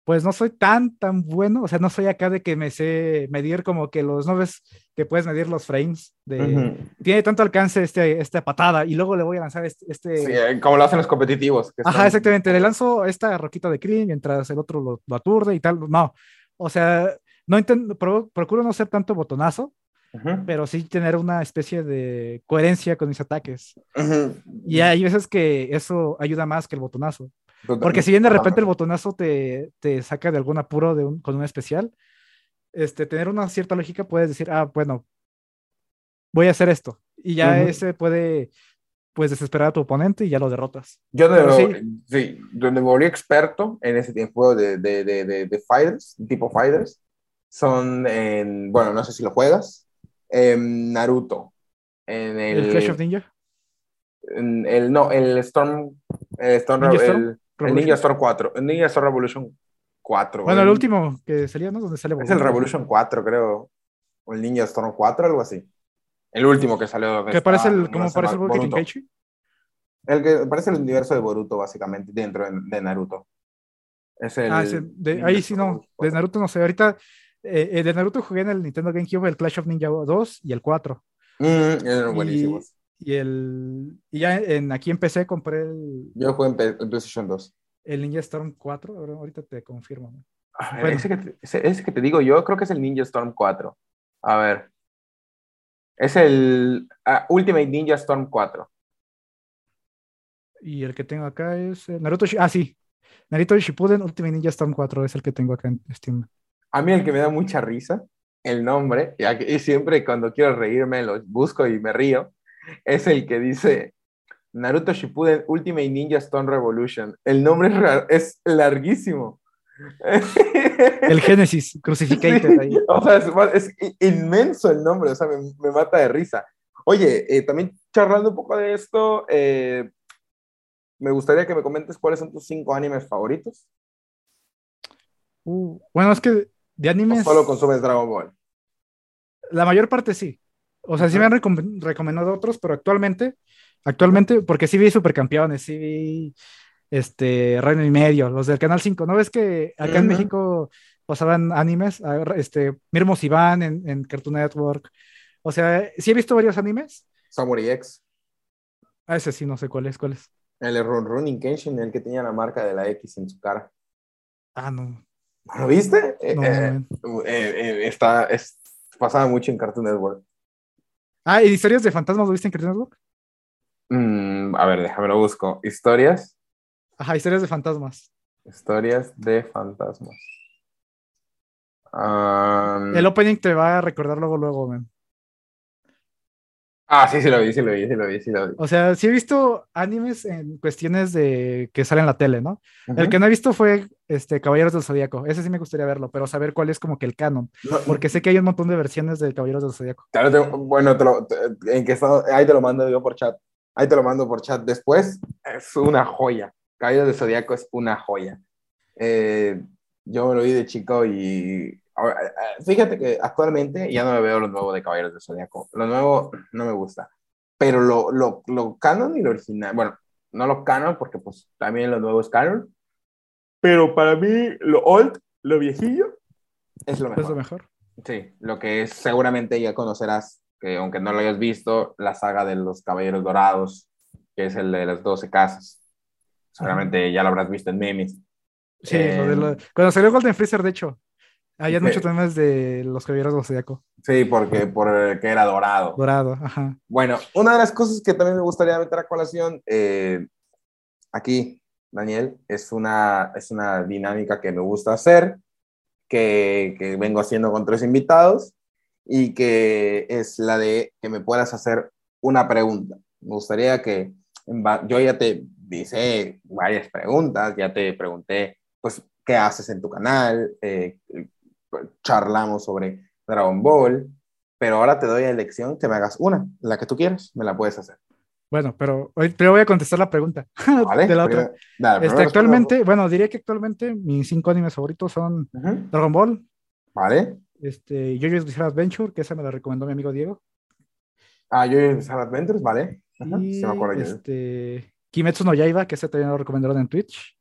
Speaker 2: Pues no soy tan, tan bueno, o sea, no soy acá de que me sé medir como que los, ¿no ves que puedes medir los frames? De. Tiene tanto alcance este, esta patada y luego le voy a lanzar este... este-
Speaker 1: Sí, eh, como lo hacen los competitivos. que
Speaker 2: Ajá,
Speaker 1: son-
Speaker 2: exactamente, le lanzo esta roquita de Krillin mientras el otro lo, lo aturde y tal, no, o sea, no intento, pro- procuro no ser tanto botonazo,
Speaker 1: Ujú.
Speaker 2: pero sí tener una especie de coherencia con mis ataques.
Speaker 1: Ujú.
Speaker 2: Y hay veces que eso ayuda más que el botonazo. Porque si bien de repente el botonazo te, te saca de algún apuro de un, con un especial, este, tener una cierta lógica puedes decir, ah, bueno, voy a hacer esto. Y ya ese puede, pues, desesperar a tu oponente y ya lo derrotas.
Speaker 1: Yo de
Speaker 2: Pero
Speaker 1: lo-
Speaker 2: sí.
Speaker 1: sí, donde me volví experto en ese tiempo de, de, de, de, de fighters, tipo fighters, son en, bueno, no sé si lo juegas, en Naruto, en el,
Speaker 2: El, Clash of Ninja.
Speaker 1: en el no, el Storm, el Storm,
Speaker 2: Ninja
Speaker 1: el,
Speaker 2: Storm?
Speaker 1: el
Speaker 2: Revolution.
Speaker 1: Ninja Storm 4, el Ninja Storm Revolution 4.
Speaker 2: Bueno, el último que salía, ¿no? Donde sale
Speaker 1: Es el Revolution 4, creo, o el Ninja Storm 4, algo así. El último que salió.
Speaker 2: ¿Qué parece el, ¿Cómo parece el?
Speaker 1: El que parece el universo de Boruto, básicamente, dentro de, Naruto. Es el.
Speaker 2: Ah, de, ahí sí no. De Naruto no sé. Ahorita. Eh, eh, de Naruto jugué en el Nintendo GameCube el Clash of Ninja 2 y el 4.
Speaker 1: Mm, eran buenísimos.
Speaker 2: Y, el, y ya en, aquí empecé, compré el.
Speaker 1: Yo jugué en, PlayStation 2.
Speaker 2: El Ninja Storm 4. Ahorita te confirmo.
Speaker 1: ese, que te, ese, que te digo yo, creo que es el Ninja Storm 4. A ver. Es el ah, Ultimate Ninja Storm 4.
Speaker 2: Y el que tengo acá es eh, Naruto. Ah, sí. Naruto Shippuden Ultimate Ninja Storm 4 es el que tengo acá en Steam.
Speaker 1: A mí el que me da mucha risa, el nombre, y, siempre cuando quiero reírme lo busco y me río, es el que dice Naruto Shippuden Ultimate Ninja Storm Revolution. El nombre es, larguísimo.
Speaker 2: El Génesis, Crucificated. Ahí.
Speaker 1: O sea, es, inmenso el nombre, o sea, me, mata de risa. Oye, eh, también charlando un poco de esto, eh, me gustaría que me comentes cuáles son tus cinco animes favoritos.
Speaker 2: Uh, bueno, es que de animes.
Speaker 1: ¿O solo consumes Dragon Ball?
Speaker 2: La mayor parte sí. O sea, sí me han recomendado otros, pero actualmente, actualmente, porque sí vi Supercampeones, sí vi este, Reino y Medio, los del Canal 5. ¿No ves que acá en México pasaban animes? Este, Mirmos Iván en, en Cartoon Network. O sea, sí he visto varios animes.
Speaker 1: Samurai X.
Speaker 2: Ah, ese sí, no sé cuál es, cuál es.
Speaker 1: El Run Running Kenshin, el que tenía la marca de la X en su cara.
Speaker 2: Ah, no.
Speaker 1: ¿Lo viste? Eh, eh, eh, está, es, pasaba mucho en Cartoon Network.
Speaker 2: Ah, ¿y historias de fantasmas lo viste en Cartoon Network?
Speaker 1: Mm, a ver, déjame lo busco. ¿Historias?
Speaker 2: Ajá, historias de fantasmas.
Speaker 1: Historias de fantasmas.
Speaker 2: El opening te va a recordar luego, luego, man.
Speaker 1: Ah, sí, sí lo vi, sí lo vi, sí lo vi, sí lo vi.
Speaker 2: O sea, sí he visto animes en cuestiones de que salen en la tele, ¿no? El que no he visto fue este Caballeros del Zodíaco. Ese sí me gustaría verlo, pero saber cuál es como que el canon. porque sé que hay un montón de versiones de Caballeros del Zodíaco.
Speaker 1: Claro, bueno, te lo, en que estado, ahí te lo mando yo por chat. Ahí te lo mando por chat. Después es una joya. Caballeros del Zodíaco es una joya. Eh, yo me lo vi de chico y eh, fíjate que actualmente ya no me veo lo nuevo de Caballeros de Zodíaco. Lo nuevo no me gusta. Pero lo, lo, lo canon y lo original, bueno, no lo canon porque pues también lo nuevo es canon. Pero para mí lo old, lo viejillo, es lo mejor.
Speaker 2: Es lo mejor.
Speaker 1: Sí, lo que es seguramente ya conocerás, que aunque no lo hayas visto, la saga de los Caballeros Dorados, que es el de las 12 casas. Seguramente ya lo habrás visto en memes.
Speaker 2: Sí, eh, cuando salió Golden Freezer, de hecho. Hay muchos temas de los caballeros del Zodíaco.
Speaker 1: Sí, porque, porque era dorado.
Speaker 2: Dorado, ajá.
Speaker 1: Bueno, una de las cosas que también me gustaría meter a colación, eh, aquí, Daniel, es una, es una dinámica que me gusta hacer, que, que vengo haciendo con tres invitados, y que es la de que me puedas hacer una pregunta. Me gustaría que yo ya te hice varias preguntas, ya te pregunté, pues, qué haces en tu canal, eh, charlamos sobre Dragon Ball, pero ahora te doy la elección que me hagas una, la que tú quieras, me la puedes hacer.
Speaker 2: Bueno, pero hoy te voy a contestar la pregunta de la otra. Este, actualmente, bueno, diría que actualmente mis cinco animes favoritos son Dragon Ball.
Speaker 1: Vale.
Speaker 2: Este, JoJo's Bizarre Adventure, que esa me la recomendó mi amigo Diego.
Speaker 1: Ah, JoJo's Bizarre Adventures, vale.
Speaker 2: y, este, Kimetsu no Yaiba, que ese también lo recomendaron en Twitch.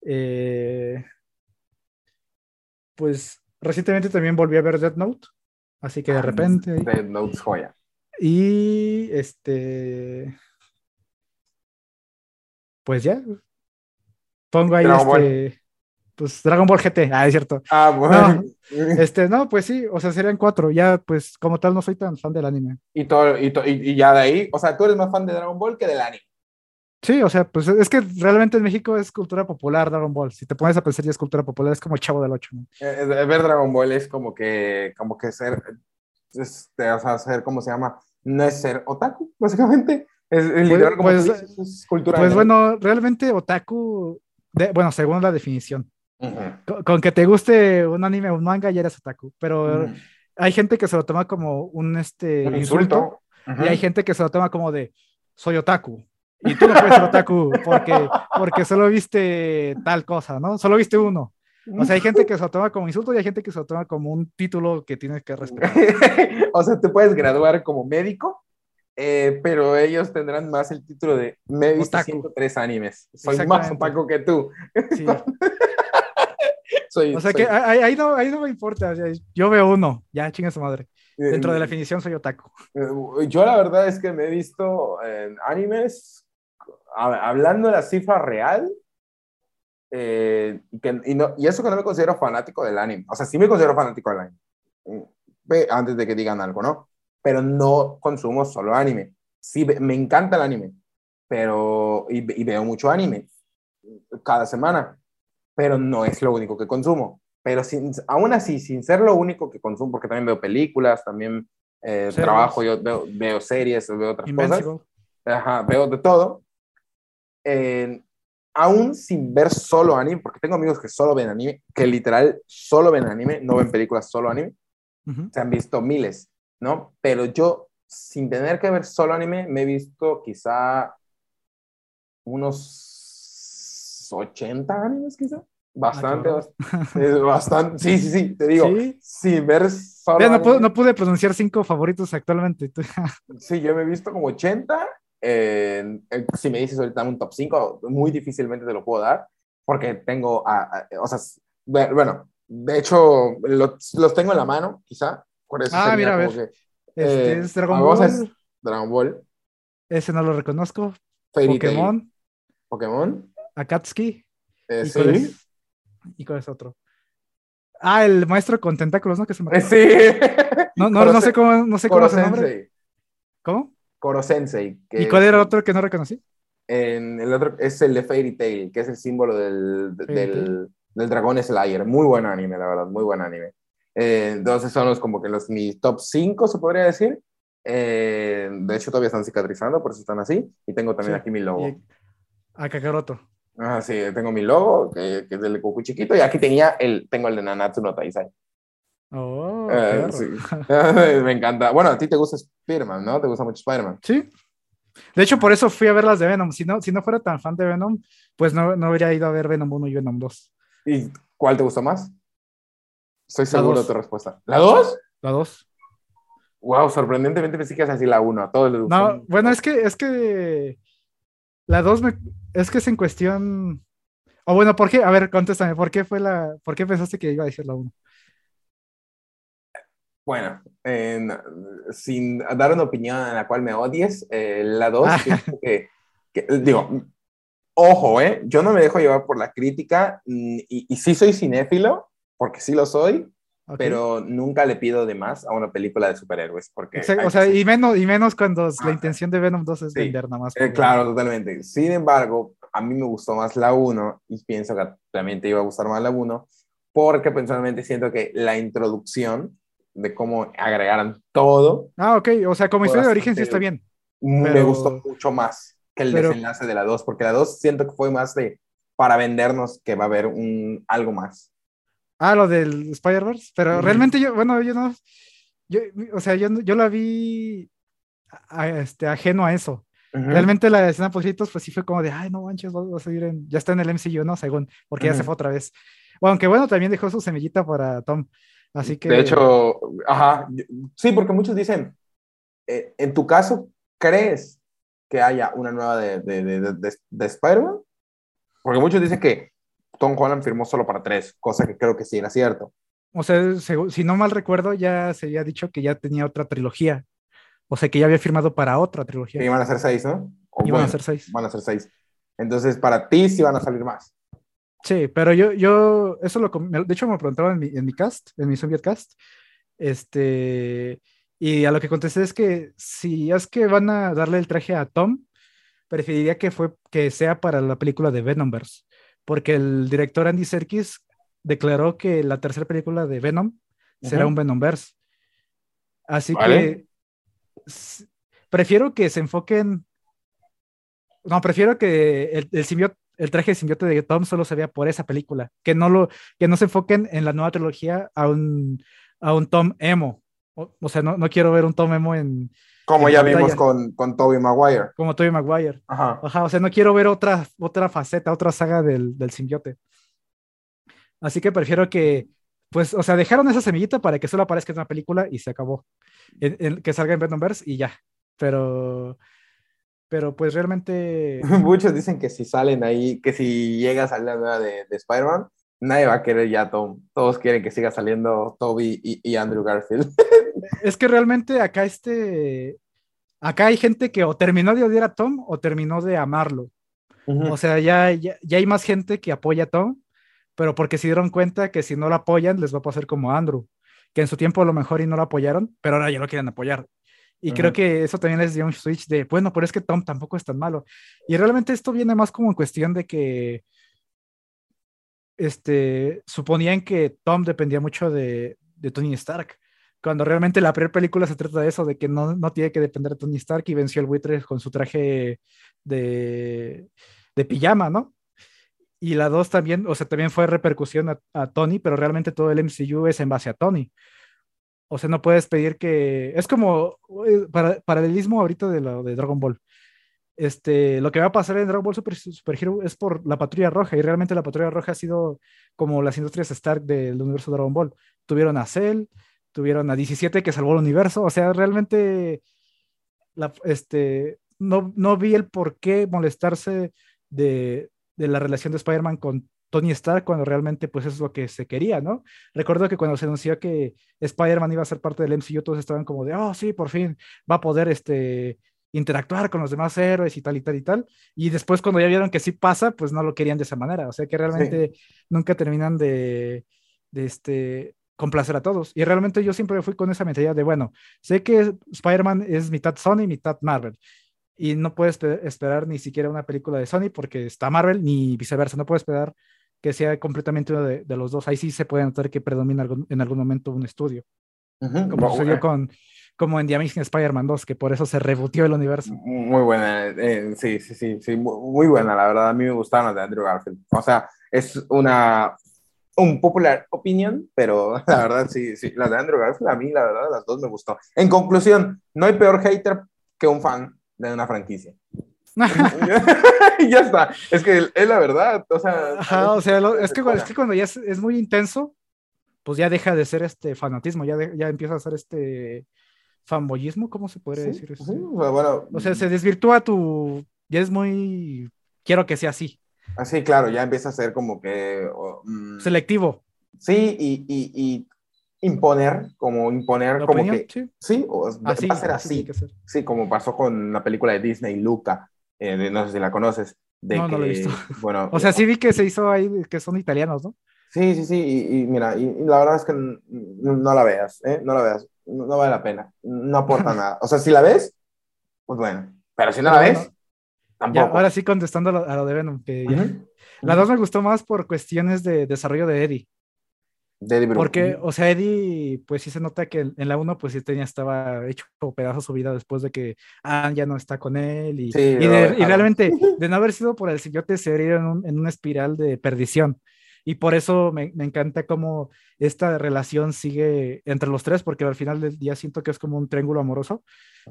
Speaker 2: Eh, pues recientemente también volví a ver Death Note, así que de ah, repente...
Speaker 1: Death Note joya.
Speaker 2: Y este... Pues ya. Pongo ahí este... Pues Dragon Ball GT, ah, es cierto.
Speaker 1: Ah, bueno.
Speaker 2: este, no, pues sí, o sea, serían cuatro. Ya, pues, como tal, no soy tan fan del anime.
Speaker 1: Y, todo, y, y ya de ahí, o sea, tú eres más fan de Dragon Ball que del anime.
Speaker 2: Sí, o sea, pues es que realmente en México es cultura popular Dragon Ball. Si te pones a pensar ya es cultura popular, es como el chavo del 8. ¿no?
Speaker 1: Eh, ver Dragon Ball es como que, como que ser, este, o sea, ser, ¿cómo se llama? No es ser otaku, básicamente. Es, es pues, como
Speaker 2: pues, es cultura. Pues bueno, realmente otaku, bueno, según la definición. con, que te guste un anime o un manga ya eres otaku, pero hay gente que se lo toma como un, este, insulto, y hay gente que se lo toma como de soy otaku y tú no puedes ser otaku porque, porque solo viste tal cosa, ¿no? Solo viste uno. O sea, hay gente que se lo toma como insulto y hay gente que se lo toma como un título que tienes que respetar.
Speaker 1: o sea, te puedes graduar como médico, eh, pero ellos tendrán más el título de me he visto
Speaker 2: Otaku.
Speaker 1: 103 animes. Soy más otaku que tú.
Speaker 2: Sí.
Speaker 1: Soy,
Speaker 2: O sea
Speaker 1: soy-
Speaker 2: que ahí, ahí no, ahí no me importa. o sea, yo veo uno, ya chinga su madre.
Speaker 1: eh,
Speaker 2: Dentro de la definición soy otaku.
Speaker 1: Eh, Yo la verdad es que me he visto en animes, hablando de la cifra real, eh, y, que- y no- y eso que no me considero fanático del anime. O sea, sí me considero fanático del anime, ve- antes de que digan algo, ¿no? Pero no consumo solo anime. Sí, me encanta el anime, pero, y, y veo mucho anime cada semana, pero no es lo único que consumo. Pero sin, aún así, sin ser lo único que consumo, porque también veo películas, también eh, trabajo, yo veo, veo series, veo otras cosas,
Speaker 2: Invincible.
Speaker 1: Ajá, veo de todo. Eh, aún sin ver solo anime, porque tengo amigos que solo ven anime, que literal solo ven anime, no ven películas, solo anime,
Speaker 2: Ujú.
Speaker 1: se han visto miles, ¿no? Pero yo, sin tener que ver solo anime, me he visto quizá unos 80 animes, quizá. Bastante,
Speaker 2: cabrón.
Speaker 1: bast- es bastante. Sí, sí, sí, te digo,
Speaker 2: Sí.
Speaker 1: sin ver solo
Speaker 2: Ve, no, pude, no pude pronunciar cinco favoritos actualmente.
Speaker 1: Sí, yo me he visto como 80. Eh, si me dices ahorita un top 5, muy difícilmente te lo puedo dar, porque tengo, a- a- o sea, bueno, de hecho, los, los tengo en la mano, quizá. Por eso
Speaker 2: Ah, mira, a ver.
Speaker 1: que,
Speaker 2: Este
Speaker 1: Eh,
Speaker 2: es Dragon Ball.
Speaker 1: Dragon Ball,
Speaker 2: Ese no lo reconozco.
Speaker 1: Fairy Tail,
Speaker 2: Pokémon,
Speaker 1: Pokémon.
Speaker 2: Akatsuki.
Speaker 1: eh,
Speaker 2: ¿Y
Speaker 1: sí.
Speaker 2: cuál es? ¿Y cuál es otro? Ah, el maestro con tentáculos, ¿no? Que se me...
Speaker 1: Eh, sí.
Speaker 2: No, no, no sé cómo, no sé cómo es el nombre. ¿Cómo?
Speaker 1: Koro Sensei. que
Speaker 2: ¿Y cuál era el otro que no reconocí?
Speaker 1: En el otro es el de Fairy Tail, que es el símbolo del, del, del dragón Slayer. Muy buen anime, la verdad, muy buen anime. Eh, entonces son los como que los mis top 5, se podría decir. Eh, de hecho, todavía están cicatrizando, por eso están así. Y tengo también
Speaker 2: Sí,
Speaker 1: aquí mi logo.
Speaker 2: Y a Kakaroto.
Speaker 1: Ah, sí, tengo mi logo, que, que es del Goku chiquito. Y aquí tenía el, tengo el de Nanatsu no Taizai.
Speaker 2: Oh,
Speaker 1: Eh, sí. Me encanta. Bueno, a ti te gusta Spider-Man, ¿no? Te gusta mucho Spider-Man.
Speaker 2: Sí. De hecho, por eso fui a ver las de Venom. Si no, si no fuera tan fan de Venom, pues no, no habría ido a ver Venom 1 y Venom 2.
Speaker 1: ¿Y cuál te gustó más? Estoy seguro de tu respuesta. ¿La 2?
Speaker 2: La 2.
Speaker 1: Wow, sorprendentemente pensé que ibas a decir la 1. A todos les gustó.
Speaker 2: No, bueno, es que, es que la 2 me, es que es en cuestión. O bueno, ¿por qué? A ver, contéstame, ¿por qué fue la, por qué pensaste que iba a decir la 1?
Speaker 1: Bueno, en- sin dar una opinión en la cual me odies, eh, la 2,
Speaker 2: Ah.
Speaker 1: que, que- digo, ojo, ¿eh? Yo no me dejo llevar por la crítica mm, y, y sí soy cinéfilo, porque sí lo soy,
Speaker 2: Ok.
Speaker 1: pero nunca le pido de más a una película de superhéroes, porque...
Speaker 2: Exacto, o sea, y menos, y menos cuando la
Speaker 1: Ah.
Speaker 2: intención de Venom 2 es
Speaker 1: Sí.
Speaker 2: vender nada más.
Speaker 1: Eh, claro, totalmente. Sin embargo, a mí me gustó más la 1 y pienso que también te iba a gustar más la 1 porque personalmente siento que la introducción de cómo agregaran todo
Speaker 2: Ah, ok, o sea, como historia de origen sí está bien.
Speaker 1: me
Speaker 2: Pero-
Speaker 1: gustó mucho más que el
Speaker 2: pero-
Speaker 1: desenlace de la 2 porque la 2 siento que fue más de para vendernos que va a haber un algo más.
Speaker 2: Ah, lo del Spider-Verse, pero realmente yo, bueno, yo no, yo, o sea, yo, yo la vi a- este, ajeno a eso. Realmente la escena post pues sí fue como de, ay, no manches, va a en, ya está en el MCU, ¿no? Según, porque ya se fue otra vez. Bueno, aunque bueno, también dejó su semillita para Tom. Así que.
Speaker 1: De hecho, ajá, sí, porque muchos dicen, eh, en tu caso, ¿crees que haya una nueva de, de, de, de- de- Spider-Man? Porque muchos dicen que Tom Holland firmó solo para tres, cosa que creo que sí era cierto.
Speaker 2: O sea, si no mal recuerdo, ya se había dicho que ya tenía otra trilogía. O sea, que ya había firmado para otra trilogía.
Speaker 1: Que iban a ser seis, ¿no? O
Speaker 2: Iban a
Speaker 1: bueno,
Speaker 2: ser seis.
Speaker 1: Van a ser seis. Entonces, para ti sí van a salir más.
Speaker 2: Sí, pero yo, yo, eso lo, de hecho me preguntaban en mi, en mi cast, en mi Soviet cast, este, y a lo que contesté es que si es que van a darle el traje a Tom, preferiría que fue, que sea para la película de Venomverse, porque el director Andy Serkis declaró que la tercera película de Venom será un Venomverse. Así
Speaker 1: Vale.
Speaker 2: que prefiero que se enfoquen, no, prefiero que el, el simbiote el traje de simbiote de Tom solo se vea por esa película, que no lo, que no se enfoquen en la nueva trilogía a un, a un Tom emo. O, o sea, no, no quiero ver un Tom emo en,
Speaker 1: Como
Speaker 2: En
Speaker 1: ya
Speaker 2: pantalla.
Speaker 1: vimos con, con Tobey Maguire.
Speaker 2: como Tobey Maguire.
Speaker 1: Ajá.
Speaker 2: Ajá, o sea, no quiero ver otra, otra faceta, otra saga del, del simbiote. Así que prefiero que, pues, o sea, dejaron esa semillita para que solo aparezca en una película y se acabó. que salga en Venomverse y ya. Pero, pero pues realmente...
Speaker 1: Muchos dicen que si salen ahí, que si llega a salir la nueva de, de Spider-Man, nadie va a querer ya Tom. Todos quieren que siga saliendo Toby y, Andrew Garfield.
Speaker 2: es que realmente acá este, acá hay gente que o terminó de odiar a Tom o terminó de amarlo. O sea, ya, ya, hay más gente que apoya a Tom, pero porque se dieron cuenta que si no lo apoyan les va a pasar como a Andrew, que en su tiempo a lo mejor y no lo apoyaron, pero ahora ya lo quieren apoyar. Y creo que eso también les dio un switch de, bueno, pero es que Tom tampoco es tan malo. Y realmente esto viene más como en cuestión de que este, suponían que Tom dependía mucho de, Tony Stark, cuando realmente la primera película se trata de eso, de que no, no tiene que depender de Tony Stark y venció al buitre con su traje de, de pijama, ¿no? Y la dos también, o sea, también fue repercusión a, Tony, pero realmente todo el MCU es en base a Tony. O sea, no puedes pedir que... Es como eh, para, paralelismo ahorita de lo de Dragon Ball este, lo que va a pasar en Dragon Ball Super, Super Hero es por la Patrulla Roja y realmente la Patrulla Roja ha sido como las industrias Stark del universo Dragon Ball. Tuvieron a Cell, tuvieron a 17 que salvó el universo, o sea, realmente este, no, no vi el por qué molestarse de, de la relación de Spider-Man con Tony Stark cuando realmente pues es lo que se quería, ¿no? Recuerdo que cuando se anunció que Spider-Man iba a ser parte del MCU, todos estaban como de, oh, sí, por fin va a poder este, interactuar con los demás héroes y tal y tal y tal. Y después cuando ya vieron que sí pasa, pues no lo querían de esa manera. O sea que realmente nunca terminan de, de este, complacer a todos. Y realmente yo siempre fui con esa mentalidad de, bueno, sé que Spider-Man es mitad Sony, mitad Marvel. Y no puedes esperar ni siquiera una película de Sony porque está Marvel, ni viceversa. No puedes esperar que sea completamente uno de, los dos. Ahí sí se puede notar que predomina en algún momento un estudio. Como sucedió con, como en The Amazing Spider-Man 2, que por eso se rebutió el universo.
Speaker 1: Muy buena, eh, sí, sí, sí, sí, muy, buena, la verdad, a mí me gustaron las de Andrew Garfield. O sea, es una, un popular opinion, pero la verdad, sí, sí, las de Andrew Garfield, a mí, la verdad, las dos me gustó. En conclusión, no hay peor hater que un fan de una franquicia. ya está, es que es la verdad, o sea...
Speaker 2: o sea, es, que, es que cuando ya es, es, muy intenso, pues ya deja de ser este fanatismo, ya, ya empieza a ser este fanboyismo, ¿cómo se podría decir eso?
Speaker 1: bueno,
Speaker 2: o sea, se desvirtúa tu, ya es muy, quiero que sea así.
Speaker 1: Así, ah, claro, ya empieza a ser como que...
Speaker 2: Mm, Selectivo.
Speaker 1: Sí, y, y, imponer, como imponer, como que... Sí, o, va a ser así. Sí, como pasó con la película de Disney, Luca, eh, no sé si la conoces. De no, que, no lo he visto. Bueno,
Speaker 2: o sea, sí vi que se hizo ahí, que son italianos, ¿no?
Speaker 1: Sí, sí, sí, y, mira, y, la verdad es que no, la veas, ¿eh? No la veas no, vale la pena, no aporta nada. O sea, si la ves, pues bueno, pero si no la ves, tampoco.
Speaker 2: ahora sí contestando a lo, de Venom, que la dos me gustó más por cuestiones de desarrollo de Eddie. De Eddie Porque, o sea, Eddie, pues sí se nota que en la 1, pues sí tenía, estaba hecho pedazo su vida después de que Anne ya no está con él. Y, y, realmente, de no haber sido por el te se vería en, en una espiral de perdición. Y por eso me, me, encanta cómo esta relación sigue entre los tres, porque al final del día siento que es como un triángulo amoroso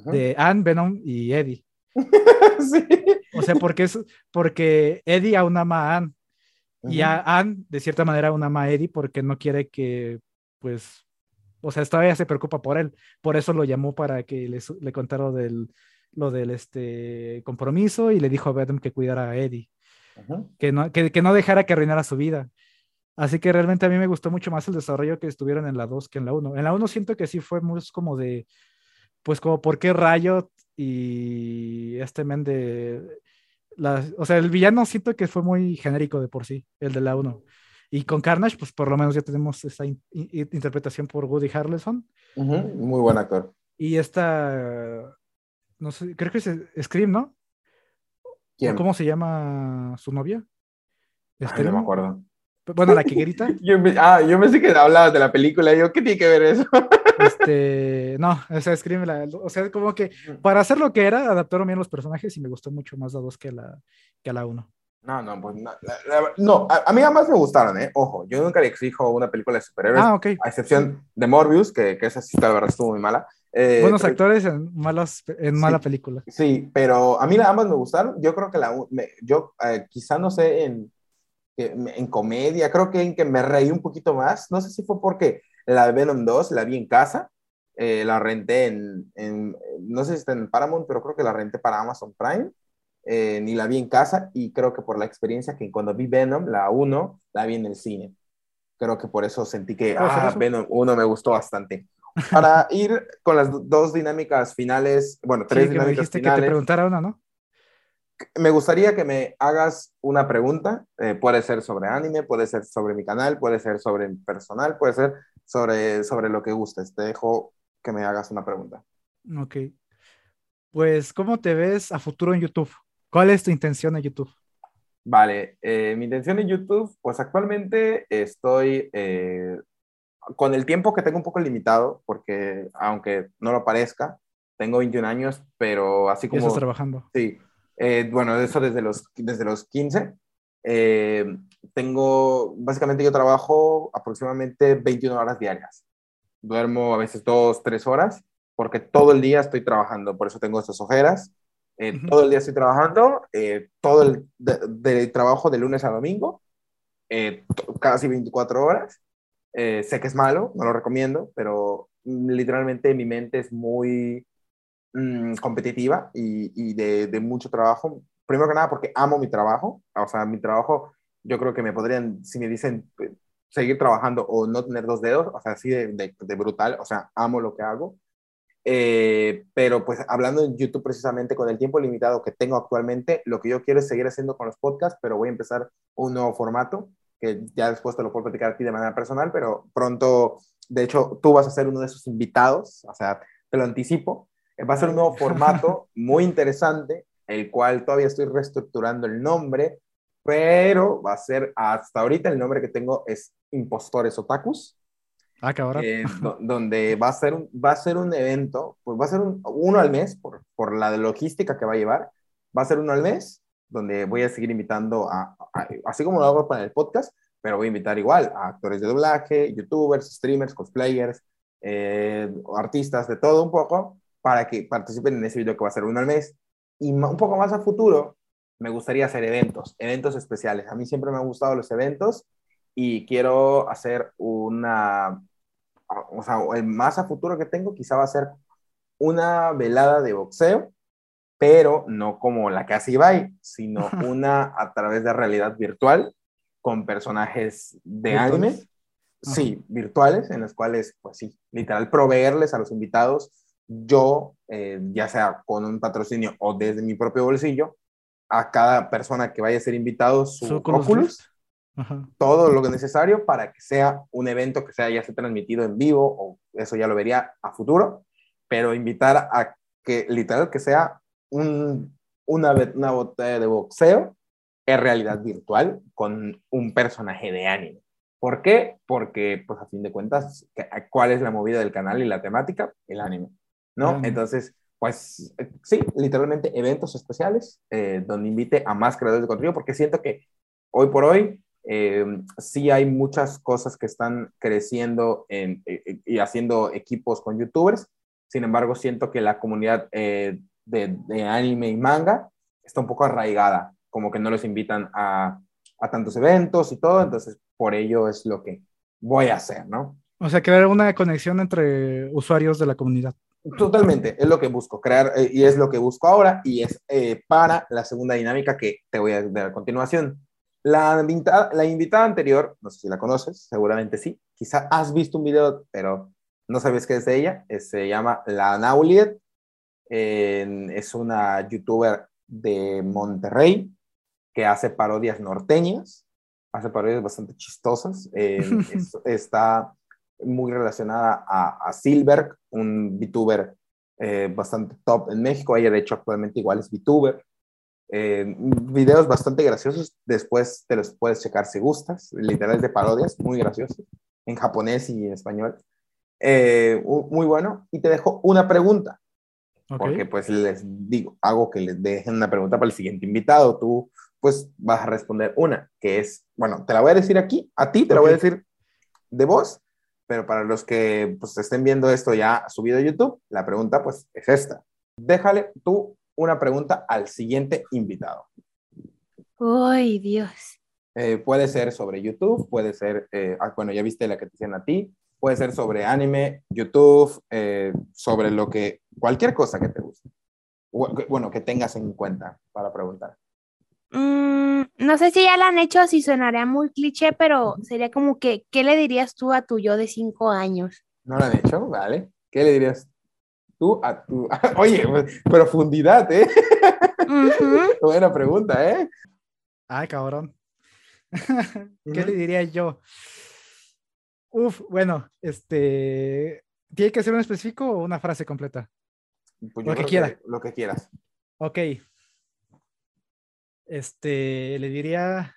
Speaker 2: de Anne, Venom y Eddie. sí. O sea, porque, es, porque Eddie aún ama a Anne. Y a Anne, de cierta manera, aún ama a Eddie porque no quiere que, pues, o sea, todavía se preocupa por él. Por eso lo llamó para que le, le contara del, lo del este, compromiso y le dijo a Venom que cuidara a Eddie. Que no, que, que, no dejara que arruinara su vida. Así que realmente a mí me gustó mucho más el desarrollo que estuvieron en la 2 que en la 1. En la 1 siento que sí fue muy como de, pues como, ¿por qué Riot y este men de... o sea, el villano siento que fue muy genérico de por sí, el de la 1. Y con Carnage, pues por lo menos ya tenemos esta interpretación por Woody Harrelson.
Speaker 1: Muy buen actor.
Speaker 2: Y esta, no sé, creo que es Scream, ¿no? ¿Cómo se llama su novia?
Speaker 1: no me acuerdo.
Speaker 2: Bueno, la que grita.
Speaker 1: yo me, ah, yo me sé que hablabas de la película. Yo, ¿qué tiene que ver eso?
Speaker 2: este, no, o sea, Scream, o sea, como que para hacer lo que era, adaptaron bien los personajes y me gustó mucho más la 2 que la, que la 1.
Speaker 1: No, no, pues no, no a, mí además me gustaron, ¿eh? Ojo, yo nunca le exijo una película de superhéroes, ah, okay. a excepción de Morbius, que, que esa sí, la verdad, estuvo muy mala.
Speaker 2: Eh, Buenos actores en, malas, en mala película.
Speaker 1: Sí, pero a mí nada más me gustaron. Yo creo que la, yo eh, quizá no sé en en comedia, creo que en que me reí un poquito más. No sé si fue porque la Venom 2 la vi en casa, eh, la renté en, en, no sé si está en Paramount, pero creo que la renté para Amazon Prime. Eh, ni la vi en casa y creo que por la experiencia que cuando vi Venom, la 1, la vi en el cine. Creo que por eso sentí que ah, Venom 1 me gustó bastante. Para ir con las dos dinámicas finales, bueno, tres dinámicas me dijiste
Speaker 2: finales. que te preguntara una, ¿no?
Speaker 1: Me gustaría que me hagas una pregunta, eh, puede ser sobre anime, puede ser sobre mi canal, puede ser sobre mi personal, puede ser sobre, sobre lo que gustes. Te dejo que me hagas una pregunta.
Speaker 2: Ok. Pues, ¿cómo te ves a futuro en YouTube? ¿Cuál es tu intención en YouTube?
Speaker 1: Vale, eh, mi intención en YouTube, pues actualmente estoy eh, con el tiempo que tengo un poco limitado, porque aunque no lo parezca, tengo 21 años, pero así como...
Speaker 2: Estás trabajando.
Speaker 1: Sí, eh, bueno, eso desde los, desde los 15. Eh, tengo, básicamente yo trabajo aproximadamente 21 horas diarias. Duermo a veces 2, 3 horas, porque todo el día estoy trabajando, por eso tengo estas ojeras. Eh, todo el día estoy trabajando, todo el de, trabajo de lunes a domingo, casi 24 horas. sé que es malo, no lo recomiendo, pero mm, literalmente mi mente es muy Mm, competitiva y, de, mucho trabajo. Primero que nada porque amo mi trabajo. O sea, mi trabajo, yo creo que me podrían, si me dicen eh, seguir trabajando o no tener dos dedos, o sea, así de, brutal. O sea, amo lo que hago. Eh, pero pues hablando en YouTube precisamente con el tiempo limitado que tengo actualmente, lo que yo quiero es seguir haciendo con los podcasts, pero voy a empezar un nuevo formato que ya después te lo puedo platicar aquí de manera personal, pero pronto, de hecho, tú vas a ser uno de esos invitados, o sea, te lo anticipo, Va a ser un nuevo formato muy interesante, el cual todavía estoy reestructurando el nombre, pero va a ser, hasta ahorita el nombre que tengo es Impostores Otakus.
Speaker 2: Ah, cabrón.
Speaker 1: Eh, donde va a, ser un, va a ser un evento, pues va a ser uno al mes, por, por la logística que va a llevar, va a ser uno al mes, donde voy a seguir invitando a, así como lo hago para el podcast, pero voy a invitar igual a actores de doblaje, youtubers, streamers, cosplayers, eh, artistas, de todo un poco, para que participen en ese video que va a ser uno al mes. Y un poco más a futuro, me gustaría hacer eventos, eventos especiales. A mí siempre me han gustado los eventos y quiero hacer una, o sea, el más a futuro que tengo quizá va a ser una velada de boxeo, pero no como la que hace Ibai, sino una a través de realidad virtual con personajes de anime. Sí, virtuales, en las cuales, pues sí, literal, proveerles a los invitados yo, eh, ya sea con un patrocinio o desde mi propio bolsillo, a cada persona que vaya a ser invitado su Oculus, todo lo necesario para que sea un evento que sea ya se transmitido en vivo, o eso ya lo vería a futuro, pero invitar a que literal que sea un, una, una botella de boxeo en realidad virtual con un personaje de anime. ¿Por qué? Porque, pues a fin de cuentas, ¿cuál es la movida del canal y la temática? El anime. ¿No? Entonces, pues eh, sí, literalmente eventos especiales eh, donde invite a más creadores de contenido, porque siento que hoy por hoy eh, sí hay muchas cosas que están creciendo en, y haciendo equipos con youtubers, sin embargo siento que la comunidad de, de, anime y manga está un poco arraigada, como que no los invitan a, a tantos eventos y todo, entonces por ello es lo que voy a hacer, ¿no?
Speaker 2: O sea, crear una conexión entre usuarios de la comunidad.
Speaker 1: Totalmente, es lo que busco, crear, eh, y es lo que busco ahora, y es eh, para la segunda dinámica que te voy a dar a continuación. La invitada, la invitada anterior, no sé si la conoces, seguramente sí, quizá has visto un video, pero no sabes qué es de ella, se llama La Nauliet, es una youtuber de Monterrey que hace parodias norteñas, hace parodias bastante chistosas, está muy relacionada a, a Silver, un VTuber eh, bastante top en México. Ella, de hecho, actualmente igual es VTuber. Eh, videos bastante graciosos. Después te los puedes checar si gustas. Literales de parodias, muy graciosos. En japonés y en español. Eh, muy bueno. Y te dejo una pregunta. Porque pues les digo, hago que les dejen una pregunta para el siguiente invitado. Tú pues vas a responder una, que es, bueno, te la voy a decir aquí, a ti te la voy a decir de voz pero para los que pues, estén viendo esto ya subido a YouTube, la pregunta pues es esta. Déjale tú una pregunta al siguiente invitado.
Speaker 3: ¡Ay, Dios!
Speaker 1: Eh, puede ser sobre YouTube, puede ser, eh, ah, bueno, ya viste la que te hicieron a ti, puede ser sobre anime, YouTube, eh, sobre lo que, cualquier cosa que te guste. Bueno, que tengas en cuenta para preguntar.
Speaker 3: Mm, no sé si ya la han hecho, si sonaría muy cliché, pero sería como que, ¿qué le dirías tú a tu yo de cinco años?
Speaker 1: ¿No lo han hecho? Vale. ¿Qué le dirías tú a tu... Oye, profundidad, ¿eh? Buena pregunta, ¿eh?
Speaker 2: Ay, cabrón. ¿Qué le diría yo? Uf, bueno, este, ¿tiene que ser un específico o una frase completa?
Speaker 1: Pues lo que quiera. lo que quieras.
Speaker 2: Ok. Este, le diría,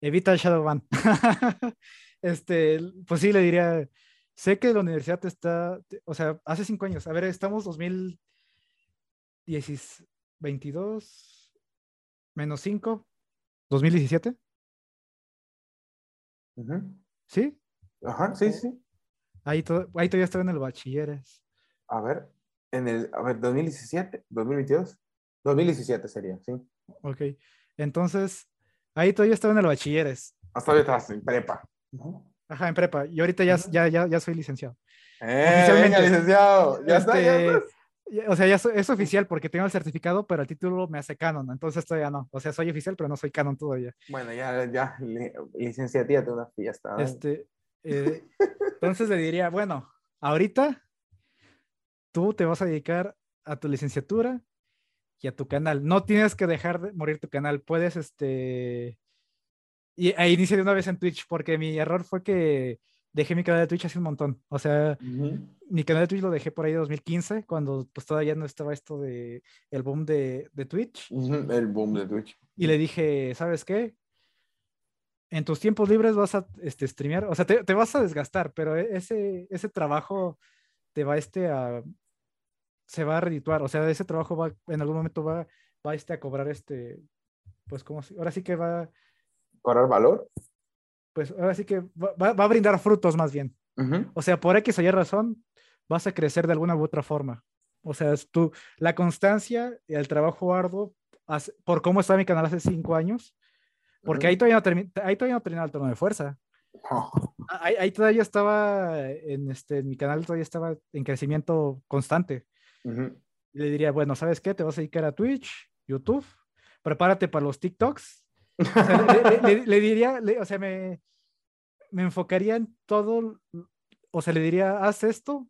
Speaker 2: evita el Shadowban. este, pues sí, le diría, sé que la universidad está, o sea, hace cinco años, a ver, estamos 2022 menos cinco, 2017. ¿Sí?
Speaker 1: Ajá, sí, sí.
Speaker 2: Ahí, ahí todavía estaba en el bachilleres.
Speaker 1: A ver, en el, a ver, 2017, 2022, 2017 sería, sí.
Speaker 2: Ok, entonces, ahí todavía estaba en el bachilleres.
Speaker 1: Hasta ahorita estabas en prepa.
Speaker 2: Ajá, en prepa. Y ahorita ya, ya, ya, ya soy licenciado.
Speaker 1: Eh, Oficialmente. licenciado. Ya está, ya
Speaker 2: este, O sea, ya es oficial porque tengo el certificado, pero el título me hace canon, entonces todavía no. O sea, soy oficial, pero no soy canon todavía.
Speaker 1: Bueno, ya, ya, licenciatura de una fiesta.
Speaker 2: Este, eh, entonces le diría, bueno, ahorita tú te vas a dedicar a tu licenciatura y a tu canal. No tienes que dejar de morir tu canal. Puedes, este, y ahí inicié de una vez en Twitch, porque mi error fue que dejé mi canal de Twitch hace un montón. O sea, mi canal de Twitch lo dejé por ahí en 2015, cuando pues todavía no estaba esto de el boom de, de Twitch.
Speaker 1: El boom de Twitch.
Speaker 2: Y le dije, ¿sabes qué? En tus tiempos libres vas a este, streamear, o sea, te, te vas a desgastar, pero e, ese, ese trabajo te va este a, se va a redituar, o sea, ese trabajo va, en algún momento va, va este a cobrar este, pues como si, ahora sí que va...
Speaker 1: ¿Cobrar valor?
Speaker 2: pues ahora sí que va, a brindar frutos más bien. O sea, por X o Y razón, vas a crecer de alguna u otra forma. O sea, es tú, la constancia y el trabajo arduo, por cómo está mi canal hace cinco años, porque ahí todavía no, ahí todavía no terminaba el tono de fuerza. Oh. Ahí, todavía estaba, en, este, mi canal todavía estaba en crecimiento constante. Le diría, bueno, ¿sabes qué? Te vas a dedicar a Twitch, YouTube, prepárate para los TikToks le, diría, o sea, me, me enfocaría en todo, o sea, le diría, haz esto,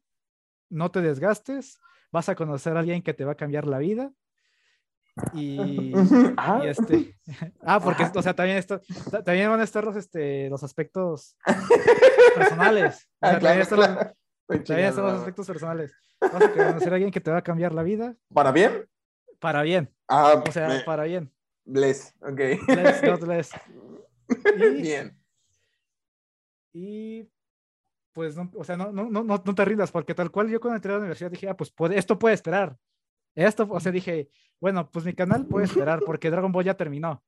Speaker 2: no te desgastes, vas a conocer a alguien que te va a cambiar la vida. Y, ah. este, ah, porque, o sea, también, esto, también van a estar los, este, los aspectos personales. Ah, también, están los, los aspectos personales. Vas a conocer a alguien que te va a cambiar la vida.
Speaker 1: ¿Para bien?
Speaker 2: Para bien. Ah, o sea, para bien.
Speaker 1: Bless, ok.
Speaker 2: Bless, God bless.
Speaker 1: Bien.
Speaker 2: Y pues, no, o sea, no, no, no, no te rindas, porque tal cual yo cuando entré a la universidad dije, ah, pues puede, esto puede esperar. Esto, o sea, dije, bueno, pues mi canal puede esperar porque Dragon Ball ya terminó.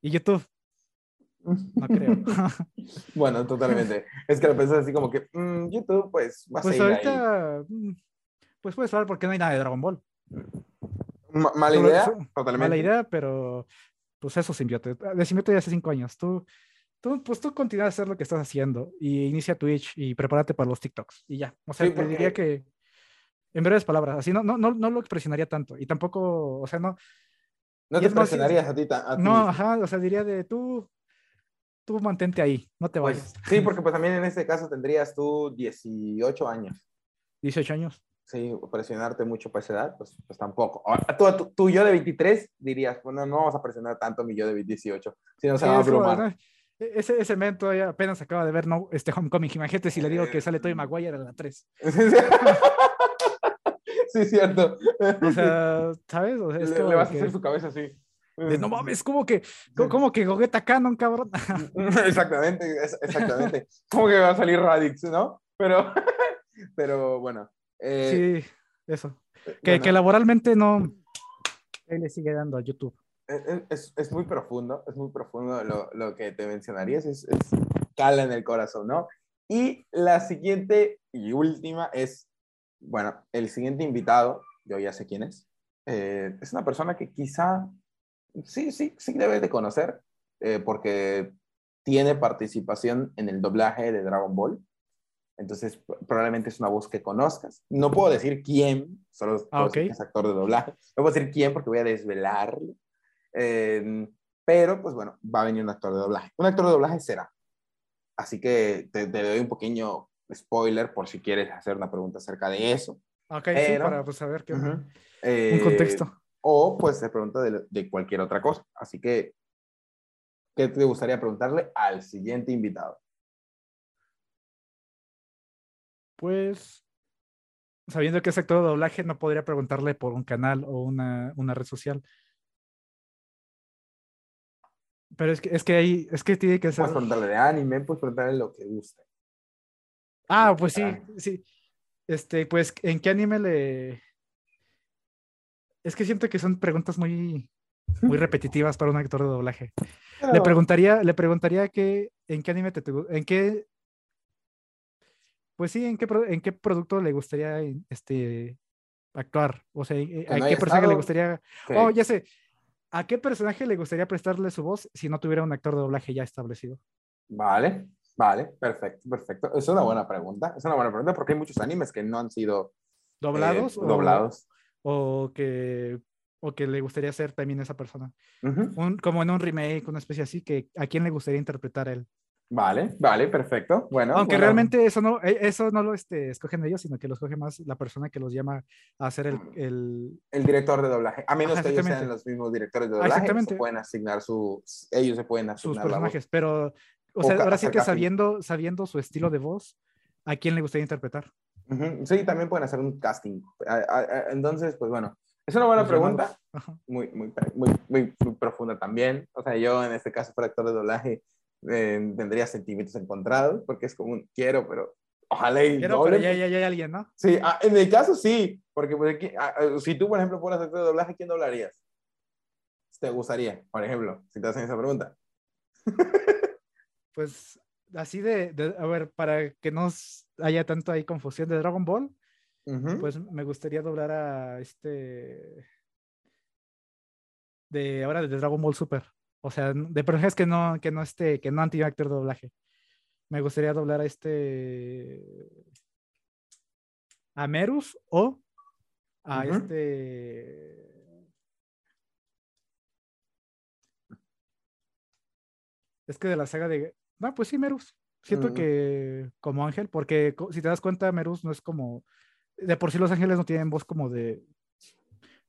Speaker 2: Y YouTube, no creo.
Speaker 1: bueno, totalmente. Es que lo pensé así como que mm, YouTube, pues va a
Speaker 2: pues
Speaker 1: seguir
Speaker 2: ahorita, mm, Pues puede esperar porque no hay nada de Dragon Ball
Speaker 1: mala idea, totalmente.
Speaker 2: Mala idea, pero pues eso, Simbiote. De Simbiote ya hace cinco años. Tú, tú, pues tú continúa a hacer lo que estás haciendo y inicia Twitch y prepárate para los TikToks y ya. O sea, te diría que, en breves palabras, así no, no, no, no lo expresionaría tanto y tampoco, o sea, no.
Speaker 1: No te expresionarías a ti,
Speaker 2: No, ajá, o sea, diría de tú, tú mantente ahí, no te
Speaker 1: pues,
Speaker 2: vayas.
Speaker 1: sí, porque pues también en este caso tendrías tú 18 años.
Speaker 2: 18 años
Speaker 1: sí, presionarte mucho para esa edad, pues, pues tampoco. Tú, tú, yo de 23 dirías, bueno, no vamos a presionar tanto a mi yo de 18, si no se va a abrumar.
Speaker 2: E-, ese, ese men todavía apenas acaba de ver no, este Homecoming. Imagínate si le digo que sale Toy Maguire a la 3.
Speaker 1: Sí, cierto.
Speaker 2: O sea, ¿sabes? O sea,
Speaker 1: le, le, vas a hacer su cabeza así.
Speaker 2: No mames, como que, como que Gogeta Canon, cabrón.
Speaker 1: exactamente, exactamente. Como que va a salir Radix, ¿no? Pero, pero bueno,
Speaker 2: eh, sí, eso. Que, que, laboralmente no él le sigue dando a YouTube.
Speaker 1: E, e, es, es muy profundo, es muy profundo lo, lo que te mencionarías, es, es, cala en el corazón, ¿no? Y la siguiente y última es, bueno, el siguiente invitado, yo ya sé quién es, eh, es una persona que quizá, sí, sí, sí debes de conocer, eh, porque tiene participación en el doblaje de Dragon Ball. Entonces, probablemente es una voz que conozcas. No puedo decir quién, solo
Speaker 2: Ah,
Speaker 1: puedo decir
Speaker 2: ok.
Speaker 1: que es actor de doblaje. No puedo decir quién porque voy a desvelarlo. Eh, pero, pues bueno, va a venir un actor de doblaje. Un actor de doblaje será. Así que te, te doy un pequeño spoiler por si quieres hacer una pregunta acerca de eso.
Speaker 2: Ok, sí,
Speaker 1: Pero-
Speaker 2: para pues, saber qué
Speaker 1: Ujú.
Speaker 2: Un
Speaker 1: Eh,
Speaker 2: contexto.
Speaker 1: O pues se pregunta de, de cualquier otra cosa. Así que, ¿qué te gustaría preguntarle al siguiente invitado?
Speaker 2: Pues, sabiendo que es actor de doblaje, no podría preguntarle por un canal o una, una red social. Pero es que, es que ahí, es que tiene que ser.
Speaker 1: Puedes preguntarle de anime, puedes preguntarle lo que guste.
Speaker 2: Ah, pues sí,
Speaker 1: Ah.
Speaker 2: sí. Este, pues, ¿en qué anime le...? Es que siento que son preguntas muy, muy repetitivas para un actor de doblaje. Le preguntaría, le preguntaría que, en qué anime te, en qué, pues sí, en qué, en qué producto le gustaría este, actuar. O sea, ¿a qué personaje le gustaría? Oh, ya sé. ¿A qué personaje le gustaría prestarle su voz si no tuviera un actor de doblaje ya establecido?
Speaker 1: Vale, vale, perfecto, perfecto. Es una buena pregunta. Es una buena pregunta porque hay muchos animes que no han sido eh,
Speaker 2: doblados. O, que, o que le gustaría ser también esa persona.
Speaker 1: Ujú.
Speaker 2: Un- como en un remake, una especie así, que ¿a quién le gustaría interpretar él?
Speaker 1: Vale, vale, perfecto. Bueno,
Speaker 2: Aunque
Speaker 1: bueno.
Speaker 2: realmente eso no, e- eso no lo este, escogen ellos, sino que lo escoge más la persona que los llama a hacer el, el-
Speaker 1: El director de doblaje. A menos
Speaker 2: Ajá,
Speaker 1: que ellos sean los mismos directores de
Speaker 2: Ah,
Speaker 1: doblaje,
Speaker 2: exactamente.
Speaker 1: se pueden asignar su, ellos se pueden
Speaker 2: sus
Speaker 1: asignar voz.
Speaker 2: personajes. Pero, o sea, ahora sí que sabiendo, sabiendo su estilo de voz, ¿a quién le gustaría interpretar?
Speaker 1: Ujú, Sí, también pueden hacer un casting. Entonces, pues bueno, es una buena pregunta, muy, muy, muy, muy, profunda también. O sea, yo en este caso, para actor de doblaje, eh, tendría sentimientos encontrados, porque es como un quiero, pero ojalá y
Speaker 2: Pero,
Speaker 1: doble,
Speaker 2: pero ya, ya, ya hay alguien, ¿no?
Speaker 1: Sí, ah, en el caso sí, porque pues, aquí- ah, ah, si tú, por ejemplo, fueras actor de doblaje, ¿quién doblarías? ¿Te gustaría, por ejemplo, si te hacen esa pregunta?
Speaker 2: Pues así de, de- a ver, para que no haya tanto ahí confusión de Dragon Ball, pues me gustaría doblar a este de ahora de Dragon Ball Super. O sea, de personajes que no, que no este, que no tenido actor doblaje. Me gustaría doblar a este a Merus o a este es que de la saga de no, pues sí, Merus. Siento que como ángel, porque si te das cuenta, Merus no es como de por sí los ángeles no tienen voz como de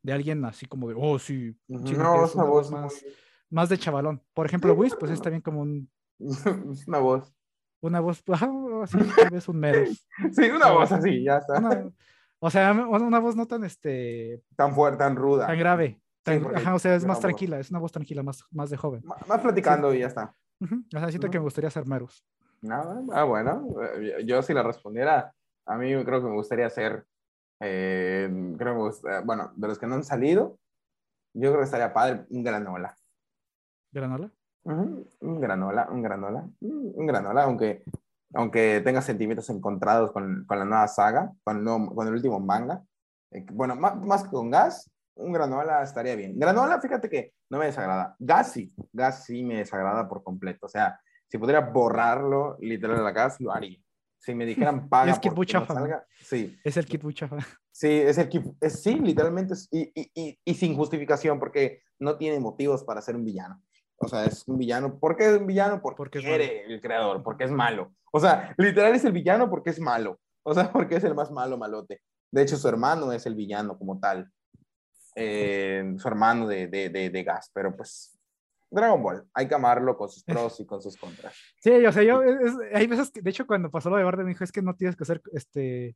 Speaker 2: de alguien así como de oh sí,
Speaker 1: No, es una voz
Speaker 2: más,
Speaker 1: muy-
Speaker 2: más de chavalón. Por ejemplo, Whis, pues es también como un,
Speaker 1: es una voz.
Speaker 2: una voz, ajá, así, tal vez un Merus.
Speaker 1: Sí, una voz así, ya está.
Speaker 2: Una- o sea, una voz no tan este
Speaker 1: Tan fuerte, tan ruda.
Speaker 2: tan grave. tan-
Speaker 1: porque
Speaker 2: ajá, o sea, es
Speaker 1: es
Speaker 2: más
Speaker 1: voz-
Speaker 2: tranquila, es una voz tranquila, más, más de joven.
Speaker 1: M- Más platicando y ya está.
Speaker 2: O sea, siento que me gustaría ser Merus.
Speaker 1: Nada, ah, bueno, eh, yo, si la respondiera, a mí creo que me gustaría ser, eh, creo que gusta- bueno, de los que no han salido, yo creo que estaría padre un granola.
Speaker 2: ¿Granola?
Speaker 1: Un granola, un granola, mm, un granola, aunque, aunque tenga sentimientos encontrados con, con la nueva saga, con con el último manga. Eh, bueno, más, más que con gas, un granola estaría bien. Granola, fíjate que no me desagrada. Gas sí, gas sí me desagrada por completo. O sea, si pudiera borrarlo literal de la gas, lo haría. Si me dijeran paga
Speaker 2: Es
Speaker 1: no sí.
Speaker 2: Es el Kid Buchafa.
Speaker 1: Sí, es el que, es, sí, literalmente, es- y, y, y, y sin justificación, porque no tiene motivos para ser un villano. O sea, es un villano. ¿Por qué es un villano? Porque,
Speaker 2: Porque es
Speaker 1: quiere el creador, porque es malo. O sea, literal es el villano porque es malo. O sea, porque es el más malo malote. De hecho, su hermano es el villano como tal. Eh, su hermano de, de, de, de Gas, pero pues Dragon Ball, hay que amarlo con sus pros y con sus contras.
Speaker 2: Sí, o sea, yo, es- hay veces que, de hecho, cuando pasó lo de Barde me dijo, es que no tienes que ser, este,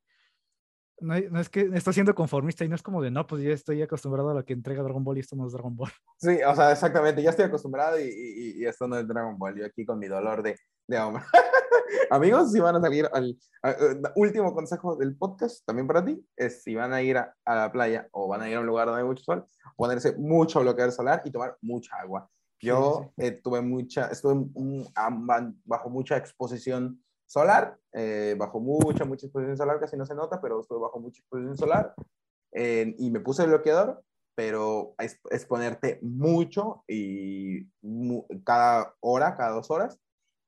Speaker 2: no, no es que estoy siendo conformista y no es como de, no, pues ya estoy acostumbrado a lo que entrega Dragon Ball y esto no es Dragon Ball.
Speaker 1: Sí, o sea, exactamente, ya estoy acostumbrado y, y, y esto no es Dragon Ball, yo aquí con mi dolor de, de hombre. Amigos, si van a salir al a- último consejo del podcast, también para ti, es si van a ir a, a la playa o van a ir a un lugar donde hay mucho sol, ponerse mucho bloqueador solar y tomar mucha agua. Yo
Speaker 2: Sí,
Speaker 1: eh, tuve mucha, estuve un- bajo mucha exposición solar, eh, bajo mucha, mucha exposición solar, casi no se nota, pero estuve bajo mucha exposición solar eh, y me puse el bloqueador pero es, exponerte mucho y cada hora, cada dos horas.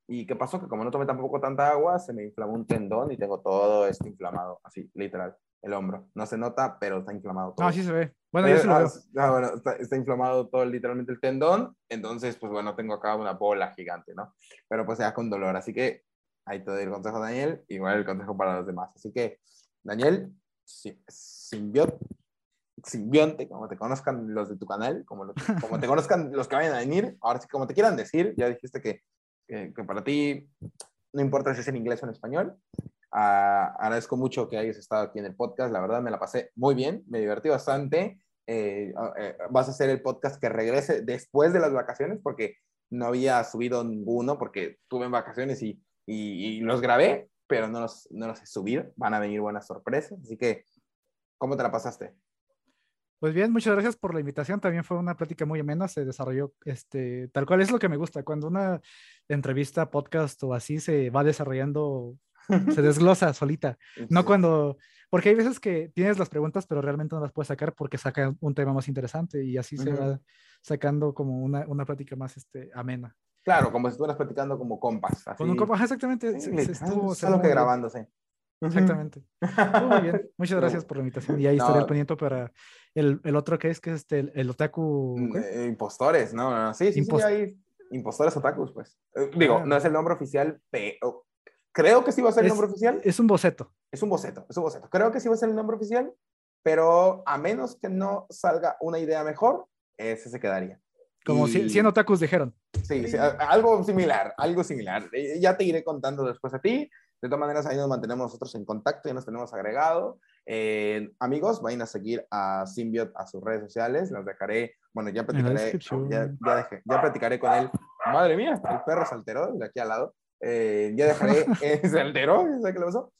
Speaker 1: ¿Y qué pasó? Que como no tomé tampoco tanta agua, se me inflamó un tendón y tengo todo esto inflamado, así, literal, el hombro. No se nota, pero está inflamado todo.
Speaker 2: No, sí se ve. Bueno, yo sí lo
Speaker 1: ah,
Speaker 2: veo.
Speaker 1: Ah, bueno, está, está, inflamado todo literalmente el tendón, entonces, pues bueno, tengo acá una bola gigante, ¿no? Pero pues ya con dolor, así que ahí te doy el consejo, Daniel, igual el consejo para los demás. Así que, Daniel, simbionte, simbionte, como te conozcan los de tu canal, como, como te conozcan los que vayan a venir, ahora sí, como te quieran decir, ya dijiste que que, para ti no importa si es en inglés o en español. Uh, agradezco mucho que hayas estado aquí en el podcast, la verdad me la pasé muy bien, me divertí bastante. Eh, eh, vas a hacer el podcast que regrese después de las vacaciones porque no había subido ninguno porque tuve vacaciones y, y, y los grabé, pero no los, no los he subido. Van a venir buenas sorpresas. Así que, ¿cómo te la pasaste?
Speaker 2: Pues bien, muchas gracias por la invitación. También fue una plática muy amena, se desarrolló este, tal cual es lo que me gusta. Cuando una entrevista, podcast o así se va desarrollando, se desglosa solita. No cuando, porque hay veces que tienes las preguntas, pero realmente no las puedes sacar porque saca un tema más interesante y así se va sacando como una, una plática más este, amena.
Speaker 1: Claro, como si estuvieras platicando como compas.
Speaker 2: Con un compas, exactamente.
Speaker 1: Sí, se, estuvo, solo que grabándose.
Speaker 2: Exactamente. Muy bien. Muchas gracias por la invitación. Y ahí estaré al pendiente para el, el, otro que es, que es este, el, el otaku.
Speaker 1: Mm, eh, impostores, ¿no? no sí, sí, sí, hay impostores otakus, pues. Eh, digo, ah. no es el nombre oficial, pero creo que sí va a ser el nombre oficial.
Speaker 2: Es un boceto.
Speaker 1: Es un boceto, es un boceto. Creo que sí va a ser el nombre oficial, pero a menos que no salga una idea mejor, ese se quedaría.
Speaker 2: Como y... 100 otakus dijeron.
Speaker 1: Sí, sí, algo similar, algo similar. Eh, ya te iré contando después a ti. De todas maneras, ahí nos mantenemos nosotros en contacto, ya nos tenemos agregado. Eh, amigos, vayan a seguir a Symbiot a sus redes sociales. Los dejaré, bueno, ya platicaré, ya, ya, dejé, ya platicaré con él. Madre mía, el perro se alteró de aquí al lado. Eh, ya dejaré, eh, se alteró, ¿sabes qué le pasó?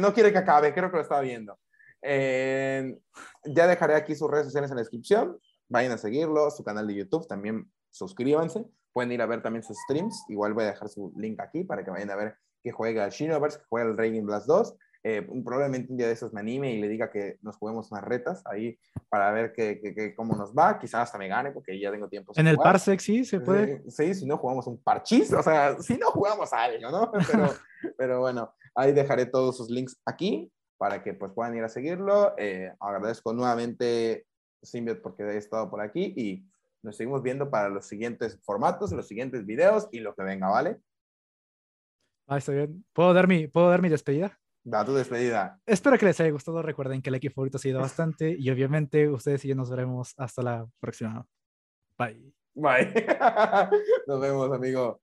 Speaker 1: no quiere que acabe, creo que lo estaba viendo. Eh, ya dejaré aquí sus redes sociales en la descripción. Vayan a seguirlo, su canal de YouTube, también suscríbanse. Pueden ir a ver también sus streams. Igual voy a dejar su link aquí para que vayan a ver que juega al Shinoverse, que juega el Raging Blast 2. Eh, probablemente un día de esos me anime y le diga que nos juguemos unas retas ahí para ver que, que, cómo nos va. Quizás hasta me gane porque ya tengo tiempo.
Speaker 2: En el Parsec sí se puede.
Speaker 1: Sí, si no jugamos un parchís, o sea, si no jugamos algo, ¿no? Pero, pero bueno, ahí dejaré todos sus links aquí para que pues puedan ir a seguirlo. Eh, agradezco nuevamente Symbiot porque he estado por aquí y nos seguimos viendo para los siguientes formatos, los siguientes videos y lo que venga, ¿vale?
Speaker 2: Ah, está bien. ¿Puedo dar mi, ¿puedo dar mi despedida?
Speaker 1: Da tu despedida.
Speaker 2: Espero que les haya gustado. Recuerden que el equipo favorito ha sido bastante y obviamente ustedes y yo nos veremos hasta la próxima. Bye.
Speaker 1: Bye. Nos vemos, amigo.